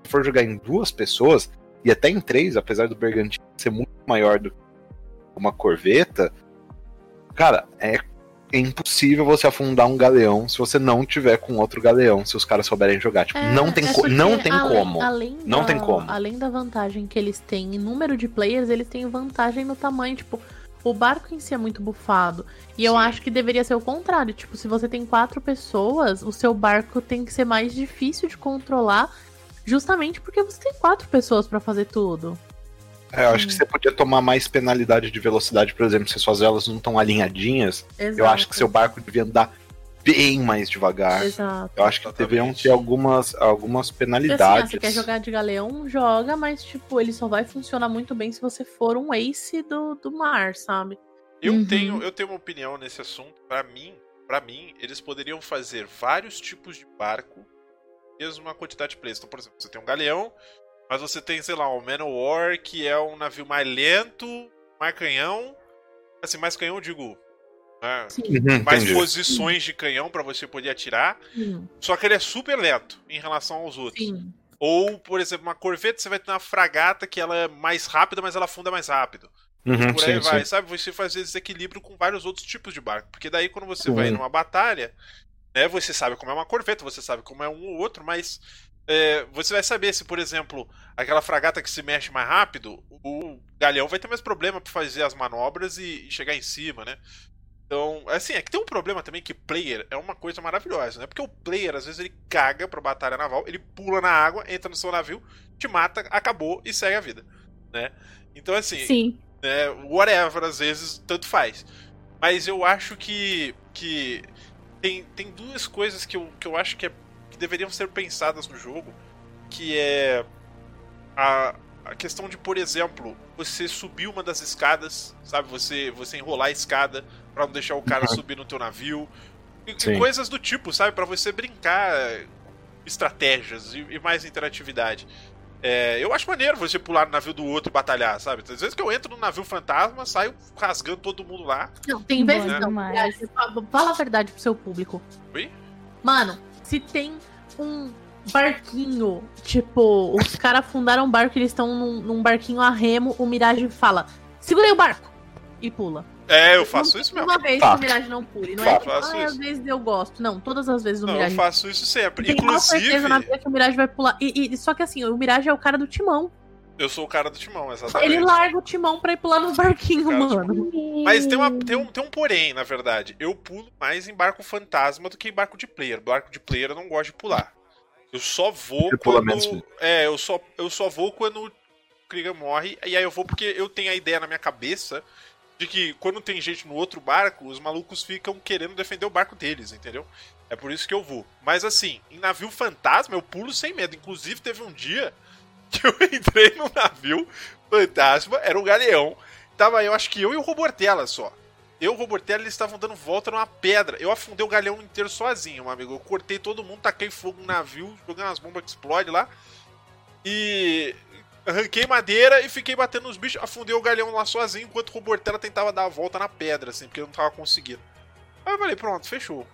Se for jogar em duas pessoas, e até em três, apesar do Bergantino ser muito maior do que uma corveta, cara, é, é impossível você afundar um galeão se você não tiver com outro galeão, se os caras souberem jogar. Tipo, É, não tem, é não tem além- como. Além Não da- tem como. Além da vantagem que eles têm em número de players, eles têm vantagem no tamanho. Tipo, o barco em si é muito bufado. E eu Sim. acho que deveria ser o contrário. Tipo, se você tem quatro pessoas, o seu barco tem que ser mais difícil de controlar. Justamente porque você tem quatro pessoas pra fazer tudo. É, eu acho que você podia tomar mais penalidade de velocidade, por exemplo, se suas velas não estão alinhadinhas. Exato. Eu acho que seu barco devia andar bem mais devagar. Exato. Eu acho que Exatamente. deveriam ter algumas, algumas Porque, assim, ah, penalidades. você quer jogar de galeão, joga, mas, tipo, ele só vai funcionar muito bem se você for um ace do, do mar, sabe? Eu Uhum. tenho, eu tenho uma opinião nesse assunto. Pra mim, para mim, eles poderiam fazer vários tipos de barco, mesma quantidade de players. Então, por exemplo, você tem um galeão, mas você tem, sei lá, um Man-O-War, que é um navio mais lento, mais canhão. Assim, mais canhão, eu digo. né, Sim. Uhum, mais entendi. posições de canhão pra você poder atirar. Sim. Só que ele é super lento em relação aos outros. Sim. Ou, por exemplo, uma corveta, você vai ter uma fragata que ela é mais rápida, mas ela afunda mais rápido. Uhum, Por aí sim, vai, sim. sabe? Você fazer esse equilíbrio com vários outros tipos de barco. Porque daí quando você vai numa batalha, né, você sabe como é uma corveta, você sabe como é um ou outro, mas é, você vai saber se, por exemplo, aquela fragata que se mexe mais rápido, o galeão vai ter mais problema pra fazer as manobras e, e chegar em cima, né? Então, assim, é que tem um problema também que player é uma coisa maravilhosa, né? Porque o player, às vezes, ele caga pra batalha naval, ele pula na água, entra no seu navio, te mata, acabou e segue a vida, né? Então, assim, Sim. né, whatever, às vezes, tanto faz. Mas eu acho que, que tem, tem duas coisas que eu, que eu acho que, é- que deveriam ser pensadas no jogo, que é a, a questão de, por exemplo, você subir uma das escadas, sabe? Você, você enrolar a escada pra não deixar o cara subir no teu navio. E, e coisas do tipo, sabe? Pra você brincar estratégias e, e mais interatividade. É, eu acho maneiro você pular no navio do outro e batalhar, sabe? Às vezes que eu entro no navio fantasma, saio rasgando todo mundo lá. Não, tem vezes não. demais. Verdade, fala- Fala a verdade pro seu público. Oi? Mano, se tem um barquinho, tipo, os caras fundaram um barco, eles estão num, num barquinho a remo, o Mirage fala, segurei o barco! E pula. É, eu faço isso mesmo. Uma vez que o Mirage não pule. Não é tipo, Faço ah, às isso. vezes eu gosto. Não, todas as vezes o Não, eu Mirage faço isso sempre. Tem Inclusive, certeza na vida que o Mirage vai pular. E, e- só que assim, o Mirage é o cara do timão. eu sou o cara do timão, exatamente. Ele larga o timão pra ir pular no barquinho, Cara do mano. Mas tem, uma, tem, um, tem um porém, na verdade. Eu pulo mais em barco fantasma do que em barco de player. Barco de player eu não gosto de pular. Eu só vou pula quando. menos. É, eu só, eu só vou quando o Krieger morre. E aí eu vou porque eu tenho a ideia na minha cabeça de que quando tem gente no outro barco, os malucos ficam querendo defender o barco deles, entendeu? É por isso que eu vou. Mas assim, em navio fantasma eu pulo sem medo. Inclusive teve um dia *laughs* que eu entrei num navio fantasma, era um galeão. Tava eu, acho que eu e o Robortella só. Eu e o Robortelli eles estavam dando volta numa pedra. Eu afundei o galeão inteiro sozinho, meu amigo. Eu cortei todo mundo, taquei fogo no navio, joguei umas bombas que explodem lá. E arranquei madeira e fiquei batendo nos bichos. Afundei o galeão lá sozinho, enquanto o Robortella tentava dar a volta na pedra, assim, porque eu não tava conseguindo. Aí eu falei, pronto, fechou.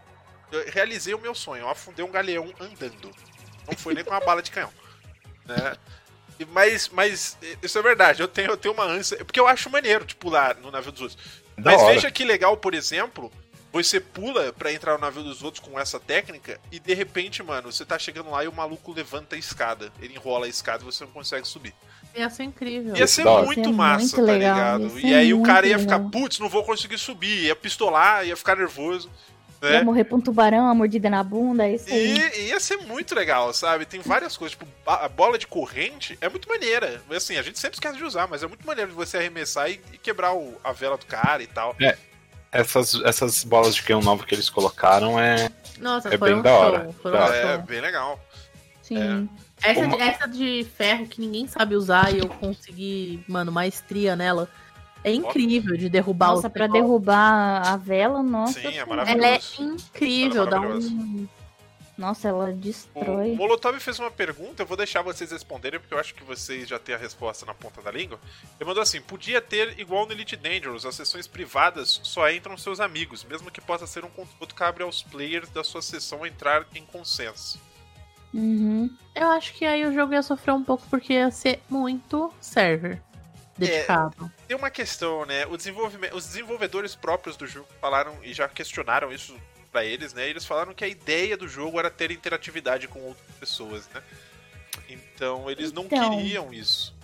Eu realizei o meu sonho. Eu afundei um galeão andando. Não foi nem com uma bala de canhão. Né? Mas, mas isso é verdade, eu tenho, eu tenho uma ânsia. Porque eu acho maneiro de pular no navio dos outros. Da Mas hora. veja que legal, por exemplo, você pula pra entrar no navio dos outros com essa técnica e de repente, mano, você tá chegando lá e o maluco levanta a escada. Ele enrola a escada e você não consegue subir. Ia ser incrível. Ia ser muito Ia ser massa, muito tá legal, ligado? ia E aí o cara ia ficar, putz, não vou conseguir subir, ia pistolar, ia ficar nervoso. Ia Né? morrer pra um tubarão, uma mordida na bunda, é isso aí. E ia ser muito legal, sabe? Tem várias coisas, tipo, a a bola de corrente é muito maneira. Assim, a gente sempre esquece de usar, mas é muito maneiro de você arremessar e, e quebrar o- a vela do cara e tal. Essas, essas bolas de canhão nova que eles colocaram é. Nossa, É foi bem um da show. hora. Um Da. É, show. bem legal. Sim. Essa, Uma- essa de ferro que ninguém sabe usar e eu consegui, mano, maestria nela. É incrível de derrubar Nossa, os pra derrubar a vela, nossa. Sim, é maravilhoso. Ela é incrível, é dá um. Nossa, ela O destrói. Molotov fez uma pergunta, eu vou deixar vocês responderem, porque eu acho que vocês já têm a resposta na ponta da língua. Ele mandou assim: podia ter igual no Elite Dangerous, as sessões privadas só entram seus amigos, mesmo que possa ser um conteúdo que abre aos players da sua sessão entrar em consenso. Uhum. Eu acho que aí o jogo ia sofrer um pouco porque ia ser muito server dedicado. Tem uma questão, né? O desenvolvimento, os desenvolvedores próprios do jogo falaram e já questionaram isso pra eles, né? Eles falaram que a ideia do jogo era ter interatividade com outras pessoas, né? Então eles não Então. queriam isso.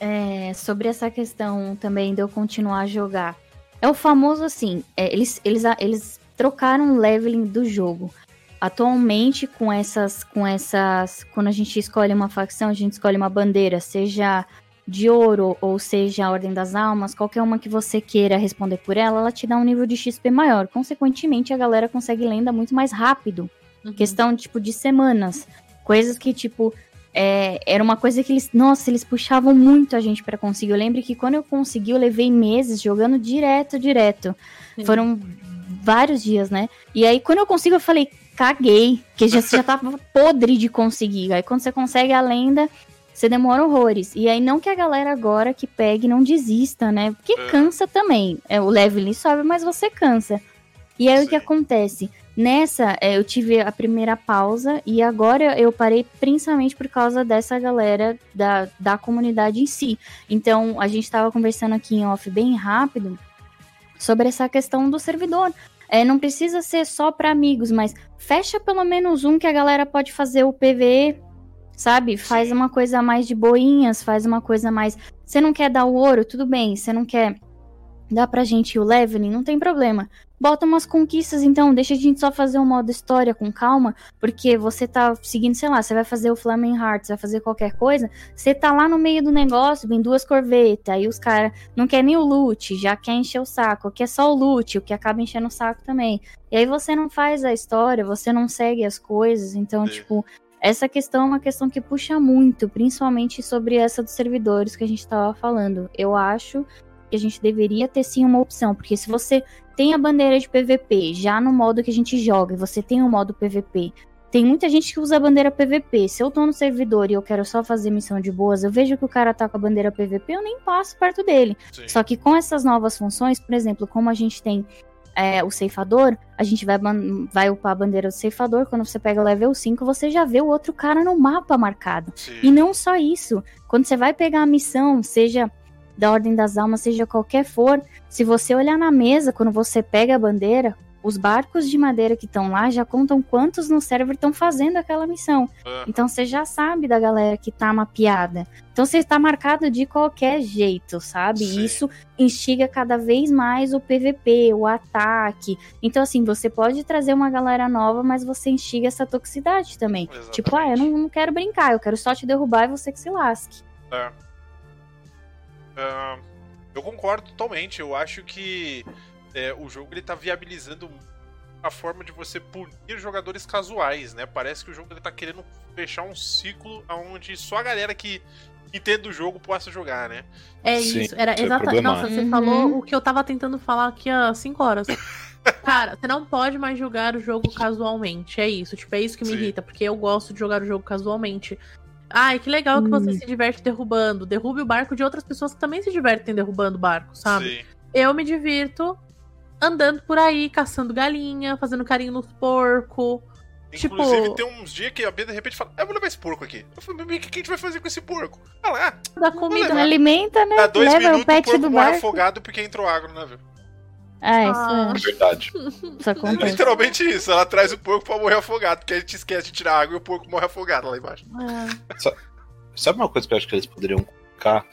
É, sobre essa questão também de eu continuar a jogar. É o famoso assim, é, eles, eles, eles trocaram o leveling do jogo. Atualmente, com essas, com essas. Quando a gente escolhe uma facção, a gente escolhe uma bandeira, seja de ouro ou seja a Ordem das Almas, qualquer uma que você queira responder por ela, ela te dá um nível de XP maior. Consequentemente, a galera consegue lenda muito mais rápido. Uhum. Questão, tipo, de semanas. Coisas que, tipo, é, era uma coisa que eles. Nossa, eles puxavam muito a gente pra conseguir. Eu lembro que quando eu consegui, eu levei meses jogando direto, direto. Sim. Foram vários dias, né? E aí, quando eu consigo, eu falei, caguei. Que já, já tava *laughs* podre de conseguir. Aí, quando você consegue a lenda. Você demora horrores. E aí, não que a galera agora que pegue não desista, né? Porque É. cansa também. É, o leveling sobe, mas você cansa. E aí, o que Sim. acontece? Nessa, é, eu tive a primeira pausa e agora eu parei principalmente por causa dessa galera da, da comunidade em si. Então, a gente estava conversando aqui em off bem rápido sobre essa questão do servidor. É, não precisa ser só para amigos, mas fecha pelo menos um que a galera pode fazer o PVE, sabe? Faz uma coisa mais de boinhas, faz uma coisa mais. Você não quer dar o ouro, tudo bem. Você não quer dar pra gente o leveling, não tem problema. Bota umas conquistas, então, deixa a gente só fazer um modo história com calma, porque você tá seguindo, sei lá, você vai fazer o Flaming Hearts, vai fazer qualquer coisa, você tá lá no meio do negócio, vem duas corvetas, aí os caras não quer nem o loot, já quer encher o saco, quer só o loot, o que acaba enchendo o saco também. E aí você não faz a história, você não segue as coisas, então, Sim. tipo, essa questão é uma questão que puxa muito, principalmente sobre essa dos servidores que a gente tava falando. Eu acho que a gente deveria ter sim uma opção, porque se você tem a bandeira de PVP já no modo que a gente joga, e você tem o modo PVP, tem muita gente que usa a bandeira PVP. Se eu tô no servidor e eu quero só fazer missão de boas, eu vejo que o cara tá com a bandeira PVP, eu nem passo perto dele. Sim. Só que com essas novas funções, por exemplo, como a gente tem é, o ceifador, a gente vai, vai upar a bandeira do ceifador. Quando você pega o level 5, você já vê o outro cara no mapa marcado. Sim. E não só isso, quando você vai pegar a missão, seja da Ordem das Almas, seja qualquer for, se você olhar na mesa, quando você pega a bandeira, os barcos de madeira que estão lá já contam quantos no server estão fazendo aquela missão. Ah, Então você já sabe da galera que tá mapeada. Então você está marcado de qualquer jeito, sabe? Sim. Isso instiga cada vez mais o PVP, o ataque. Então, assim, você pode trazer uma galera nova, mas você instiga essa toxicidade também. Exatamente. Tipo, ah, eu não, não quero brincar, eu quero só te derrubar e você que se lasque. É. Ah, eu concordo totalmente. Eu acho que é, o jogo ele tá viabilizando a forma de você punir jogadores casuais, né? Parece que o jogo ele tá querendo fechar um ciclo onde só a galera que entenda o jogo possa jogar, né? É Sim, isso, era é exatamente. Nossa, você Uhum. falou o que eu tava tentando falar aqui há 5 horas. *laughs* Cara, você não pode mais jogar o jogo casualmente. É isso. Tipo, é isso que me Sim. irrita, porque eu gosto de jogar o jogo casualmente. Ai, que legal que você Hum. se diverte derrubando. Derrube o barco de outras pessoas que também se divertem derrubando o barco, sabe? Sim. Eu me divirto andando por aí, caçando galinha, fazendo carinho nos porcos. Tipo- Inclusive, tem uns dias que a Bia de repente fala: Eu vou levar esse porco aqui. Eu falei: Mas o que a gente vai fazer com esse porco? Ah lá, Da comida. levar. Alimenta, né? dá dois Leva minutos o pet o porco do morre barco. afogado porque entrou água no navio. Ah, isso, Ah. É verdade. isso É acontece. literalmente isso. Ela traz o porco pra morrer afogado, porque a gente esquece de tirar água e o porco morre afogado lá embaixo. É. Sabe uma coisa que eu acho que eles poderiam colocar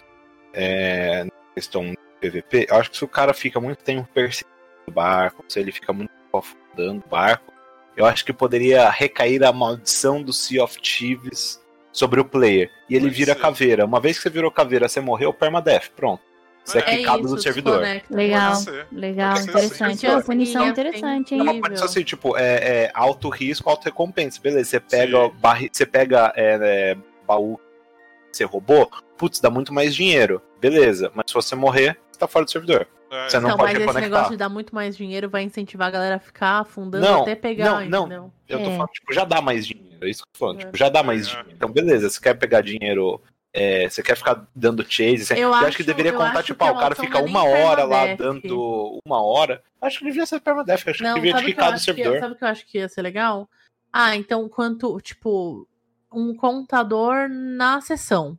é, na questão do PVP? Eu acho que se o cara fica muito tempo perseguindo o barco, se ele fica muito afundando o barco, eu acho que poderia recair a maldição do Sea of Thieves sobre o player. E ele Pode vira ser. caveira. Uma vez que você virou caveira, você morreu, permadeath. Pronto. Você é, É quicado isso, do servidor. Legal, legal, interessante. É uma punição Sim, interessante, hein? É uma condição assim, tipo, é, é alto risco, alto recompensa. Beleza, você pega, barri, você pega é, é, baú que você roubou, putz, dá muito mais dinheiro. Beleza, mas se você morrer, você tá fora do servidor. É, Você não Então, pode mas esse negócio de dar muito mais dinheiro vai incentivar a galera a ficar afundando Não, até pegar, não, não. entendeu? Eu tô É. falando, tipo, já dá mais dinheiro. É isso que eu tô falando. É. Tipo, já dá mais É. dinheiro. Então, beleza, você quer pegar dinheiro. é, você quer ficar dando chase. Você, Eu eu, acho, acho- que deveria contar, tipo, ah, o cara fica não uma hora lá dando uma hora. Acho que devia ser permadeath. Acho que Não, devia que eu quicado o acho que, servidor. sabe o que eu acho que ia ser legal? Ah, então quanto, tipo, um contador na sessão.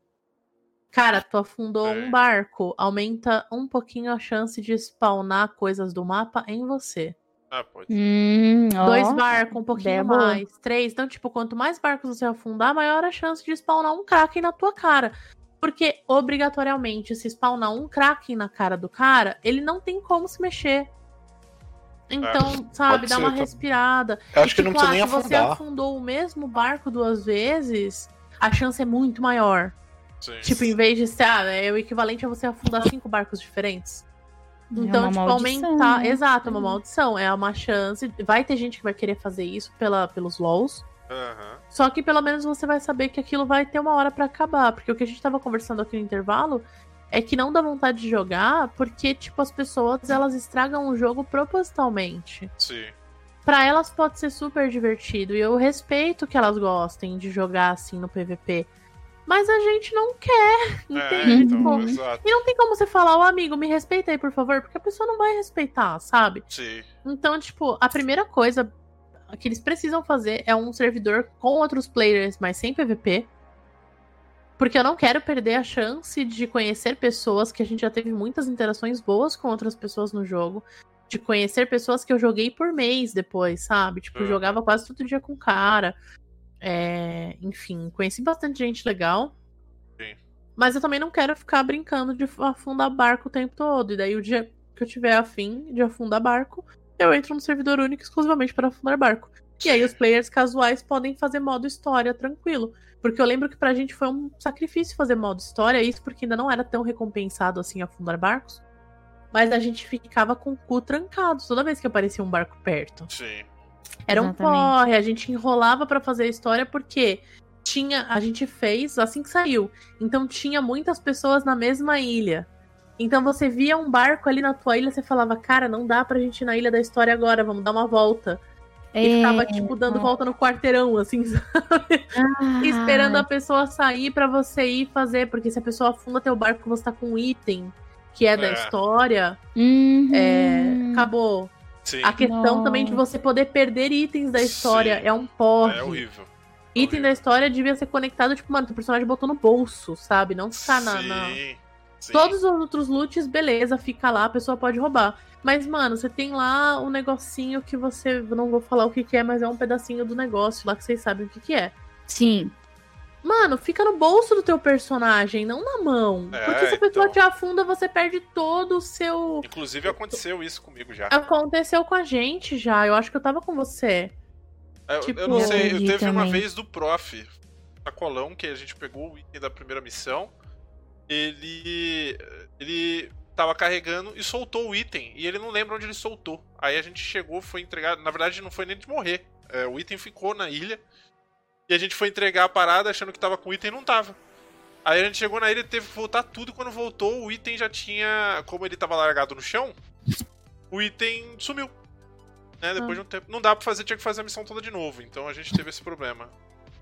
Cara, tu afundou É. um barco, aumenta um pouquinho a chance de spawnar coisas do mapa em você. Ah, pode ser. Hum. Dois barcos, um pouquinho boa. mais. Três. Então, tipo, quanto mais barcos você afundar, maior a chance de spawnar um Kraken na tua cara. Porque, obrigatoriamente, se spawnar um Kraken na cara do cara, ele não tem como se mexer. Então, sabe, pode dá ser, uma tá. respirada. Eu acho E, que não tipo, precisa ah, nem se você afundar. afundou o mesmo barco duas vezes, a chance é muito maior. Sim. Tipo, em vez de ser, ah, é o equivalente a você afundar cinco barcos diferentes. É Então, uma tipo, maldição, aumentar. né? Exato, é uma maldição. É uma chance. Vai ter gente que vai querer fazer isso pela, pelos LOLs. Aham. Só que pelo menos você vai saber que aquilo vai ter uma hora pra acabar. Porque o que a gente tava conversando aqui no intervalo é que não dá vontade de jogar porque, tipo, as pessoas elas estragam o jogo propositalmente. Sim. Pra elas pode ser super divertido. E eu respeito que elas gostem de jogar assim no PVP. Mas a gente não quer, É, entende? então, Tipo, exato. e não tem como você falar, ô amigo, me respeita aí, por favor, porque a pessoa não vai respeitar, sabe? Sim. Então, tipo, a primeira coisa que eles precisam fazer é um servidor com outros players, mas sem PVP. Porque eu não quero perder a chance de conhecer pessoas que a gente já teve muitas interações boas com outras pessoas no jogo. De conhecer pessoas que eu joguei por mês depois, sabe? Tipo, Uhum. jogava quase todo dia com o cara. É, enfim, conheci bastante gente legal. Sim. Mas eu também não quero ficar brincando de afundar barco o tempo todo. E daí o dia que eu tiver afim de afundar barco, eu entro no servidor único exclusivamente para afundar barco. E aí os players casuais podem fazer modo história tranquilo. Porque eu lembro que pra gente foi um sacrifício fazer modo história, isso porque ainda não era tão recompensado assim afundar barcos. Mas a gente ficava com o cu trancado toda vez que aparecia um barco perto. Sim. Era um Exatamente. porre, a gente enrolava pra fazer a história porque tinha, a gente fez assim que saiu. Então tinha muitas pessoas na mesma ilha. Então você via um barco ali na tua ilha, você falava, cara, não dá pra gente ir na ilha da história agora, vamos dar uma volta. E ficava, É, tipo, dando volta no quarteirão, assim, *laughs* ah, esperando a pessoa sair pra você ir fazer. Porque se a pessoa afunda teu barco, você tá com um item que é, da É. história, Uhum. é, acabou. Sim. A questão também de você poder perder itens da história Sim. é um porre. É horrível. Item da história devia ser conectado, tipo, mano, o personagem botou no bolso, sabe? Não ficar na. na- Sim. Todos os outros loots, beleza, fica lá, a pessoa pode roubar. Mas, mano, você tem lá um negocinho que você. Não vou falar o que, que é, mas é um pedacinho do negócio lá que vocês sabem o que, que é. Sim. Mano, fica no bolso do teu personagem, não na mão. É, Porque se a pessoa então. te afunda, você perde todo o seu. Inclusive aconteceu isso comigo já. Aconteceu com a gente já. Eu acho que eu tava com você. Eu, tipo, eu não sei, eu teve uma também. vez do prof, sacolão, que a gente pegou o item da primeira missão. Ele. Ele tava carregando e soltou o item. E ele não lembra onde ele soltou. Aí a gente chegou, foi entregar. Na verdade, não foi nem de morrer. É, o item ficou na ilha. E a gente foi entregar a parada achando que tava com o item e não tava. Aí a gente chegou na ilha e teve que voltar tudo. Quando voltou, o item já tinha. Como ele tava largado no chão, o item sumiu. Né, depois Ah. de um tempo. Não dá pra fazer, tinha que fazer a missão toda de novo. Então a gente teve esse problema.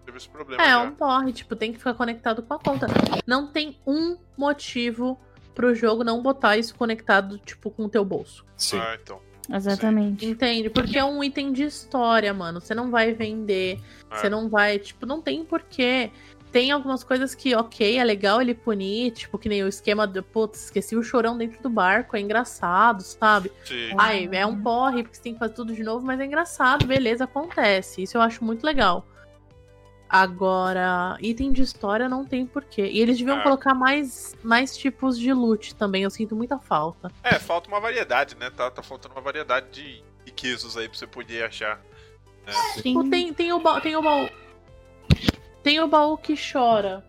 Teve esse problema. É, já. um porre, tipo, tem que ficar conectado com a conta. Não tem um motivo pro jogo não botar isso conectado, tipo, com o teu bolso. Sim. Ah, então. Exatamente. Entende? Porque é um item de história, mano. Você não vai vender, É. você não vai, tipo, não tem porquê. Tem algumas coisas que, ok, é legal ele punir, tipo, que nem o esquema de, putz, esqueci o chorão dentro do barco, é engraçado, sabe? Sim. Ai, é um porre, porque você tem que fazer tudo de novo, mas é engraçado, beleza, acontece. Isso eu acho muito legal. Agora, item de história não tem porquê. E eles deviam Ah. colocar mais, mais tipos de loot também, eu sinto muita falta. É, falta uma variedade, né? Tá, tá faltando uma variedade de riquezos aí pra você poder achar. Tipo, tem, tem, o baú, tem o baú. Tem o baú que chora.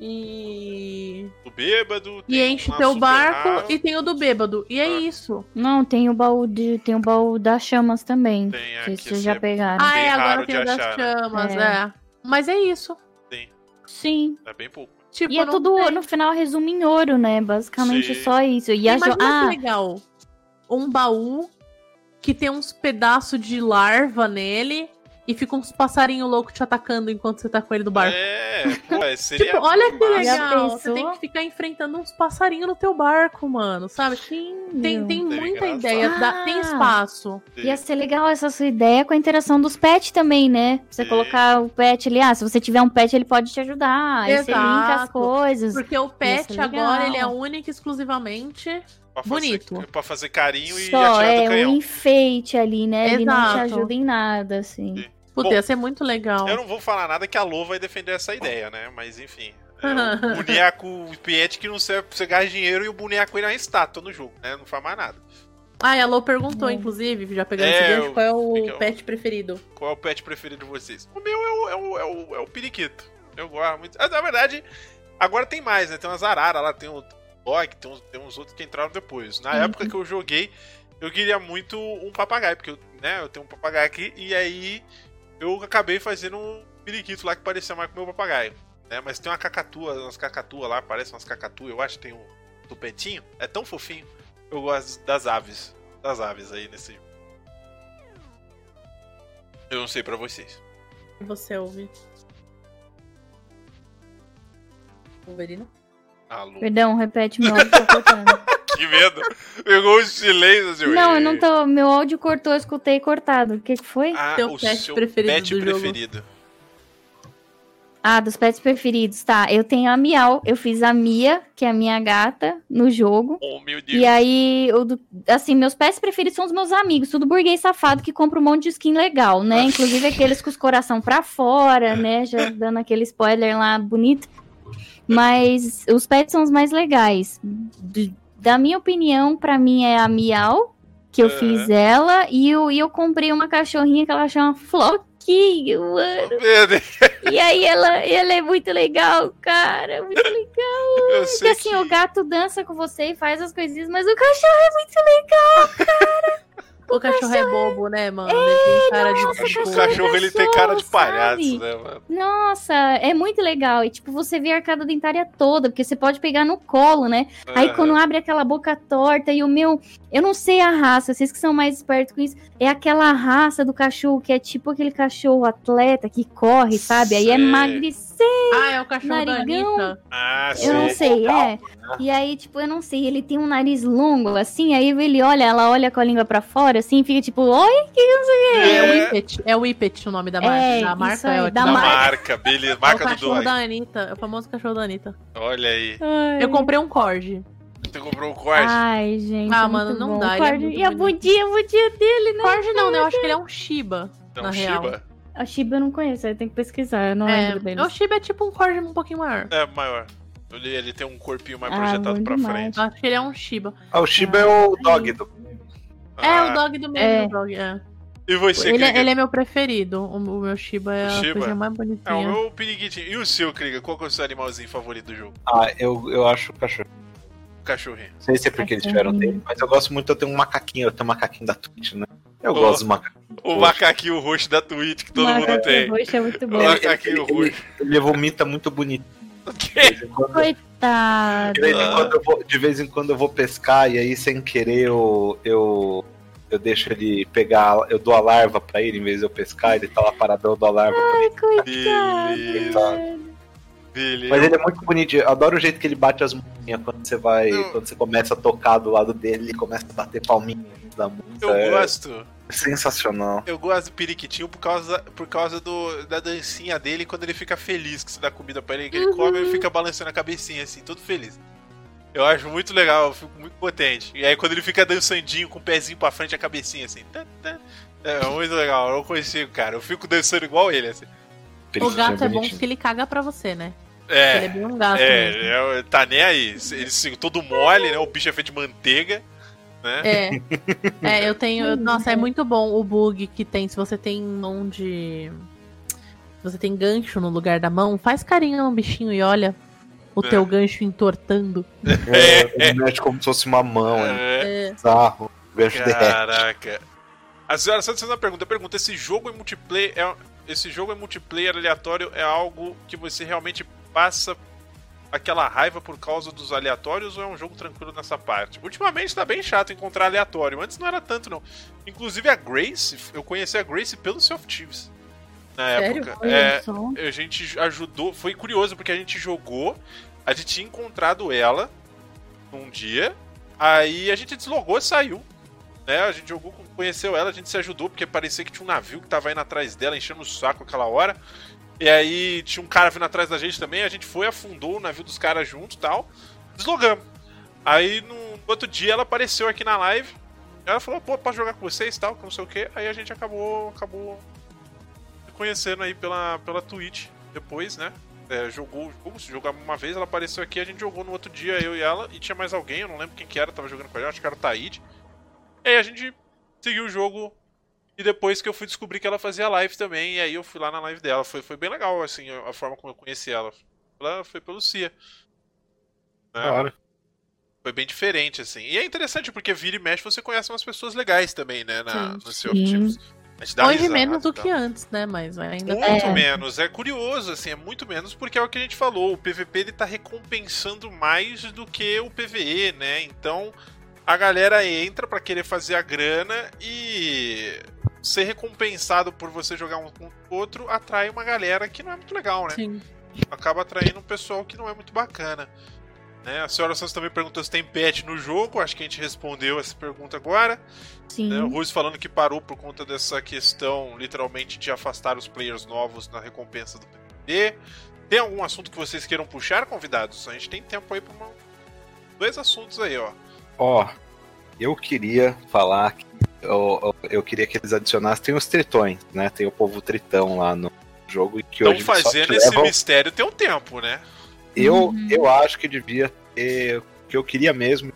E. O bêbado. E enche teu barco raro, e tem o do bêbado. E é Ah. isso. Não, tem o baú de. Tem o baú das chamas também. Tem Que aqui, vocês já é- pegaram. Ah, é, agora tem o das achar, né? chamas, É. é. Mas é isso. Sim. É bem pouco. Tipo, E é tudo, tem. no final, resume em ouro, né? Basicamente Sim. só isso. E a jo- Imagina Ah, que legal. Um baú que tem uns pedaços de larva nele e fica uns passarinhos loucos te atacando enquanto você tá com ele no barco. É, pô, é, *laughs* seria. Tipo, olha que massa. Legal. Você tem que ficar enfrentando uns passarinhos no teu barco, mano, sabe? Tem, tem Seria muita engraçado. ideia, dá- tem Ah. espaço. Ia ser legal essa sua ideia com a interação dos pets também, né? Você Sim. colocar o pet ali, ah, se você tiver um pet, ele pode te ajudar. Aí você linka as Exato. coisas. Porque o pet agora, ele é único e exclusivamente Pra fazer- bonito. Pra fazer carinho e Só atirar do é canhão. um enfeite ali, né? Ele não te Exato. ajuda em nada, assim. Sim. Puta, Bom, ser muito legal. Eu não vou falar nada que a Lô vai defender essa ideia, né? Mas enfim. É o *laughs* boneco o pet que não serve pra você ganhar dinheiro e o boneco ele é uma estátua no jogo, né? Não faz mais nada. Ah, e a Lô perguntou, Hum. inclusive, já pegando É, esse gancho, o- qual é o é o- pet preferido? Qual é o pet preferido de vocês? O meu é o, é o, é o, é o periquito. Eu gosto muito. Ah, na verdade, agora tem mais, né? Tem umas araras lá, tem o dog, tem uns, tem uns outros que entraram depois. Na Uhum. época que eu joguei, eu queria muito um papagaio, porque eu, né, eu tenho um papagaio aqui, e aí eu acabei fazendo um periquito lá que parecia mais com o meu papagaio. Né? Mas tem uma cacatua, umas cacatua lá, parece umas cacatua, eu acho que tem um tupetinho. É tão fofinho. Eu gosto das aves. Das aves aí nesse. Eu não sei pra vocês. Você ouve. Wolverino? Alô. Perdão, repete meu áudio tá *laughs* cortando. Que medo. Pegou o silêncio, assim, Não, eu não tô. Meu áudio cortou, eu escutei cortado. O que, que foi? Ah, Teu o pet seu preferido pet do jogo. preferido. Ah, dos pets preferidos, tá. Eu tenho a Miau, eu fiz a Mia, que é a minha gata, no jogo. Oh, meu Deus. E aí, do- assim, meus pets preferidos são os meus amigos, tudo burguês safado que compra um monte de skin legal, né? Inclusive aqueles com os coração pra fora, né? *laughs* Já dando aquele spoiler lá bonito. Mas os pets são os mais legais. Da minha opinião, pra mim é a Miau, que eu Aham. fiz ela, e eu, e eu comprei uma cachorrinha que ela chama Floquinho, mano. Meu Deus, E aí ela, ela é muito legal, cara, muito legal. *laughs* Eu Porque assim, que... o gato dança com você e faz as coisinhas, mas o cachorro é muito legal. O cachorro é bobo, né, mano? Ele tem cara de nossa, O tipo... cachorro- cachorro ele tem cara de sabe? palhaço, né, mano? Nossa, é muito legal. E tipo, você vê a arcada dentária toda, porque você pode pegar no colo, né? Aí quando abre aquela boca torta e o meu. Eu não sei a raça, vocês que são mais espertos com isso. É aquela raça do cachorro que é tipo aquele cachorro atleta que corre, sabe? Aí é Sei. Ah, é o cachorro da Narigão. Anitta. Ah, Eu não sei. é. E aí, tipo, eu não sei, ele tem um nariz longo, assim, aí ele olha, ela olha com a língua pra fora, assim, fica tipo, oi, que não sei o quê. É, o É, Whippet. É o Whippet o nome da marca. É, da marca aí, é o da Da marca. marca, beleza. É o Marca do cachorro dog. da Anitta. É o famoso cachorro da Anitta. Olha aí. Ai. Eu comprei um corgi. Você comprou um corte? Ai, gente. Ah, é mano, não bom. dá, O ele é E a bonito. bundinha, a bundinha dele, né? Corgi não, né? Eu acho que ele é um Shiba. é um real. A Shiba eu não conheço, eu tenho que pesquisar, eu não É, lembro dele. o Shiba é tipo um corgi um pouquinho maior. É, maior. Ele, ele tem um corpinho mais Ah, projetado pra demais. frente. Eu acho que ele é um Shiba. Ah, o Shiba é o dog do. É, Ah, o dog do É. mesmo dog, é. E você, Ele, é- Krieger? ele é meu preferido. O, o meu Shiba é O a Shiba? coisa mais É, o bonitinha. meu piriguitinho. E o seu, Krieger? Qual que é o seu animalzinho favorito do jogo? Ah, eu, eu acho o cachorro. O cachorrinho. Não sei se é porque eles tiveram tempo, mas eu gosto muito, eu tenho um macaquinho, eu tenho um macaquinho da Twitch, né? Eu Oh. gosto do macaquinho. O macaquinho roxo da Twitch que todo mundo Macaquinho tem. roxo é muito O bom. macaquinho Ele- roxo. Ele vomita muito bonito. De vez em quando, Coitado. de vez em quando eu vou, de vez em quando eu vou pescar e aí sem querer eu, eu, eu deixo ele pegar, eu dou a larva pra ele em vez de eu pescar, ele tá lá paradão, eu dou a larva pra ele. Coitado. Mas ele é muito bonitinho. Eu adoro o jeito que ele bate as mãozinhas quando você vai. Eu- Quando você começa a tocar do lado dele, ele começa a bater palminha da música. Eu é gosto. sensacional. Eu gosto do periquitinho por causa, por causa do, da dancinha dele quando ele fica feliz que você dá comida pra ele, que ele come ele fica balançando a cabecinha assim, todo feliz. Eu acho muito legal, eu fico muito potente. E aí quando ele fica dançandinho com o pezinho pra frente a cabecinha assim. tá, tá, é muito legal, eu consigo, cara. Eu fico dançando igual ele, assim. O gato é bom bonitinho. porque ele caga pra você, né? Ele é É. bem um gato mesmo. É, é, tá nem aí. Ele se- todo mole, né? O bicho é feito de manteiga, né? É. *laughs* É, eu tenho. Nossa, é muito bom o bug que tem. Se você tem mão de. Se você tem gancho no lugar da mão, faz carinho no bichinho e olha o É. teu gancho entortando. É, ele mexe como se fosse uma mão, é É. É. bizarro. O gancho derrete. Caraca. A senhora só uma pergunta. Pergunta: esse jogo é multiplayer. É, esse jogo é multiplayer aleatório é algo que você realmente passa aquela raiva por causa dos aleatórios ou é um jogo tranquilo nessa parte? Ultimamente tá bem chato encontrar aleatório. Antes não era tanto, não. Inclusive a Grace, eu conheci a Grace pelo Sea of Thieves. Na Sério? época. É, a gente ajudou. Foi curioso porque a gente jogou, a gente tinha encontrado ela um dia, aí a gente deslogou e saiu. Né? A gente jogou, conheceu ela, a gente se ajudou, porque parecia que tinha um navio que tava indo atrás dela, enchendo o saco aquela hora. E aí tinha um cara vindo atrás da gente também, a gente foi, afundou o navio dos caras junto tal. Deslogamos. Aí no outro dia ela apareceu aqui na live. Ela falou, pô, posso jogar com vocês tal, que não sei o que. Aí a gente acabou. acabou conhecendo aí pela, pela Twitch depois, né? É, jogou o se jogava uma vez, ela apareceu aqui, a gente jogou no outro dia, eu e ela, e tinha mais alguém, eu não lembro quem que era, tava jogando com a gente, acho que era o Taíde. E aí a gente seguiu o jogo, e depois que eu fui descobrir que ela fazia live também, e aí eu fui lá na live dela, foi, foi bem legal, assim, a, forma como eu conheci ela. Ela foi pelo Cia. Né? Hora. Foi bem diferente, assim. E é interessante porque vira e mexe você conhece umas pessoas legais também, né? Na, Sim. no Sea of Sim. Thieves. A gente dá Hoje risada menos do que antes, né? Mas ainda Muito É. menos. É curioso, assim, é muito menos porque é o que a gente falou. O PVP ele tá recompensando mais do que o PVE, né? Então a galera entra pra querer fazer a grana e ser recompensado por você jogar um com o outro atrai uma galera que não é muito legal, né? Sim. acaba atraindo um pessoal que não é muito bacana. Né? A senhora Santos também perguntou se tem pet no jogo, acho que a gente respondeu essa pergunta agora. Sim. Né? O Ruiz falando que parou por conta dessa questão, literalmente, de afastar os players novos na recompensa do PvP. Tem algum assunto que vocês queiram puxar, convidados? A gente tem tempo aí para uma... dois assuntos aí, ó. Ó, eu queria falar que eu, eu, queria que eles adicionassem. Tem os tritões, né? Tem o povo tritão lá no jogo. Que Estão hoje eles só fazendo esse levam- mistério tem um tempo, né? Eu, Uhum. eu acho que devia ter. O que eu queria mesmo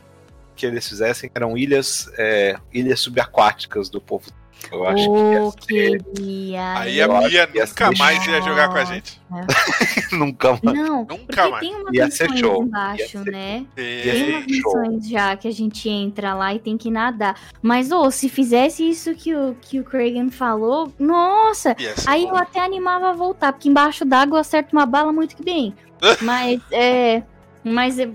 que eles fizessem eram ilhas, é, ilhas subaquáticas do povo. Eu acho Oh, que ia ser- queria. Aí a Bia nunca ser mais ia jogar com a gente. *laughs* nunca mais. Não, Nunca porque mais. tem umas Ia ser show. embaixo, Ia ser- né? É, Ia Tem umas show. missões já que a gente entra lá e tem que nadar. Mas, ô, se fizesse isso que o, que o Kragan falou, nossa! Aí bom. eu até animava a voltar, porque embaixo d'água eu acerto uma bala muito que bem. *laughs* Mas, é. Mas, é,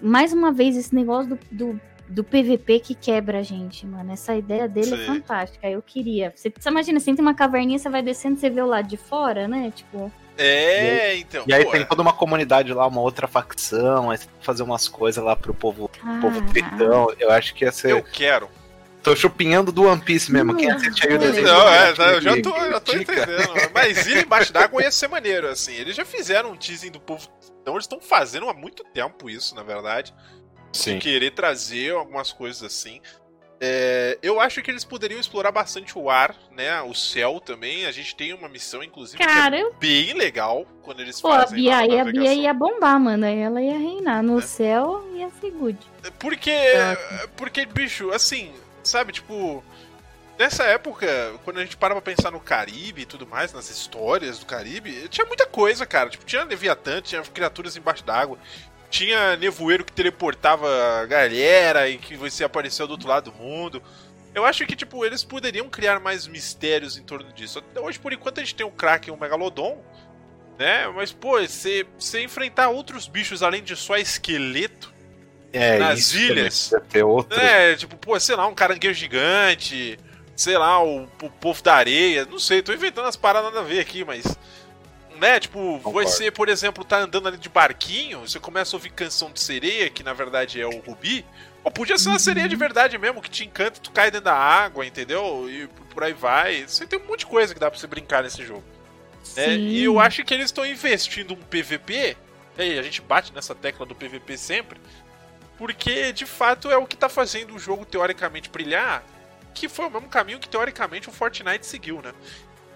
mais uma vez, esse negócio do, do, do PVP que quebra a gente, mano. Essa ideia dele Sim. é fantástica. Eu queria. Você, você imagina, você entra em uma caverninha, você vai descendo, você vê o lado de fora, né? Tipo. É, então. E aí pô, tem toda uma comunidade lá, uma outra facção, aí você tem que fazer umas coisas lá pro povo, povo ah, tritão. Eu acho que ia ser. eu quero. Tô chupinhando do One Piece mesmo. Quem Não. assiste aí o desenho? Não, é, eu já tô, já tô entendendo. Mas ir embaixo d'água ia ser maneiro, assim. Eles já fizeram um teasing do povo. Então eles estão fazendo há muito tempo isso, na verdade. Sim. Querer trazer algumas coisas assim. É, eu acho que eles poderiam explorar bastante o ar, né? O céu também. A gente tem uma missão, inclusive, Cara, que é bem legal quando eles Pô, a fazem Bia, lá aí a. Bia ia bombar, mano. Aí ela ia reinar. No É. céu ia ser good. Porque, porque, bicho, assim, sabe, tipo, nessa época, quando a gente para pra pensar no Caribe e tudo mais, nas histórias do Caribe, tinha muita coisa, cara. Tipo, tinha Leviatã, tinha criaturas embaixo d'água, tinha nevoeiro que teleportava a galera e que você apareceu do outro lado do mundo. Eu acho que, tipo, eles poderiam criar mais mistérios em torno disso. Até Hoje, por enquanto, a gente tem o Kraken e o Megalodon, né? Mas, pô, você, enfrentar outros bichos além de só esqueleto, É, Nas ilhas. outro. né? Tipo, pô, sei lá, um caranguejo gigante, sei lá, o, o povo da areia, não sei, tô inventando as paradas nada a ver aqui, mas. Né, tipo, Concordo. você, por exemplo, tá andando ali de barquinho, você começa a ouvir canção de sereia, que na verdade é o Rubi. Ou podia ser uma sereia de verdade mesmo, que te encanta, tu cai dentro da água, entendeu? E por aí vai. Você tem um monte de coisa que dá pra você brincar nesse jogo. né? E eu acho que eles estão investindo um PVP. E a gente bate nessa tecla do PVP sempre. Porque de fato é o que tá fazendo o jogo teoricamente brilhar. Que foi o mesmo caminho que teoricamente o Fortnite seguiu, né?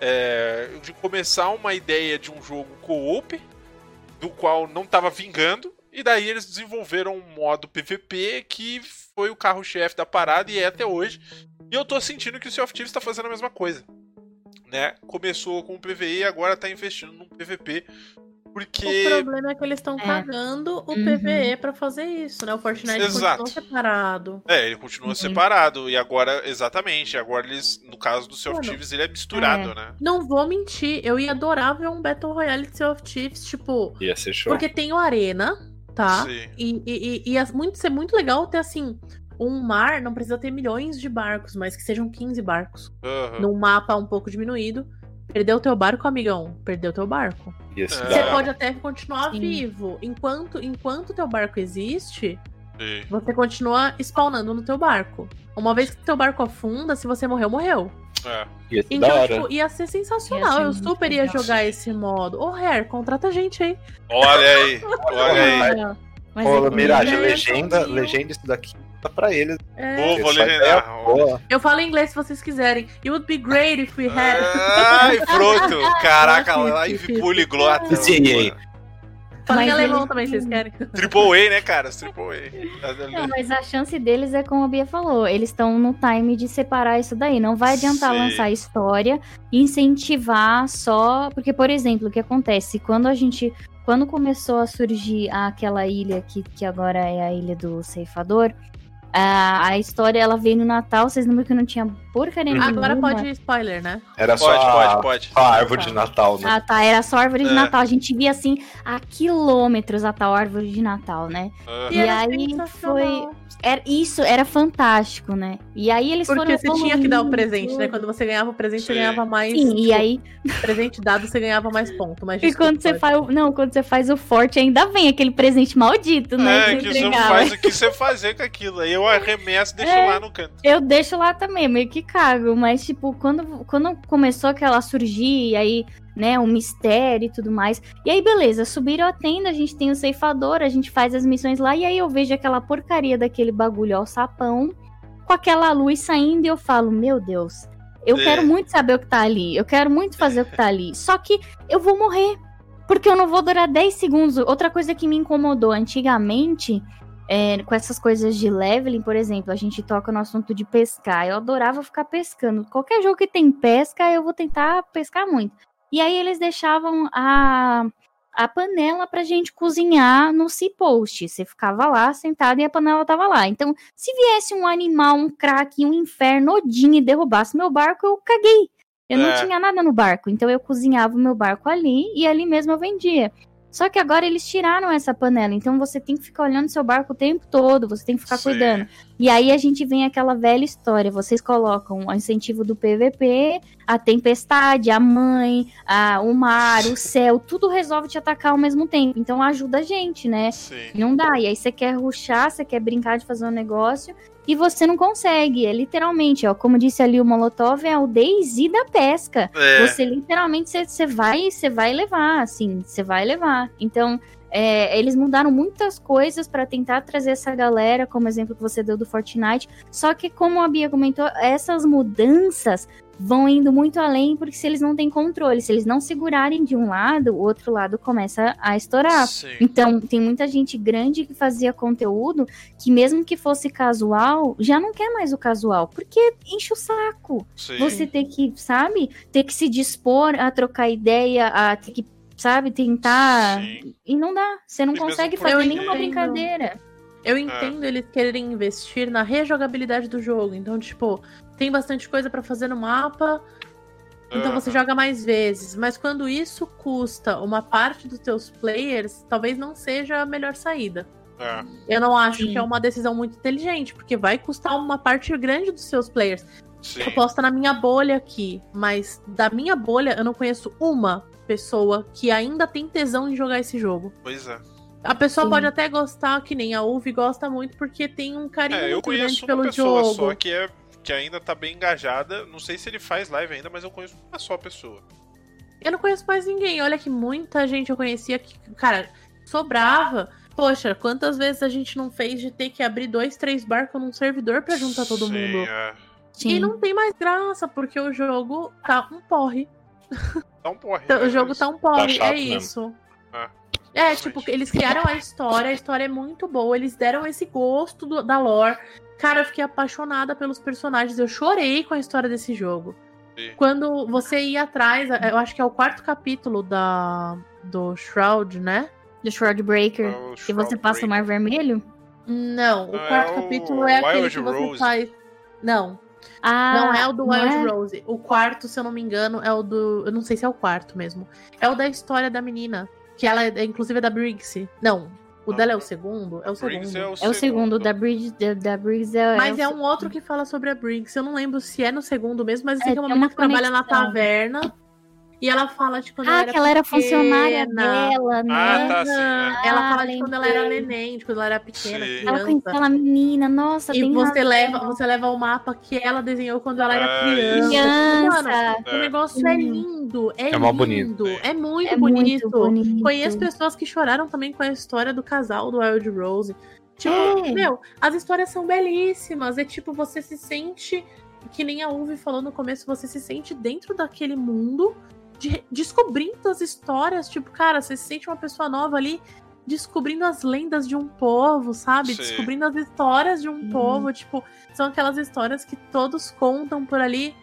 É, de começar uma ideia de um jogo co-op, do qual não tava vingando, e daí eles desenvolveram um modo PVP que foi o carro-chefe da parada e é até hoje. E eu tô sentindo que o Sea of Thieves tá fazendo a mesma coisa. Né? Começou com o PVE e agora tá investindo num PVP. Porque. O problema é que eles estão É. cagando o Uhum. PVE pra fazer isso, né? O Fortnite Exato. continua separado. É, ele continua Uhum. separado. E agora, exatamente, agora eles, no caso do Sea of Thieves, ele é misturado, né? Não vou mentir, eu ia adorar ver um Battle Royale de Sea of Thieves, tipo, Ia ser show. porque tem o Arena, tá? Sim. E, e, e ia muito, ser muito legal ter, assim, um mar, não precisa ter milhões de barcos, mas que sejam 15 barcos. Aham. Num mapa um pouco diminuído. Perdeu teu barco, amigão. Perdeu teu barco. É. Você pode até continuar Sim. vivo. Enquanto, enquanto teu barco existe, Sim. você continua spawnando no teu barco. Uma vez que teu barco afunda, se você morreu, morreu. É. Ia ser Então, tipo, ia ser sensacional. Ia ser eu super ia jogar esse modo. Ô, Hair, contrata a gente aí. *laughs* Olha aí, olha aí. Mas Ô, é Mirage, é legenda, sombrio. legenda isso daqui tá pra eles. É, Boa, vou legendar. Eu falo inglês se vocês quiserem. It would be great if we had. Ai, pronto. Caraca, live poliglota. Sim, aí. Fala em alemão ele- também, vocês querem. Triple A, né, cara? Triple Não, A. mas a chance deles é como a Bia falou, eles estão no time de separar isso daí. Não vai adiantar Sim. lançar história e incentivar só. Porque, por exemplo, o que acontece? Quando a gente. Quando começou a surgir aquela ilha que, que agora é a ilha do ceifador, a, a história ela veio no Natal, vocês lembram que não tinha porcaria nenhuma. Agora pode spoiler, né? Era Pode, só pode, a, pode. só a árvore de Natal, né? Ah, tá. Era só árvore de É. Natal. A gente via assim a quilômetros a tal árvore de Natal, né? Ah, E era aí sensacional. Era, isso era fantástico, né? E aí eles foram. Porque você tinha que dar o presente, né? Quando você ganhava o presente, você Sim. ganhava mais. Sim, e tipo, aí. presente dado, você ganhava mais ponto. Mas *laughs* E quando você faz o. Não, quando você faz o forte, ainda vem aquele presente maldito, né? É, que que você você faz o que você fazer com aquilo. Aí eu arremesso e deixo É. lá no canto. Eu deixo lá também, meio que cago. Mas, tipo, quando, quando começou aquela surgir, e aí, né, o mistério e tudo mais. E aí, beleza, subiram a tenda, a gente tem o ceifador, a gente faz as missões lá, e aí eu vejo aquela porcaria daquele bagulho ao sapão, com aquela luz saindo, e eu falo, meu Deus, eu É. quero muito saber o que tá ali, eu quero muito fazer o que tá ali. Só que eu vou morrer. Porque eu não vou durar 10 segundos. Outra coisa que me incomodou antigamente é, com essas coisas de leveling, por exemplo, a gente toca no assunto de pescar. Eu adorava ficar pescando. Qualquer jogo que tem pesca, eu vou tentar pescar muito. E aí eles deixavam a, a panela pra gente cozinhar no sea post. Você ficava lá sentado e a panela tava lá. Então, se viesse um animal, um crack, um inferno, Odin e derrubasse meu barco, eu caguei. Eu não É. tinha nada no barco. Então eu cozinhava o meu barco ali e ali mesmo eu vendia. Só que agora eles tiraram essa panela, então você tem que ficar olhando seu barco o tempo todo, você tem que ficar Sim. cuidando. E aí a gente vem aquela velha história, vocês colocam o incentivo do PVP, a tempestade, a mãe, a, o mar, o céu, tudo resolve te atacar ao mesmo tempo. Então ajuda a gente, né? Sim. Não dá. E aí você quer ruxar, você quer brincar de fazer um negócio e você não consegue. É literalmente, ó, como disse ali o Molotov, é o Daisy da pesca. É. Você literalmente você, vai, você vai levar, assim, você vai levar. Então, é, eles mudaram muitas coisas para tentar trazer essa galera, como exemplo que você deu do Fortnite. Só que, como a Bia comentou, essas mudanças vão indo muito além, porque se eles não têm controle, se eles não segurarem de um lado, o outro lado começa a estourar. Sim. Então, tem muita gente grande que fazia conteúdo que, mesmo que fosse casual, já não quer mais o casual, porque enche o saco. Sim. Você ter que, sabe, ter que se dispor a trocar ideia, a ter que, sabe, tentar. Sim. E não dá. Você não E consegue fazer nenhuma brincadeira. Eu entendo eles quererem investir na rejogabilidade do jogo. Então, tipo, tem bastante coisa pra fazer no mapa. Então você joga mais vezes. Mas quando isso custa uma parte dos teus players, talvez não seja a melhor saída. É. Eu não acho Sim. que é uma decisão muito inteligente, porque vai custar uma parte grande dos seus players. Sim. Eu posso estar na minha bolha aqui, mas da minha bolha eu não conheço uma pessoa que ainda tem tesão em jogar esse jogo. Pois é. A pessoa Sim. pode até gostar, que nem a Uvi gosta muito, porque tem um carinho É, eu muito conheço grande uma pelo pessoa jogo. só que é que ainda tá bem engajada. Não sei se ele faz live ainda, mas eu conheço uma só pessoa. Eu não conheço mais ninguém. Olha que muita gente eu conhecia que, cara, sobrava. Poxa, quantas vezes a gente não fez de ter que abrir dois, três barcos num servidor pra juntar todo Sim, mundo? É. E Sim. não tem mais graça, porque o jogo tá um porre. Dá um porre. Né? O jogo tá um porre, chato é mesmo. isso. É, É, tipo, eles criaram a história, a história é muito boa, eles deram esse gosto do- da lore. Cara, eu fiquei apaixonada pelos personagens, eu chorei com a história desse jogo. Sim. Quando você ia atrás, eu acho que é o quarto capítulo da do Shroud, né? Do Shroud Breaker. É o Que você passa o Mar Vermelho? Não, o Ah, quarto é o capítulo é aquele Wild que você Rose. faz. Não, Ah, não é o do Wild é? Rose. O quarto, se eu não me engano, é o do. Eu não sei se é o quarto mesmo. É o da história da menina. Que ela é, inclusive, é da Briggs. Não, o Não, dela é o não. segundo? É o Briggs segundo. É o segundo, da Bridge, da, da Briggs é. Mas é, é o um outro que fala sobre a Briggs. Eu não lembro se é no segundo mesmo, mas É, que é uma menina que trabalha na taverna. E ela fala de quando Ah, ela era que ela era funcionária dela, né? Ah, tá, sim. É. Ela Ah, fala de quando ela era lembrei. neném, de quando ela era pequena, Sim. Ela conheceu criança. aquela menina, nossa, E você razão. leva, você leva o mapa que ela desenhou quando ela era Ah, criança. Criança. Mano, o É. negócio é lindo. É, É lindo. bonito. É muito É bonito. muito bonito. Conheço pessoas que choraram também com a história do casal do Wild Rose. Tipo, É. meu, as histórias são belíssimas. É tipo, você se sente, que nem a Uvi falou no começo, você se sente dentro daquele mundo, de- descobrindo as histórias. Tipo, cara, você se sente uma pessoa nova ali, descobrindo as lendas de um povo, sabe? Sim. Descobrindo as histórias de um Uhum. povo. Tipo, são aquelas histórias que todos contam por ali.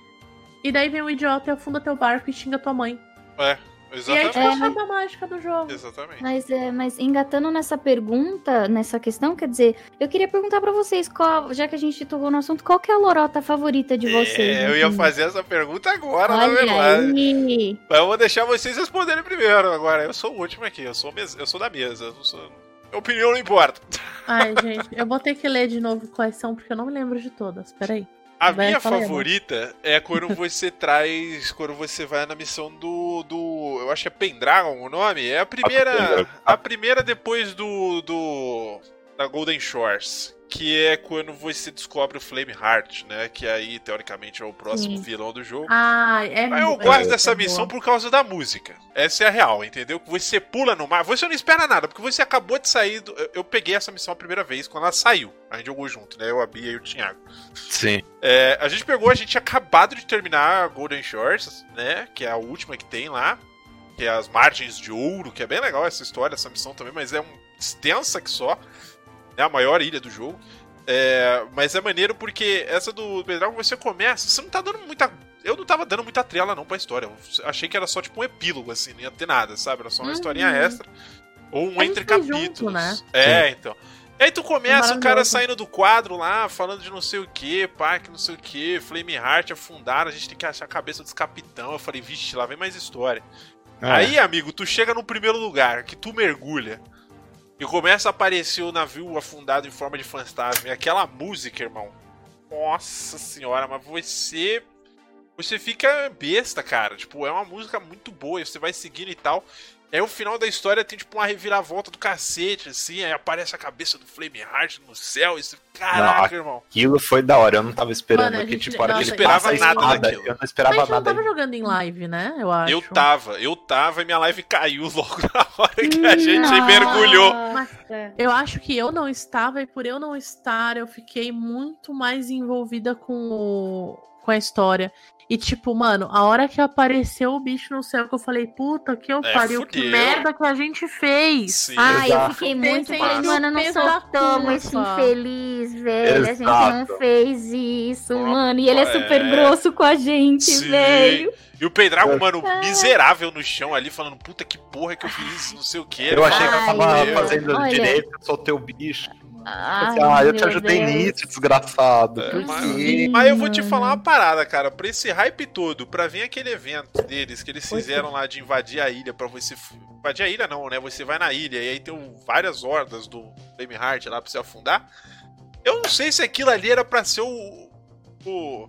E daí vem um idiota e afunda teu barco e xinga tua mãe. É, E aí, exatamente. tipo, acaba a mágica do jogo. Exatamente. Mas, é, mas engatando nessa pergunta, nessa questão, quer dizer, eu queria perguntar pra vocês, qual, já que a gente tocou no assunto, qual que é a lorota favorita de vocês? É, eu ia assim? fazer essa pergunta agora, na Olha verdade. aí. Mas eu vou deixar vocês responderem primeiro agora. Eu sou o último aqui, eu sou, mes- eu sou da mesa. Eu sou... Opinião não importa. Ai, gente, eu vou ter que ler de novo quais são, porque eu não me lembro de todas. Peraí. A Vai, minha aí, favorita é quando você *laughs* traz. Quando você vai na missão do. do eu acho que é Pendragon o nome. É a primeira. A primeira depois do. do. Da Golden Shores. Que é quando você descobre o Flame Heart, né? Que aí, teoricamente, é o próximo Sim. vilão do jogo. Ai, é Mas eu gosto é dessa boa. missão por causa da música. Essa é a real, entendeu? Você pula no mar, você não espera nada, porque você acabou de sair do... eu- Eu peguei essa missão a primeira vez quando ela saiu. A gente jogou junto, né? Eu, a Bia e o Thiago. Sim. É, a gente pegou, a gente tinha acabado de terminar a Golden Shores, né? Que é a última que tem lá. Que é as Margens de Ouro, que é bem legal essa história, essa missão também, mas é um, extensa que só. É a maior ilha do jogo. É, mas é maneiro porque essa do Pendragon você começa, você não tá dando muita. Eu não tava dando muita trela não pra história. Eu achei que era só tipo um epílogo, assim, não ia ter nada, sabe? Era só uma Uhum. historinha extra. Ou um entre capítulos. junto, né? É, então. E aí tu começa, o cara saindo do quadro lá, falando de não sei o que, pá, que não sei o que, Flame Heart afundaram, a gente tem que achar a cabeça dos capitão. Eu falei, vixe, lá vem mais história. É. Aí, amigo, tu chega no primeiro lugar, que tu mergulha, e começa a aparecer o navio afundado em forma de fantasma. E aquela música, irmão. Nossa senhora, mas você. Você fica besta, cara. Tipo, é uma música muito boa, você vai seguindo e tal. Aí o final da história tem tipo uma reviravolta do cacete, assim, aí aparece a cabeça do Flame Heart no céu, e você. Caraca, irmão. Aquilo foi da hora, eu não tava esperando Mano, a que, gente- tipo, hora que nossa, ele esperava nada espada, daquilo. eu não Mas a esperava gente não nada. tava jogando em live, né? Eu acho. Eu tava, eu tava e minha live caiu *laughs* logo na hora que a gente Nossa. mergulhou. Eu acho que eu não estava, e por eu não estar, eu fiquei muito mais envolvida com, o- com a história. E, tipo, mano, a hora que apareceu o bicho no céu, que eu falei, puta, que eu É, pariu, que fudeu. merda que a gente fez. Sim. Ai, eu Exato. fiquei muito feliz, no mano. Eu não culpa. esse infeliz, velho. A gente não Exato. fez isso, Nossa, mano. E ele é super é. grosso com a gente, Sim. velho. E o Pendragon, mano, Ah. miserável no chão ali, falando, puta que porra que eu fiz, não sei o que. Eu achei que eu tava fazendo olha. direito, eu soltei o bicho. Ai, ah, eu te ajudei Deus. nisso, desgraçado. É, mas-? Mas eu vou te falar uma parada, cara. Pra esse hype todo, pra vir aquele evento deles que eles fizeram lá de invadir a ilha, pra você. Invadir a ilha não, né? Você vai na ilha e aí tem várias hordas do Flame Heart lá pra você afundar. Eu não sei se aquilo ali era pra ser o. o,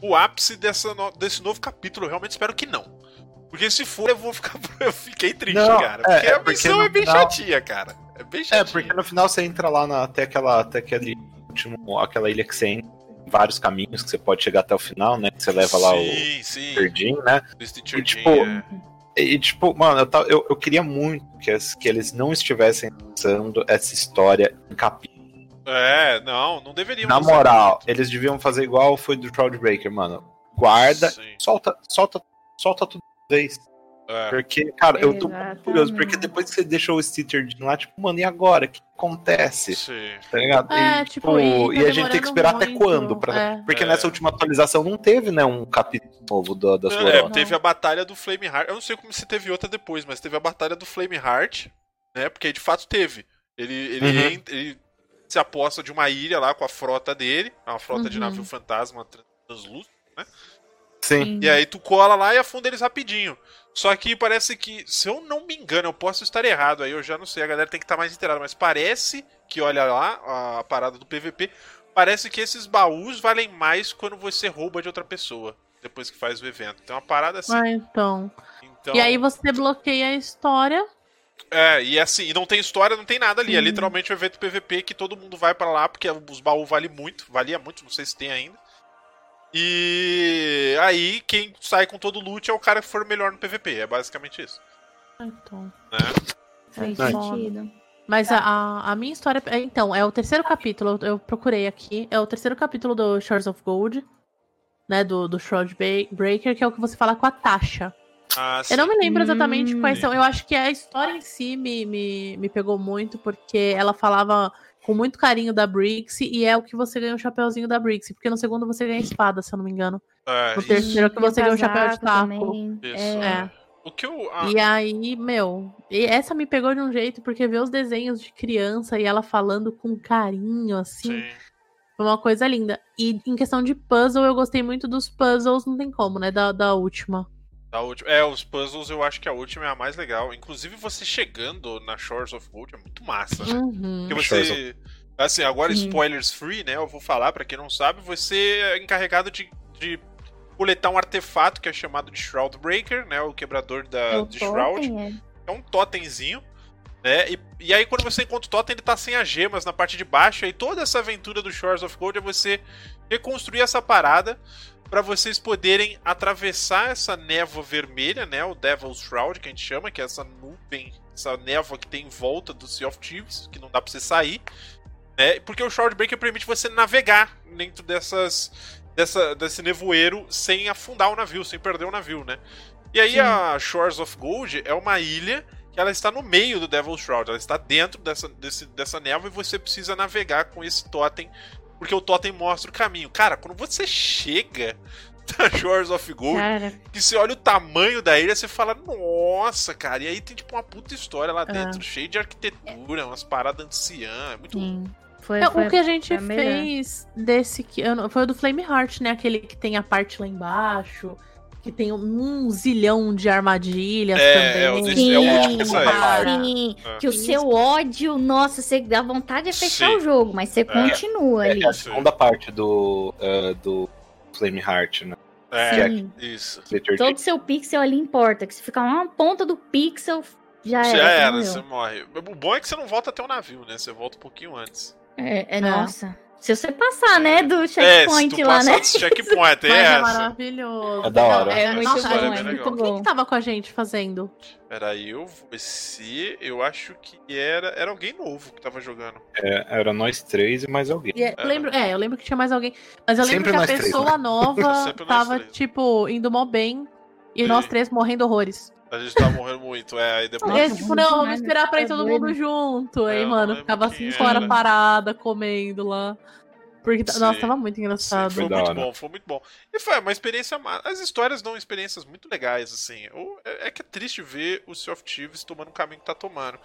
o ápice dessa no- desse novo capítulo. Eu realmente espero que não. Porque se for, eu vou ficar. *laughs* Eu fiquei triste, Não, cara. é, Porque é a porque missão no é bem chatinha, cara. É bem chatinha. É, porque no final você entra lá na, até aquela. Até aquele último. Aquela ilha que você entra. tem Vários caminhos que você pode chegar até o final, né? Que você leva lá o Sim, sim. Verdin, né? E, tipo, é. E, tipo, mano, eu, eu, eu queria muito que, as- que eles não estivessem lançando essa história em capítulo. É, não, não deveriam. Na moral, muito. eles deviam fazer igual foi do Shroudbreaker, mano. Guarda, Sim, solta, solta, solta tudo de vez. É. Porque, cara, eu tô muito curioso, porque depois que você deixou o Stitcher lá, tipo, mano, e agora? O que acontece? Sim. Tá ligado? É, e, tipo, e tá e a gente tem que esperar até demorando quando? muito, Pra... é. Porque É. nessa última atualização não teve, né, um capítulo novo da, das É, teve a batalha do Flame Heart. Eu não sei como se teve outra depois, mas teve a batalha do Flame Heart, né? Porque aí de fato teve. Ele, ele, Uhum. entra- ele se aposta de uma ilha lá com a frota dele, uma frota de Uhum. navio fantasma tran- translúcido. Sim. E aí tu cola lá e afunda eles rapidinho. Só que parece que, se eu não me engano, eu posso estar errado, aí eu já não sei, a galera tem que estar mais inteirada, mas parece que, olha lá, a parada do PVP, parece que esses baús valem mais quando você rouba de outra pessoa, depois que faz o evento. Tem uma parada assim. Ah, então. Então, E aí você bloqueia a história. É, e assim, e não tem história, não tem nada ali. É Sim. literalmente o evento PVP que todo mundo vai pra lá, porque os baús valem muito, valia muito, não sei se tem ainda. E aí, quem sai com todo o loot é o cara que for melhor no PVP, é basicamente isso. Ah, Então. Né? Faz sentido. Mas a, a, a minha história. é, Então, é o terceiro capítulo, eu, eu procurei aqui. É o terceiro capítulo do Shores of Gold, né? Do, do Shroud Breaker, que é o que você fala com a Tasha. Ah, Eu não me lembro exatamente Hum. quais são. Eu acho que a história em si me, me, me pegou muito, porque ela falava com muito carinho da Brixie, e é o que você ganha o chapéuzinho da Brixie. Porque no segundo você ganha a espada, se eu não me engano. É, No terceiro que você ganha o chapéu de taco. É. é. O que eu. ah, E aí, meu, e essa me pegou de um jeito, porque ver os desenhos de criança e ela falando com carinho, assim, sim. foi uma coisa linda. E em questão de puzzle, eu gostei muito dos puzzles, não tem como, né? Da, da última. Da última, é, os puzzles eu acho que a última é a mais legal. Inclusive, você chegando na Shores of Gold é muito massa. né? Uhum. Porque você. Assim, agora Sim. spoilers free, né? Eu vou falar pra quem não sabe, você é encarregado de, de coletar um artefato que é chamado de Shroud Breaker, né? O quebrador da, Eu de Shroud. tem, é. É um totemzinho, né? E, e aí quando você encontra o totem, ele tá sem as gemas na parte de baixo. E toda essa aventura do Shores of Gold é você reconstruir essa parada pra vocês poderem atravessar essa névoa vermelha, né? O Devil's Shroud, que a gente chama, que é essa nuvem, essa névoa que tem em volta do Sea of Thieves, que não dá pra você sair. Né? Porque o Shroud Breaker permite você navegar dentro dessas, dessa, desse nevoeiro sem afundar o navio, sem perder o navio, né? E aí Sim. a Shores of Gold é uma ilha que ela está no meio do Devil's Shroud, ela está dentro dessa, desse, dessa névoa e você precisa navegar com esse totem, porque o totem mostra o caminho. Cara, quando você chega *laughs* na Shores of Gold, Cara, que você olha o tamanho da ilha, você fala, nossa, cara, e aí tem tipo uma puta história lá É. dentro, cheio de arquitetura, umas paradas anciã, é muito sim. Foi, É, foi o que a gente melhor. fez desse que foi o do Flame Heart, né? Aquele que tem a parte lá embaixo, que tem um zilhão de armadilhas É, é, também. o desse- é o último que. Sim, É. que o seu ódio, nossa, você dá vontade de fechar Sim. o jogo, mas você continua ali. É a segunda parte do, eh, do Flame Heart, né? É, Sim. isso. Twitter Todo seu pixel ali importa, que se ficar uma ponta do pixel, já Já era. você era, você morre. O bom é que você não volta até o navio, né? Você volta um pouquinho antes. É, é, É. nossa. Se você passar, né, do é, checkpoint tu lá, né? desse checkpoint, *laughs* é Mas é essa. maravilhoso. É da hora. É Essa muito história bom, é é muito Quem bom. que tava com a gente fazendo? Peraí, eu vou se eu acho que era era alguém novo que tava jogando. É, era nós três e mais alguém. E é, eu lembro, é, eu lembro que tinha mais alguém. Mas eu lembro Sempre que a nós três, pessoa nova *laughs* tava, três. tipo, indo mó bem. E Sim. nós três morrendo horrores. A gente tava morrendo muito, é, aí depois É, Nossa, tipo, não, vamos esperar pra ir tá todo mundo junto. É, Aí, eu mano, ficava cinco horas era. parada, comendo lá. Porque, Sim. nossa, tava muito Sim, engraçado. foi da muito hora. bom, foi muito bom. E foi uma experiência As histórias dão experiências muito legais, assim. É é que é triste ver o Sea of Thieves tomando o caminho que tá tomando.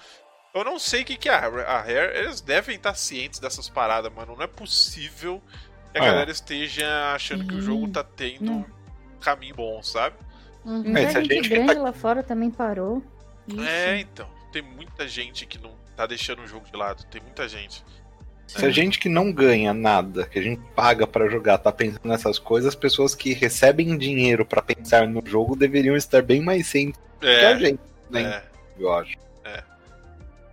Eu não sei o que, que é a Rare. Eles devem estar cientes dessas paradas, mano. Não é possível que a É. galera esteja achando que o jogo Sim. tá tendo um caminho bom, sabe? Uhum. É, Muita gente, grande tá- lá fora também parou. Ixi. É, então. Tem muita gente que não tá deixando o jogo de lado. Tem muita gente. Se a gente que não ganha nada, que a gente paga pra jogar, tá pensando nessas coisas, as pessoas que recebem dinheiro pra pensar no jogo deveriam estar bem mais cientes que a É, gente, né? é, Eu acho.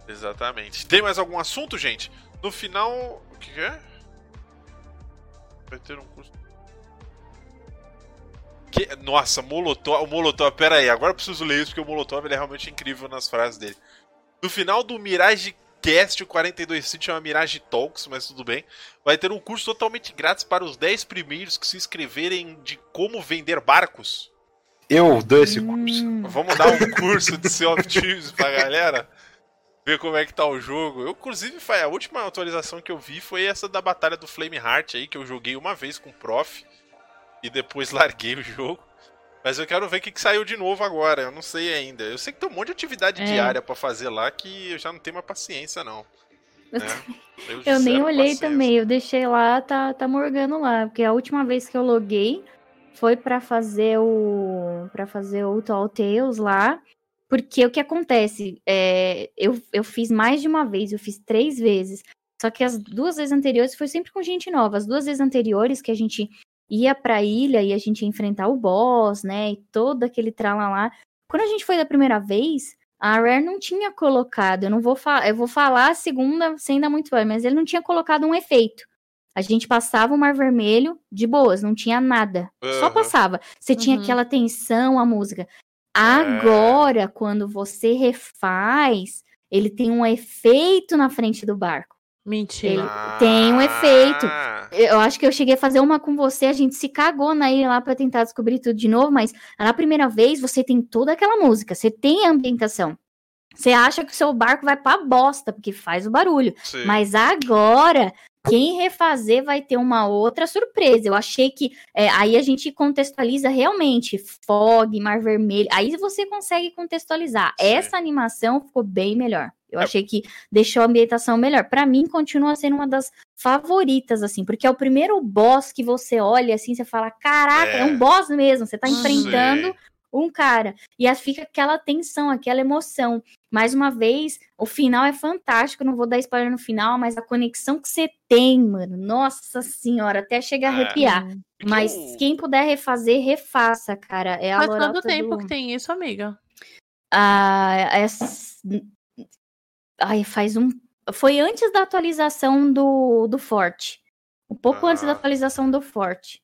exatamente. Tem mais algum assunto, gente? No final. O que que é? Vai ter um curso. Que... Nossa, Molotov. O Molotov, pera aí, agora eu preciso ler isso porque o Molotov ele é realmente incrível nas frases dele. No final do Mirage Cast, o 42 se chama Mirage Talks, mas tudo bem. Vai ter um curso totalmente grátis para os 10 primeiros que se inscreverem de como vender barcos. Eu dou esse curso. Hum, Vamos dar um curso de Sea of Thieves pra galera ver como é que tá o jogo. Eu, inclusive, foi a última atualização que eu vi foi essa da batalha do Flame Heart aí, que eu joguei uma vez com o prof e depois larguei o jogo. Mas eu quero ver o que, que saiu de novo agora. Eu não sei ainda. Eu sei que tem um monte de atividade É. diária pra fazer lá que eu já não tenho mais paciência, não. né? *laughs* Eu nem zero olhei paciência. também, eu deixei lá, tá, tá morgando lá, porque a última vez que eu loguei foi pra fazer o para fazer o Tall Tales lá, porque o que acontece, é, eu, eu fiz mais de uma vez, eu fiz três vezes, só que as duas vezes anteriores foi sempre com gente nova, as duas vezes anteriores que a gente ia pra ilha e a gente ia enfrentar o boss, né, e todo aquele tralalá, quando a gente foi da primeira vez, a Rare não tinha colocado, eu não vou falar, eu vou falar a segunda sem dar muito bem, mas ele não tinha colocado um efeito. A gente passava o Mar Vermelho de boas, não tinha nada. Só Aham. passava. Você tinha Uhum. aquela tensão, a música. Agora, quando você refaz, ele tem um efeito na frente do barco. Mentira. Ele- tem um efeito. Ah, Eu acho que eu cheguei a fazer uma com você, a gente se cagou na ilha lá pra tentar descobrir tudo de novo, mas na primeira vez você tem toda aquela música, você tem a ambientação. Você acha que o seu barco vai pra bosta, porque faz o barulho. sim. Mas agora, quem refazer vai ter uma outra surpresa. Eu achei que é, aí a gente contextualiza realmente fog, mar vermelho. Aí você consegue contextualizar. Sim. Essa animação ficou bem melhor. Eu É. achei que deixou a ambientação melhor. Pra mim, continua sendo uma das favoritas, assim, porque é o primeiro boss que você olha assim, você fala: caraca, é, É. um boss mesmo. Você tá Sim. enfrentando um cara. E aí fica aquela tensão, aquela emoção. Mais uma vez, o final é fantástico. Não vou dar spoiler no final, mas a conexão que você tem, mano. Nossa senhora, até chega a É. arrepiar. Porque Mas quem puder refazer, refaça, cara. É a Faz lorota quanto tempo do... que tem isso, amiga? Ah, essa- Ai, faz um. Foi antes da atualização do, do Forte. Um pouco antes da Ah. atualização do Forte.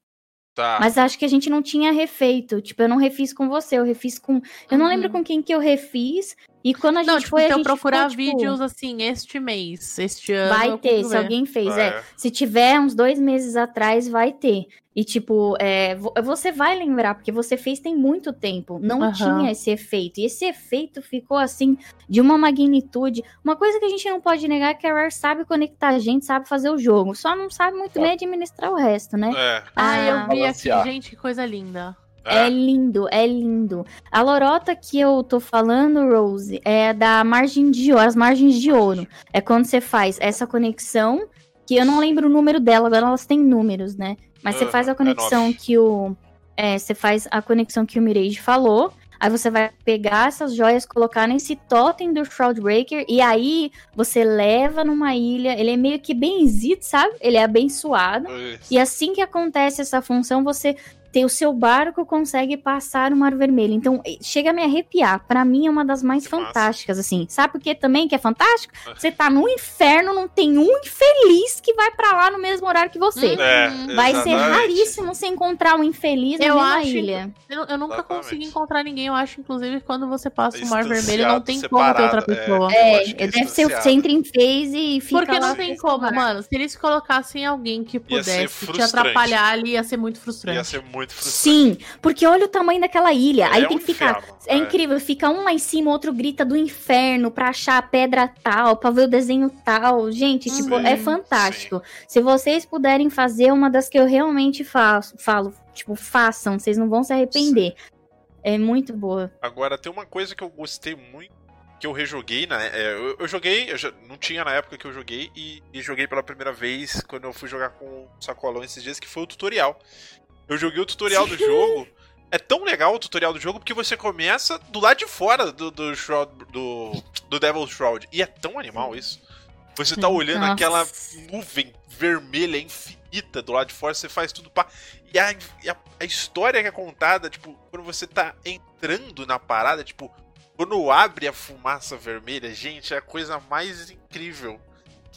Tá. Mas acho que a gente não tinha refeito. Tipo, eu não refiz com você, eu refiz com. Eu não Uhum. lembro com quem que eu refiz. E quando a gente Não, tipo, foi, se a eu gente procurar ficou, tipo, vídeos assim, este mês, este ano. Vai ter, se alguém fez. Ah, É. é. Se tiver uns dois meses atrás, vai ter. E, tipo, é, vo- você vai lembrar, porque você fez tem muito tempo. Não tinha esse efeito. E esse efeito ficou, assim, de uma magnitude. Uma coisa que a gente não pode negar é que a Rare sabe conectar a gente, sabe fazer o jogo. Só não sabe muito bem administrar o resto, né? É. Ah, eu vi aqui, gente, que coisa linda. É lindo, é lindo. A lorota que eu tô falando, Rose, é da margem de ouro, as margens de ouro. É quando você faz essa conexão, que eu não lembro o número dela, agora elas têm números, né? Mas você Aham, faz a é conexão nove. que o. É, você faz a conexão que o Mirage falou. Aí você vai pegar essas joias, colocar nesse totem do Shroudbreaker, e aí você leva numa ilha. Ele é meio que benzido, sabe? Ele é abençoado. Isso. E assim que acontece essa função, você tem o seu barco consegue passar o Mar Vermelho. Então, chega a me arrepiar. Pra mim é uma das mais Que massa. fantásticas, assim. Sabe por que também que é fantástico? Você tá no inferno, não tem um infeliz que vai pra lá no mesmo horário que você. É, Uhum. Vai ser exatamente. raríssimo você encontrar um infeliz na Eu mesma acho- ilha. Eu, eu nunca Exatamente. consegui encontrar ninguém. Eu acho, inclusive, quando você passa o Mar Vermelho, não tem como ter outra é. pessoa. É, que é deve ser o entra em phase e fica Porque lá não tem com como, mano. Se eles colocassem alguém que ser pudesse te atrapalhar ali, ia ser muito Ia frustrante. ser muito frustrante. Sim, porque olha o tamanho daquela ilha. Aí É tem um que ficar. inferno, É, é. incrível, fica um lá em cima, outro grita do inferno pra achar a pedra tal, pra ver o desenho tal. Gente, tipo, Sim, é fantástico. Se vocês puderem fazer uma das que eu realmente faço, falo, tipo, façam, vocês não vão se arrepender. É muito boa. Agora, tem uma coisa que eu gostei muito que eu rejoguei, né? É, eu, eu joguei, eu já, não tinha na época que eu joguei, e, e joguei pela primeira vez quando eu fui jogar com o Sacolão esses dias, que foi o tutorial. Eu joguei o tutorial do jogo. É tão legal o tutorial do jogo porque você começa do lado de fora do, do Shroud, do, do Devil's Shroud. E é tão animal isso. Você tá olhando Nossa. aquela nuvem vermelha infinita do lado de fora, você faz tudo pá. E a, a, a história que é contada, tipo, quando você tá entrando na parada, tipo, quando abre a fumaça vermelha, gente, é a coisa mais incrível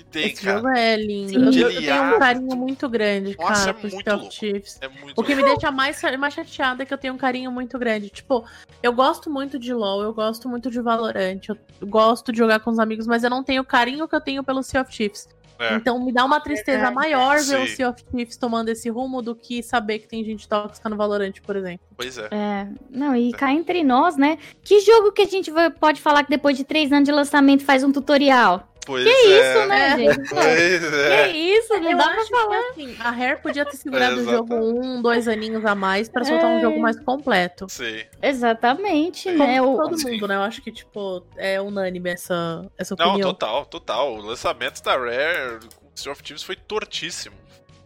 que tem, Esse cara. jogo é lindo. Sim. Eu, eu tenho um abre carinho muito grande, Nossa, cara, é pro muito Sea of louco. Chiefs. É muito O que me deixa mais, mais chateada é que eu tenho um carinho muito grande. Tipo, eu gosto muito de LoL, eu gosto muito de Valorant, eu gosto de jogar com os amigos, mas eu não tenho o carinho que eu tenho pelo Sea of Chiefs. É. Então me dá uma tristeza Verdade. maior ver o Sim. Sea of Chiefs tomando esse rumo do que saber que tem gente tóxica no Valorant, por exemplo. Pois é. É, não, e cá entre nós, né? Que jogo que a gente pode falar que depois de três anos de lançamento faz um tutorial? Pois Que é. isso, né, É. gente? Pô, Pois Que é. isso, não eu dá pra falar. que assim, a Rare podia ter segurado É, o jogo um, dois aninhos a mais pra soltar um É. jogo mais completo. Sei. Exatamente, Sim. né? Como O, todo mundo, né? Eu acho que, tipo, é unânime essa, essa Não, opinião. total, total. O lançamento da Rare com Sea of Thieves foi tortíssimo.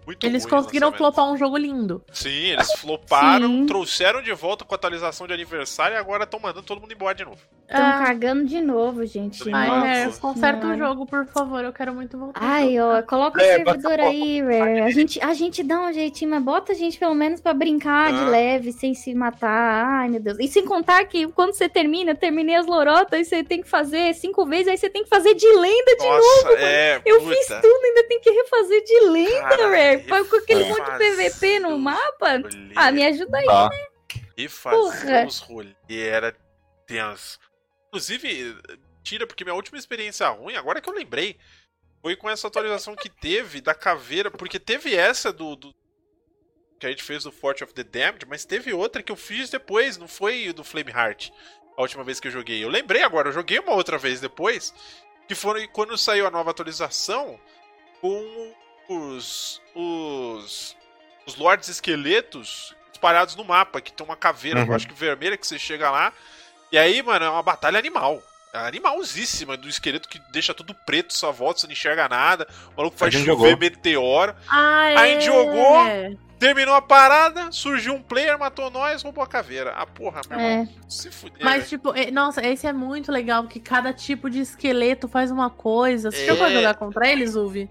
Muito Eles ruim o conseguiram flopar um jogo lindo. Sim, eles floparam, Sim. trouxeram de volta com a atualização de aniversário e agora estão mandando todo mundo embora de novo. Estão Ah, cagando de novo, gente. Ai. Rare, conserta o jogo, por favor. Eu quero muito voltar. Ai, ó, coloca o É, servidor bota aí, Rare. A gente, a gente dá um jeitinho, mas bota a gente pelo menos pra brincar de Ah. leve, sem se matar. Ai, meu Deus. E sem contar que quando você termina, eu terminei as lorotas, e você tem que fazer cinco vezes, aí você tem que fazer de lenda de Nossa, é. Eu puta. fiz tudo, ainda tem que refazer de lenda, Cara, Rare. Pra- Com aquele refazer monte de PVP no mapa. rolê. Ah, me ajuda aí. Tá. E fazer os rolês era tenso. Inclusive, tira, porque minha última experiência ruim, agora que eu lembrei, foi com essa atualização que teve da caveira, porque teve essa do, do- que a gente fez do Fort of the Damned, mas teve outra que eu fiz depois, não foi do Flame Heart, a última vez que eu joguei. Eu lembrei agora, eu joguei uma outra vez depois, que foi quando saiu a nova atualização com os os os Lords Esqueletos espalhados no mapa, que tem uma caveira, Uhum. eu acho que vermelha, que você chega lá. E aí, mano, é uma batalha animal. É animalzíssima do esqueleto que deixa tudo preto, só volta, você não enxerga nada. O maluco faz chover jogou. meteoro. Ah, Aí é. jogou. Terminou a parada, surgiu um player, matou nós, roubou a caveira. Ah, porra, meu É. irmão. Se fuder. Mas, tipo, nossa, esse é muito legal, porque cada tipo de esqueleto faz uma coisa. Você É. jogar contra eles, Uvi?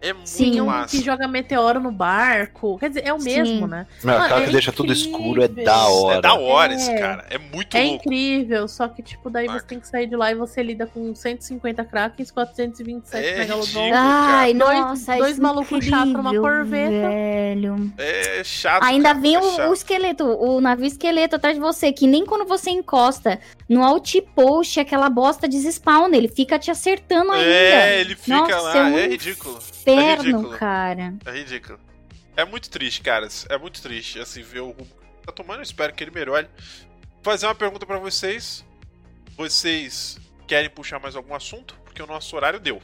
É muito Sim. Um massa. que joga meteoro no barco. Quer dizer, é o Sim. mesmo, né? Meu, Mano, aquela é que deixa tudo escuro é da hora. É da hora É. esse cara. É muito É louco. incrível, só que, tipo, daí Saca. você tem que sair de lá e você lida com 150 Krakens, 427 É Megalodon. ridículo. Ai, Dois- nossa, dois é malucos chatos numa corveta. Velho. É chato. Ainda cara, vem é o, chato. o esqueleto, o navio esqueleto atrás de você, que nem quando você encosta no outpost, aquela bosta desespawna, ele fica te acertando ainda. É, ele fica Nossa, lá. é um É ridículo. Inferno, ridículo. cara. É ridículo. É muito triste, caras. É muito triste, assim, ver o rumo que tá tomando. Eu espero que ele melhore. Vou fazer uma pergunta pra vocês. Vocês querem puxar mais algum assunto? Porque o nosso horário deu.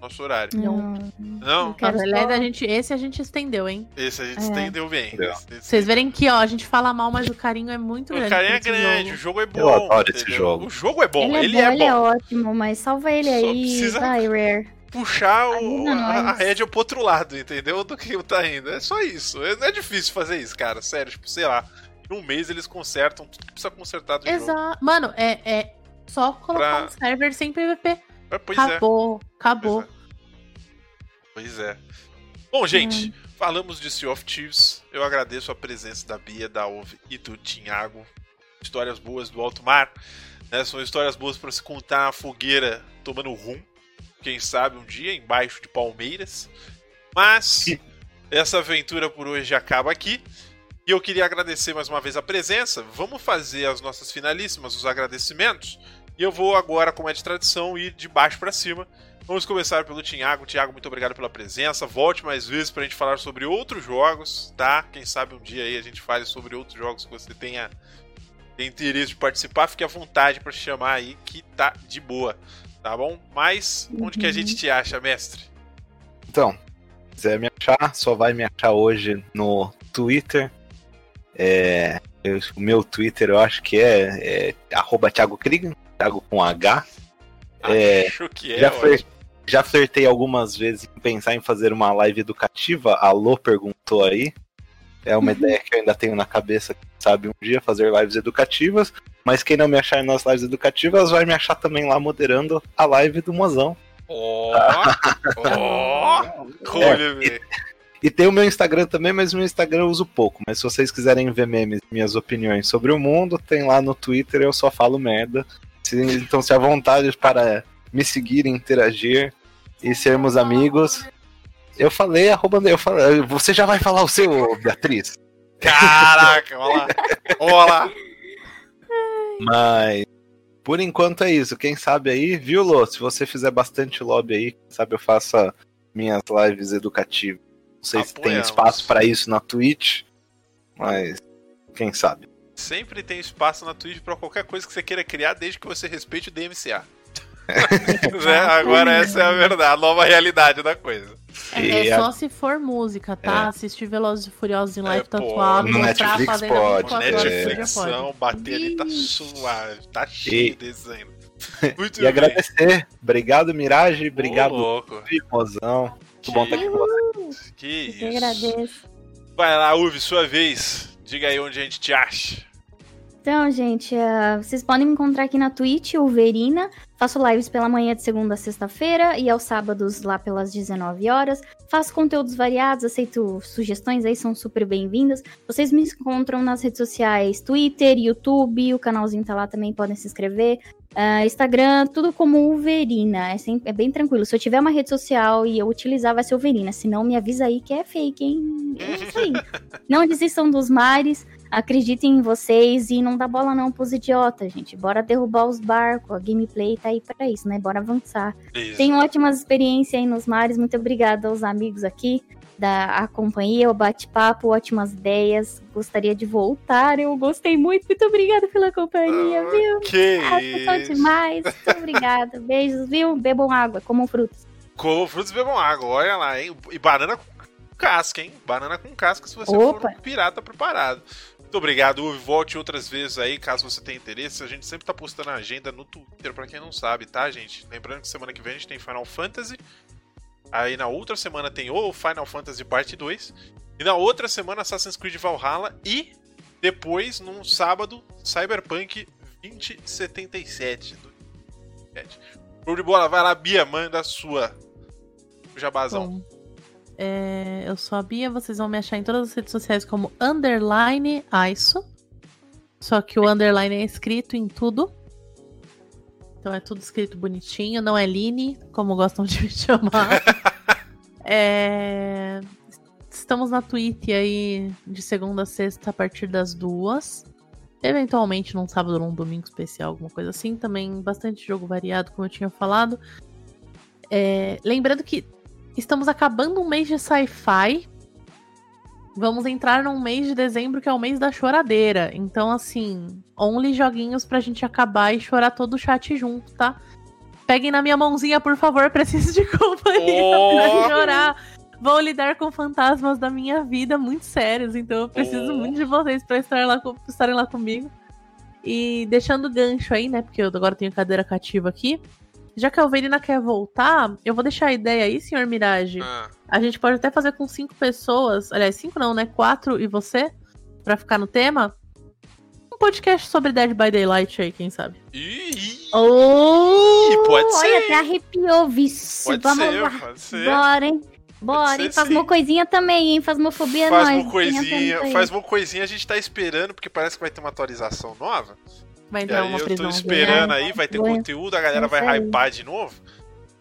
Nosso horário. Não. Não? Eu quero aliás, a gente, esse a gente estendeu, hein? Esse a gente É. estendeu bem. Entendeu? Esse- esse- Vocês verem que, ó, a gente fala mal, mas o carinho é muito O grande. carinha é por esse grande, jogo. o jogo é bom. Eu adoro esse jogo. O jogo é bom, ele é ele bom, é ele é bom. ótimo, mas salva ele Só aí, precisa- vai, Rare. Puxar o, a, a rédea pro outro lado, entendeu? Do que tá indo. É só isso. É- Não é difícil fazer isso, cara. Sério, tipo, sei lá. Em um mês eles consertam tudo que precisa consertar do jogo. Exato. Mano, é, é só colocar Pra- um server sem PVP. É, Pois é. acabou, acabou. Pois é. Bom, gente, falamos de Sea of Thieves. Eu agradeço a presença da Bia, da Ove e do Tinhago. Histórias boas do alto mar. né? São histórias boas para se contar na fogueira tomando rum. Quem sabe um dia, embaixo de palmeiras. Mas *laughs* essa aventura por hoje acaba aqui. E eu queria agradecer mais uma vez a presença. Vamos fazer as nossas finalíssimas, os agradecimentos. E eu vou agora, como é de tradição, ir de baixo para cima. Vamos começar pelo Tiago. Tiago, muito obrigado pela presença. Volte mais vezes pra gente falar sobre outros jogos, tá? Quem sabe um dia aí a gente fale sobre outros jogos que você tenha, tenha interesse de participar. Fique à vontade pra chamar aí, que tá de boa, tá bom? Mas onde que a gente te acha, mestre? Então, se quiser me achar, só vai me achar hoje no Twitter. É, eu- o meu Twitter eu acho que é, é arroba Thiago Krigan. Thiago com H. É, Acho que é. já, fler- já flertei algumas vezes em pensar em fazer uma live educativa. A Lô perguntou aí. É uma ideia que eu ainda tenho na cabeça, sabe um dia fazer lives educativas. Mas quem não me achar nas lives educativas vai me achar também lá moderando a live do Mozão. Ó, *laughs* ó, olha, velho. E tem o meu Instagram também, mas o meu Instagram eu uso pouco. Mas se vocês quiserem ver memes, minhas opiniões sobre o mundo, tem lá no Twitter, eu só falo merda. Se- Então se à vontade para me seguir, interagir e sermos amigos. Eu falei, arroba, eu falei, você já vai falar o seu, Beatriz? Caraca, olha lá. Olha lá. Mas por enquanto é isso. Quem sabe aí, viu, Lô? Se você fizer bastante lobby aí, quem sabe eu faça minhas lives educativas. Não sei se tem Apoiamos. espaço para isso na Twitch, mas quem sabe. Sempre tem espaço na Twitch pra qualquer coisa que você queira criar, desde que você respeite o DMCA. *laughs* *laughs* Né? Agora essa é a verdade, a nova realidade da coisa. É, E é a- só se for música, tá? É. Assistir Velozes e Furiosos em live É, tatuado, no mostrar Netflix pode, 24 O é. horas por dia Netflixão, pode. bater ali tá suave, tá cheio de desenho. *laughs* Muito E bem. agradecer. Obrigado, Mirage. Obrigado. Mozão. Muito bom estar aqui com você. Que Eu isso. agradeço. Vai lá, Uvi, sua vez. Diga aí onde a gente te acha. Então, gente, eh, vocês podem me encontrar aqui na Twitch, o Verina. Faço lives pela manhã de segunda a sexta-feira e aos sábados lá pelas 19 horas. Faço conteúdos variados, aceito sugestões aí, são super bem-vindas. Vocês me encontram nas redes sociais, Twitter, YouTube, o canalzinho tá lá também, podem se inscrever. Ah, Instagram, tudo como o Verina. É, sempre- é bem tranquilo. Se eu tiver uma rede social e eu utilizar, vai ser o Verina. Senão, me avisa aí que é fake, hein? É isso aí. *laughs* Não desistam dos mares. Acreditem em vocês e não dá bola não pros idiotas, gente. Bora derrubar os barcos. A gameplay tá aí pra isso, né? Bora avançar. Isso. Tenho ótimas experiências aí nos mares. Muito obrigada aos amigos aqui da a companhia, o bate-papo, ótimas ideias. Gostaria de voltar. Eu gostei muito. Muito obrigada pela companhia, viu? Que Ah, isso. demais. Muito obrigada. *laughs* Beijos, viu? Bebam água, comam frutas. Com frutos e bebam água, olha lá, hein? E banana com casca, hein? Banana com casca se você Opa. for um pirata preparado. Muito obrigado, Uvi. Volte outras vezes aí, caso você tenha interesse. A gente sempre tá postando a agenda no Twitter, pra quem não sabe, tá, gente? Lembrando que semana que vem a gente tem Final Fantasy. Aí na outra semana tem o Final Fantasy Parte 2. E na outra semana Assassin's Creed Valhalla. E depois, num sábado, Cyberpunk 2077. do 2077. Show de bola, vai lá, Bia, manda a sua. Jabazão. Bom, é, eu sou a Bia, vocês vão me achar em todas as redes sociais como underline ISO. Só que o underline é escrito em tudo. Então é tudo escrito bonitinho, não é Line, como gostam de me *laughs* chamar. É, Estamos na Twitch aí de segunda a sexta a partir das duas. Eventualmente num sábado ou num domingo especial, alguma coisa assim. Também bastante jogo variado, como eu tinha falado. É, lembrando que estamos acabando um mês de sci-fi. Vamos entrar num mês de dezembro que é o mês da choradeira. Então, assim, only joguinhos pra gente acabar e chorar todo o chat junto, tá? Peguem na minha mãozinha, por favor, *laughs* preciso de companhia Oh! pra chorar. Vou lidar com fantasmas da minha vida muito sérios, então eu preciso Oh! muito de vocês pra estar lá, com- estarem lá comigo. E deixando o gancho aí, né? Porque eu agora tenho cadeira cativa aqui. Já que a Alverina quer voltar, eu vou deixar a ideia aí, senhor Mirage. Ah, A gente pode até fazer com cinco pessoas. Aliás, cinco não, né? Quatro e você, Pra ficar no tema. Um podcast sobre Dead by Daylight aí, quem sabe? Ih, ih, Oh, pode ser, Olha, até arrepiou, vixe. pode Vamos ser, lá. pode ser. Bora, hein? Bora, hein? Faz sim. uma coisinha também, hein? Fasmofobia Faz nós. uma coisinha, faz uma coisinha, a gente tá esperando, porque parece que vai ter uma atualização nova. Vai E entrar aí uma eu tô prisão. esperando né? aí, vai ter Vergonha. conteúdo, a galera vai hypar de novo.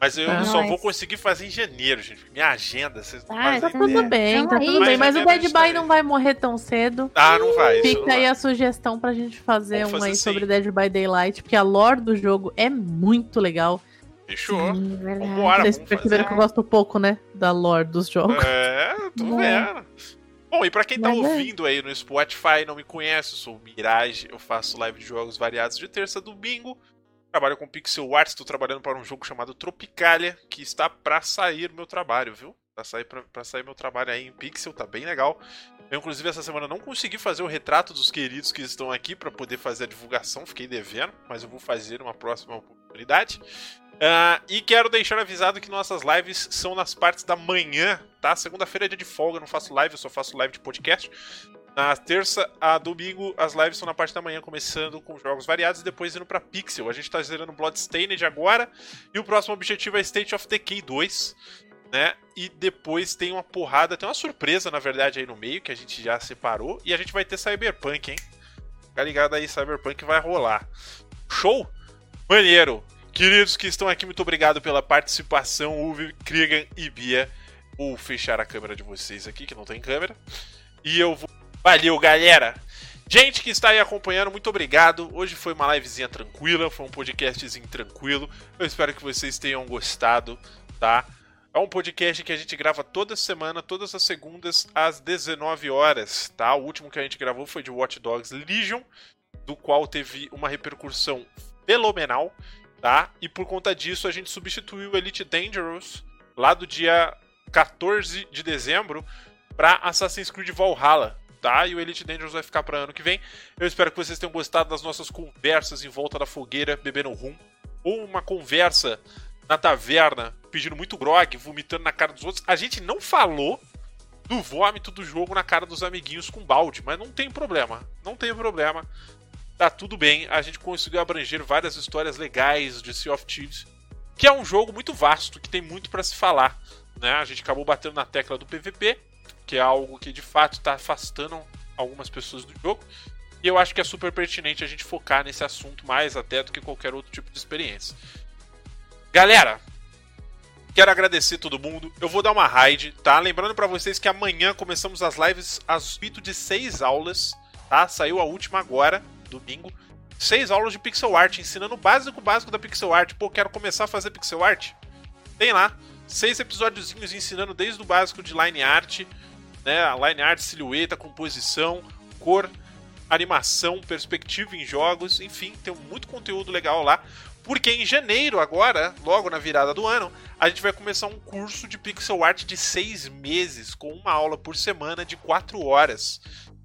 Mas eu Ah. só Nós. vou conseguir fazer em janeiro, gente. Minha agenda, vocês não Ah, fazem Tá tá tudo bem, tá tudo Mas bem. Mas o Dead by não vai morrer tão cedo. Ah, não vai. Fica não aí vai. a sugestão pra gente fazer Vamos uma fazer aí sim. sobre Dead by Daylight, porque a lore do jogo é muito legal. Fechou. Sim. Vambora, Vocês perceberam que eu gosto pouco, né? Da lore dos jogos. É, tô Bom. vendo. Bom, e pra quem tá Mas é. ouvindo aí no Spotify e não me conhece, eu sou o Mirage, eu faço live de jogos variados de terça a domingo. Trabalho com pixel art, estou trabalhando para um jogo chamado Tropicalia, que está pra sair meu trabalho, viu? Pra sair, pra, pra sair meu trabalho aí em Pixel, tá bem legal. Eu, inclusive, essa semana não consegui fazer o retrato dos queridos que estão aqui para poder fazer a divulgação, fiquei devendo, mas eu vou fazer uma próxima oportunidade. Uh, e quero deixar avisado que nossas lives são nas partes da manhã, tá? Segunda-feira é dia de folga, eu não faço live, eu só faço live de podcast. Na terça a domingo, as lives são na parte da manhã, começando com jogos variados e depois indo pra Pixel. A gente tá zerando Bloodstained agora, e o próximo objetivo é State of Decay 2 né? E depois tem uma porrada, tem uma surpresa, na verdade, aí no meio, que a gente já separou. E a gente vai ter Cyberpunk, hein? Fica ligado aí, Cyberpunk vai rolar. Show? Maneiro! Queridos que estão aqui, muito obrigado pela participação, Uwe, Kriegan e Bia. Vou fechar a câmera de vocês aqui, que não tem câmera. E eu vou. Valeu, galera! Gente que está aí acompanhando, muito obrigado. Hoje foi uma livezinha tranquila, foi um podcastzinho tranquilo. Eu espero que vocês tenham gostado, tá? É um podcast que a gente grava toda semana, todas as segundas, às 19 horas, tá? O último que a gente gravou foi de Watch Dogs Legion, do qual teve uma repercussão fenomenal, tá? E por conta disso a gente substituiu o Elite Dangerous lá do dia 14 de dezembro para Assassin's Creed Valhalla, tá? E o Elite Dangerous vai ficar para ano que vem. Eu espero que vocês tenham gostado das nossas conversas em volta da fogueira, bebendo rum, ou uma conversa na taverna, pedindo muito grog, vomitando na cara dos outros. A gente não falou do vômito do jogo na cara dos amiguinhos com balde, mas não tem problema. Não tem problema. Tá tudo bem. A gente conseguiu abranger várias histórias legais de Sea of Thieves, que é um jogo muito vasto, que tem muito para se falar. Né? A gente acabou batendo na tecla do PVP, que é algo que de fato está afastando algumas pessoas do jogo. E eu acho que é super pertinente a gente focar nesse assunto mais até do que qualquer outro tipo de experiência. Galera, quero agradecer todo mundo. Eu vou dar uma raid, tá? Lembrando para vocês que amanhã começamos as lives às 8 de 6 aulas, tá? Saiu a última agora, domingo. Seis aulas de pixel art, ensinando o básico básico da pixel art. Pô, quero começar a fazer pixel art? Tem lá. Seis episódiozinhos ensinando desde o básico de line art, né? Line art, silhueta, composição, cor, animação, perspectiva em jogos, enfim, tem muito conteúdo legal lá. Porque em janeiro, agora, logo na virada do ano, a gente vai começar um curso de pixel art de seis meses, com uma aula por semana de quatro horas,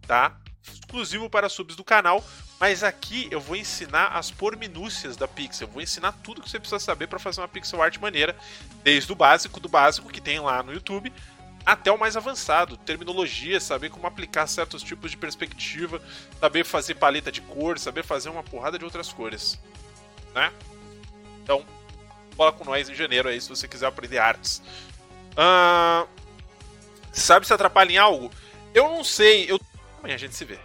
tá? Exclusivo para subs do canal. Mas aqui eu vou ensinar as porminúcias da pixel. Vou ensinar tudo que você precisa saber para fazer uma pixel art maneira, desde o básico do básico que tem lá no YouTube até o mais avançado, terminologia, saber como aplicar certos tipos de perspectiva, saber fazer paleta de cor, saber fazer uma porrada de outras cores né? Então, bola com nós em janeiro aí se você quiser aprender artes. Uh, sabe se atrapalha em algo? Eu não sei. Eu... Amanhã a gente se vê.